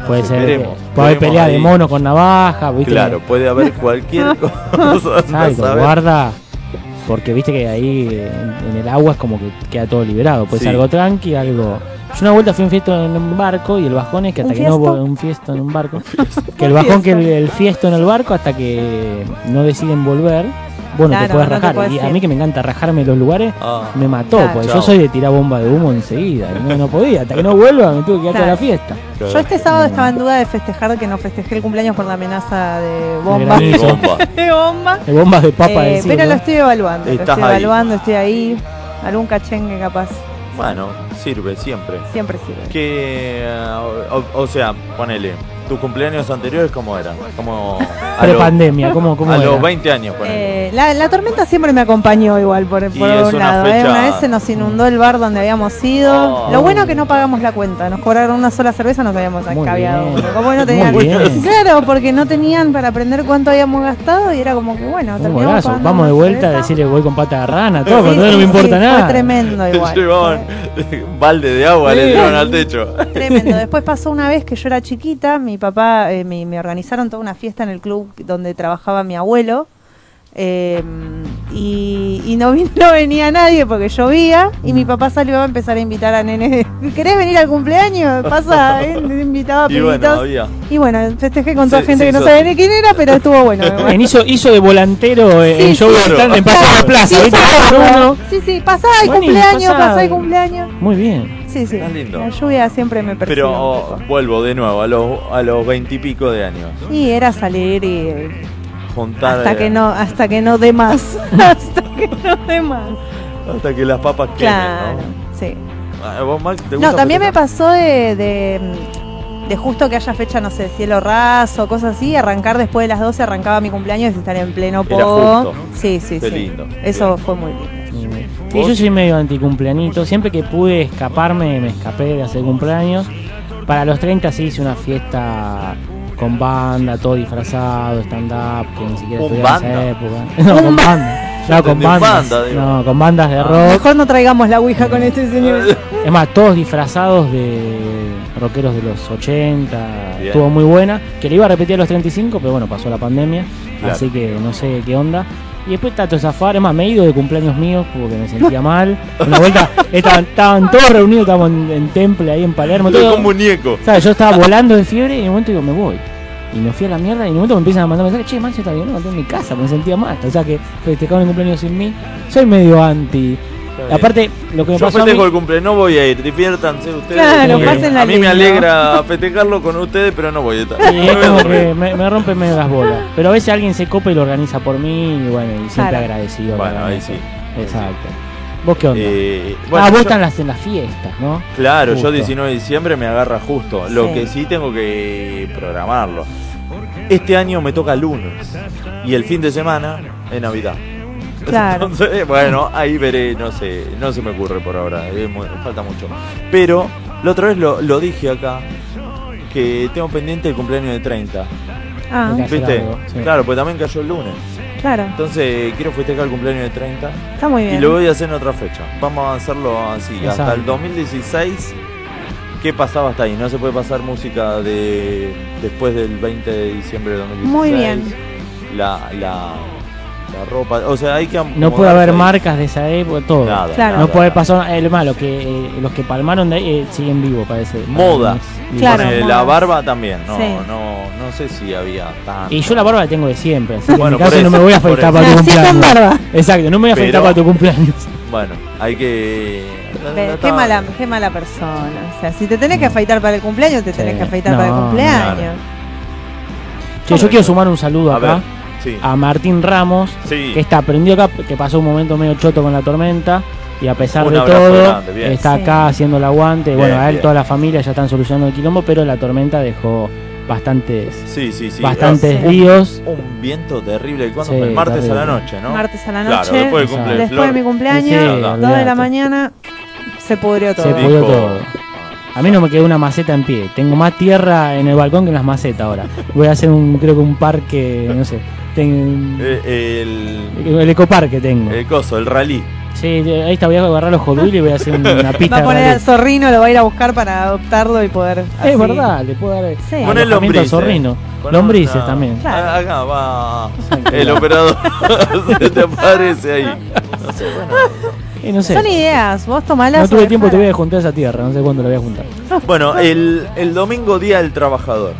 Puede ser. veremos, puede haber pelea de mono con navaja, viste. Claro, puede haber [LAUGHS] cualquier cosa. no Exacto, sabes. guarda. Porque viste que ahí en, en el agua es como que queda todo liberado. Puede ser algo tranqui, algo. Yo una vuelta fui a un fiesto en un barco y el bajón es que ¿Un hasta que no fiesto? un fiesto en un barco, [LAUGHS] que el bajón que el, el fiesto en el barco hasta que no deciden volver, bueno Claro, te puedes no te rajar. y a mí que me encanta rajarme los lugares, Ah. me mató, Claro. porque yo soy de tirar bomba de humo enseguida, no, no podía, hasta que no vuelva me tuve que quedar toda Claro. la fiesta. Yo este sábado estaba en duda de festejar que no festejé el cumpleaños por la amenaza de bomba. De. [LAUGHS] Bomba. de bomba. De bombas de papa Eh, pero lo estoy evaluando. Lo Estás estoy ahí. evaluando, estoy ahí. Algún cachengue capaz. Bueno, sirve siempre. Siempre sirve. Que, eh, o, o sea, ponele, tus cumpleaños anteriores, ¿cómo eran? Como a los- Prepandemia, ¿cómo, cómo a era? los 20 años, ponele. Eh, la, la tormenta siempre me acompañó igual por, por un una lado. ¿eh? Una vez se nos inundó el bar donde habíamos ido. Oh. Lo bueno que no pagamos la cuenta. Nos cobraron una sola cerveza, nos habíamos bien. Como no tenían. Claro, porque no tenían para aprender cuánto habíamos gastado y era como que bueno, terminamos Vamos de vuelta a decirle voy con pata de rana, todo, Sí, cuando no me importa sí, nada. Fue tremendo [LAUGHS] igual. Llevaban un balde de agua, le dieron al techo. Tremendo. Después pasó una vez que yo era chiquita, mi papá eh, me, me organizaron toda una fiesta en el club donde trabajaba mi abuelo. eh, y y no, vi- [LAUGHS] no venía nadie porque llovía y mi papá salió a empezar a invitar a nenes. [LAUGHS] ¿Querés venir al cumpleaños? Pasa, [LAUGHS] ¿eh? invitaba a Y bueno, había. Y bueno, festejé con toda Se- gente se que no sabía ni quién era, pero estuvo bueno. En hizo, hizo de volantero eh, en Sí, show sí. de stand en Paso de la Plaza, Sí, sí, pasá el Bueno, cumpleaños, pasá el cumpleaños. Muy bien. Sí, sí. Lindo. La lluvia siempre me persigue. Pero poco. vuelvo de nuevo a los a los veintipico de años. Y era salir y Juntar hasta que no hasta que no dé más [LAUGHS] hasta que no dé más hasta que las papas quemen, claro sí ¿no? Ah, ¿Vos, Max, te gusta no también me pasó de, de de justo que haya fecha no sé cielo raso cosas así arrancar después de las 12 arrancaba mi cumpleaños y estar en pleno Era po justo. sí sí Qué sí lindo. eso fue muy lindo Sí, yo soy medio anticumpleanito. Siempre que pude escaparme, me escapé de hacer cumpleaños. Para los 30 sí hice una fiesta con banda, todo disfrazado, stand-up, que ni siquiera ¿Con estudiaba en esa época. No, con banda. No, con bandas. banda, no, con bandas de Ah. rock. mejor no traigamos la ouija con este señor Es más, todos disfrazados de rockeros de los 80. Bien. Estuvo muy buena. Que le iba a repetir a los 35, pero bueno, pasó la pandemia. Claro. Así que no sé qué onda. Y después Tato Zafar, es más, me he ido de cumpleaños míos porque me sentía mal. Una vuelta estaban, estaban todos reunidos, estábamos en, en Temple ahí en Palermo. Todo- un muñeco. ¿sabes? Yo estaba volando de fiebre y en un momento digo, me voy. Y me fui a la mierda y en un momento me empiezan a mandar mensajes, che, Mancio está bien, no, en mi casa, me sentía mal. O sea que festejaron el cumpleaños sin mí. Soy medio anti. Aparte, lo que me Yo pasó a mí, festejo el cumpleaños, no voy a ir, diviértanse ustedes. Claro, a mí me alegra festejarlo con ustedes, pero no voy a estar. Sí, es [LAUGHS] como que me, me rompe medio las bolas. Pero a veces alguien se copa y lo organiza por mí y bueno, y siempre Claro. agradecido. Bueno, ahí eso. sí. Exacto. ¿Vos qué onda? Eh, ah, vos yo- están las, en las fiestas, ¿no? Claro, Justo. yo 19 de diciembre me agarra justo. Lo Sí. que sí tengo que programarlo. Este año me toca lunes y el fin de semana es Navidad. [LAUGHS] Claro. Entonces, bueno, ahí veré, no sé, no se me ocurre por ahora, muy- falta mucho. Pero la otra vez lo, lo dije acá, que tengo pendiente el cumpleaños de 30. ah ¿Viste? algo, sí. Claro, pues también cayó el lunes. claro Entonces quiero festejar el cumpleaños de 30 está muy bien y lo voy a hacer en otra fecha. Vamos a hacerlo así, hasta el 2016. ¿Qué pasaba hasta ahí? No se puede pasar música de después del 20 de diciembre de 2016. Muy bien. La, la, la ropa, o sea, hay que No puede haber marcas de esa época, todo. Nada, Claro. No puede pasar el malo, que eh, los que palmaron de ahí eh, siguen vivos, parece. Moda. Claro, eh, la barba también, no, Sí. no, no sé si había tan. Y yo la barba la tengo de siempre, así que Bueno, en mi caso no me voy a afeitar para tu cumpleaños. barba. Exacto, no me voy a afeitar Pero- para tu cumpleaños. Bueno, hay que. Qué mala, qué mala persona. O sea, si te tenés que afeitar para el cumpleaños, te tenés Sí. que afeitar No, para el cumpleaños. claro. Che, yo quiero sumar un saludo A acá ver, sí. a Martín Ramos, Sí. que está prendido acá, que pasó un momento medio choto con la tormenta. Y a pesar Un de todo, grande, está Sí. acá haciendo el aguante. Bien, bueno, a él bien. toda la familia ya están solucionando el quilombo, pero la tormenta dejó bastantes, Sí, sí, sí. bastantes Un- líos. Un viento terrible. ¿Cuándo Sí, fue? El martes a la noche, ¿no? Martes a la Claro, noche, después del cumple de después de mi cumpleaños, Sí, 2 de la mañana, se pudrió todo. Se pudrió Dijo- todo. A mí no me quedó una maceta en pie. Tengo más tierra en el balcón que en las macetas ahora. Voy a hacer un, creo que un parque, no sé. Tengo, Eh, el, el ecoparque tengo. el coso, el rally. Sí, ahí está, voy a agarrar los Hot y voy a hacer una [LAUGHS] pista Va a poner al zorrino, lo va a ir a buscar para adoptarlo y poder. así. Es verdad, le puedo dar Sí. Pon el alojamiento al lombrices. zorrino. Pon Lombrices una- también. Claro. Ah, Acá va el operador. [LAUGHS] Se te aparece ahí. No sé, bueno. [LAUGHS] Y no sé. Son ideas, vos tomalas. No tuve tiempo dejala. todavía de juntar esa tierra, no sé cuándo la voy a juntar. Bueno, el, el domingo día del trabajador.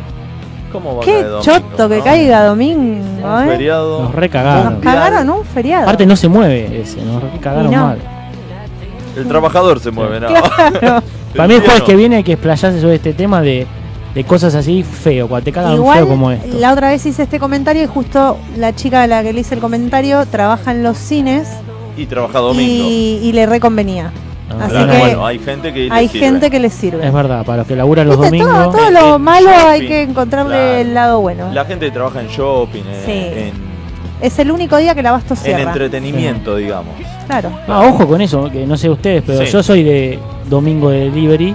¿Cómo va a Qué caer domingo, choto que no? caiga domingo, Un ¿eh? feriado. Nos recagaron. Nos cagaron un feriado. Aparte no se mueve ese, nos cagaron Y no. mal. El trabajador se mueve, ¿no? Claro. [LAUGHS] Para mí el jueves no. que viene hay que explayarse sobre este tema de, de cosas así feo, cuando te cagan Igual, feo como esto. la otra vez hice este comentario y justo la chica a la que le hice el comentario trabaja en los cines Y trabaja domingo. y, y le reconvenía. Ah, Así que bueno, hay gente que hay sirve. gente que le sirve. Es verdad, para los que laburan los Viste, todo, domingos. todo En- lo en malo hay shopping, que encontrarle claro. el lado bueno. La gente que trabaja en shopping, en, Sí. en, Es el único día que el abasto en cierra. entretenimiento, digamos. Claro. Ah, ojo con eso, que no sé ustedes, pero Sí. yo soy de domingo de delivery.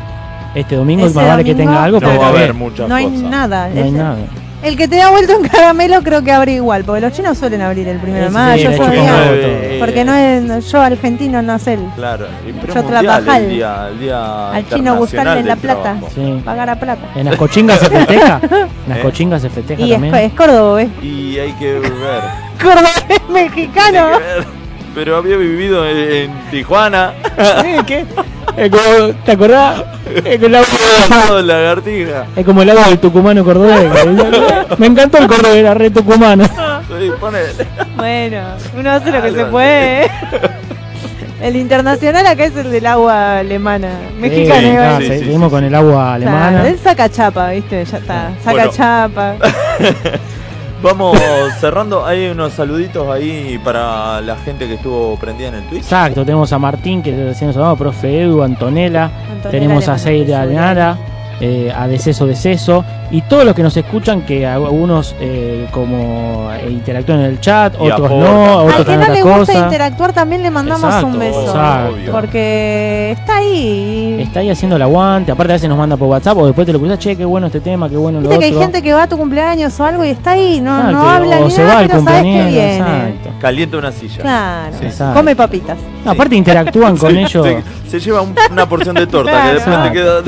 Este domingo Ese más vale que domingo tenga algo No porque va a haber muchas No hay cosas. nada. No hay Es- nada. El que te da vuelto en caramelo creo que abre igual, porque los chinos suelen abrir el primero de Sí, mayo, nueve, eh, porque no es yo argentino no sé Claro, pero Yo es mundial trabajar. el día, el día al chino gustarle la plata, trabajo. Sí. pagar a plata. En las cochingas se festeja. En las ¿Eh? cochingas se festeja Y es, es cordobés. Y hay que ver. [LAUGHS] Cordobés mexicano. Pero había vivido en, en Tijuana. ¿Qué? Es como, ¿Te acordás? Es como el agua, Todo [LAUGHS] lagartija. es como el agua del tucumano cordobés. Me encantó el cordobés, era re tucumano. Sí. Bueno, uno hace lo que se puede. El internacional acá es el del agua alemana, mexicana. Sí, decir. sí, seguimos sí, con el agua alemana. Claro, él saca chapa, ¿viste? Ya está. Saca Bueno. chapa. [LAUGHS] Vamos cerrando. Hay unos saluditos ahí para la gente que estuvo prendida en el Twitch. Exacto, tenemos a Martín, que recién nos hablaba, profe Edu, Antonella, Antonella tenemos a beso Nara, eh, a Deceso Deceso, y todos los que nos escuchan, que algunos eh, como eh, interactúan en el chat, Y otros aportan. no, otros Al que no le gusta interactuar también le mandamos Exacto, un beso. exacto. Porque está ahí. Está ahí haciendo el aguante, aparte a veces nos manda por WhatsApp o después te lo cruzas, che, qué bueno este tema, qué bueno lo Viste que hay otro. gente que va a tu cumpleaños o algo y está ahí, no, Exacto, no habla o ni se nada, va al pero sabes que cumpleaños, viene. exacto. Calienta una silla. Claro. Sí. Exacto. Come papitas. No, aparte interactúan [LAUGHS] con ellos. Se, se lleva un- una porción de torta, Claro. que después te queda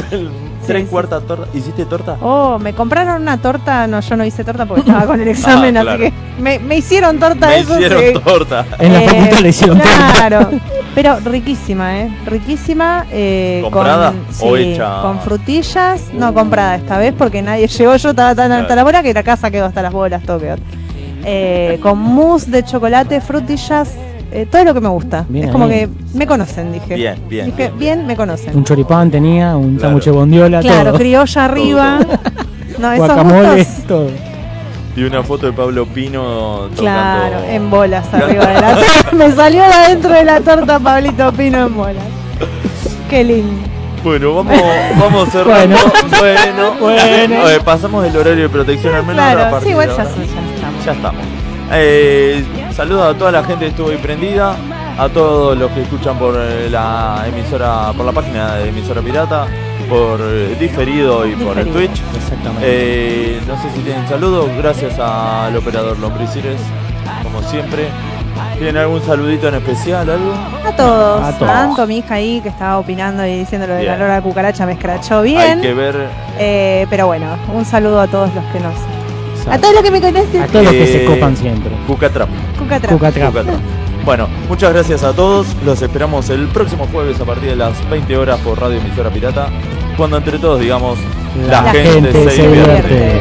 tres sí. cuartas torta. ¿Hiciste torta? Oh, me compraron una torta. No, yo no hice torta porque [LAUGHS] estaba con el examen, Ah, claro. así que me, me hicieron torta Me eso. hicieron sí. torta. En la Eh, facultad le hicieron torta. Claro, pero riquísima, ¿eh? Riquísima. Eh, ¿Comprada con, o sí, hecha? Con frutillas, no comprada esta vez porque nadie llegó. Yo estaba tan hasta Claro. la bola que la casa quedó hasta las bolas, todo. Eh, con mousse de chocolate, frutillas, eh, todo lo que me gusta. Bien es como que me conocen, dije. Bien, bien, Dije, bien, bien, me conocen. Un choripán tenía, un Claro. sándwich de bondiola, Claro, todo. criolla arriba. [LAUGHS] No, esos Guacamole, gustos. todo. Y una foto de Pablo Pino tocando. Claro, en bolas arriba de la [LAUGHS] torta. Me salió de adentro de la torta Pablito Pino en bolas. Qué lindo. Bueno, vamos, vamos cerrando. Bueno, [LAUGHS] Bueno. Eh, pasamos el horario de protección al menos a Claro, partir sí, igual ya, ya estamos. Ya estamos. Eh, saludos a toda la gente que estuvo ahí prendida, a todos los que escuchan por eh, la emisora, por la página de emisora pirata, por eh, diferido y por el. Twitch. Exactamente. Eh, no sé si tienen saludos, gracias al operador Lombricires, como siempre. ¿Tienen algún saludito en especial, algo? A todos. A todos. Tanto mi hija ahí que estaba opinando y diciendo lo de Bien. la lora cucaracha me escrachó Hay bien. que ver, Eh, pero bueno, un saludo a todos los que nos A todos los que me conocen. A todos los que se Eh, copan siempre. Cucatrap. Cucatrap. Cucatrap. Bueno, muchas gracias a todos. Los esperamos el próximo jueves a partir de las 20 horas por Radio Emisora Pirata. Cuando entre todos digamos, la, La gente, gente se divierte.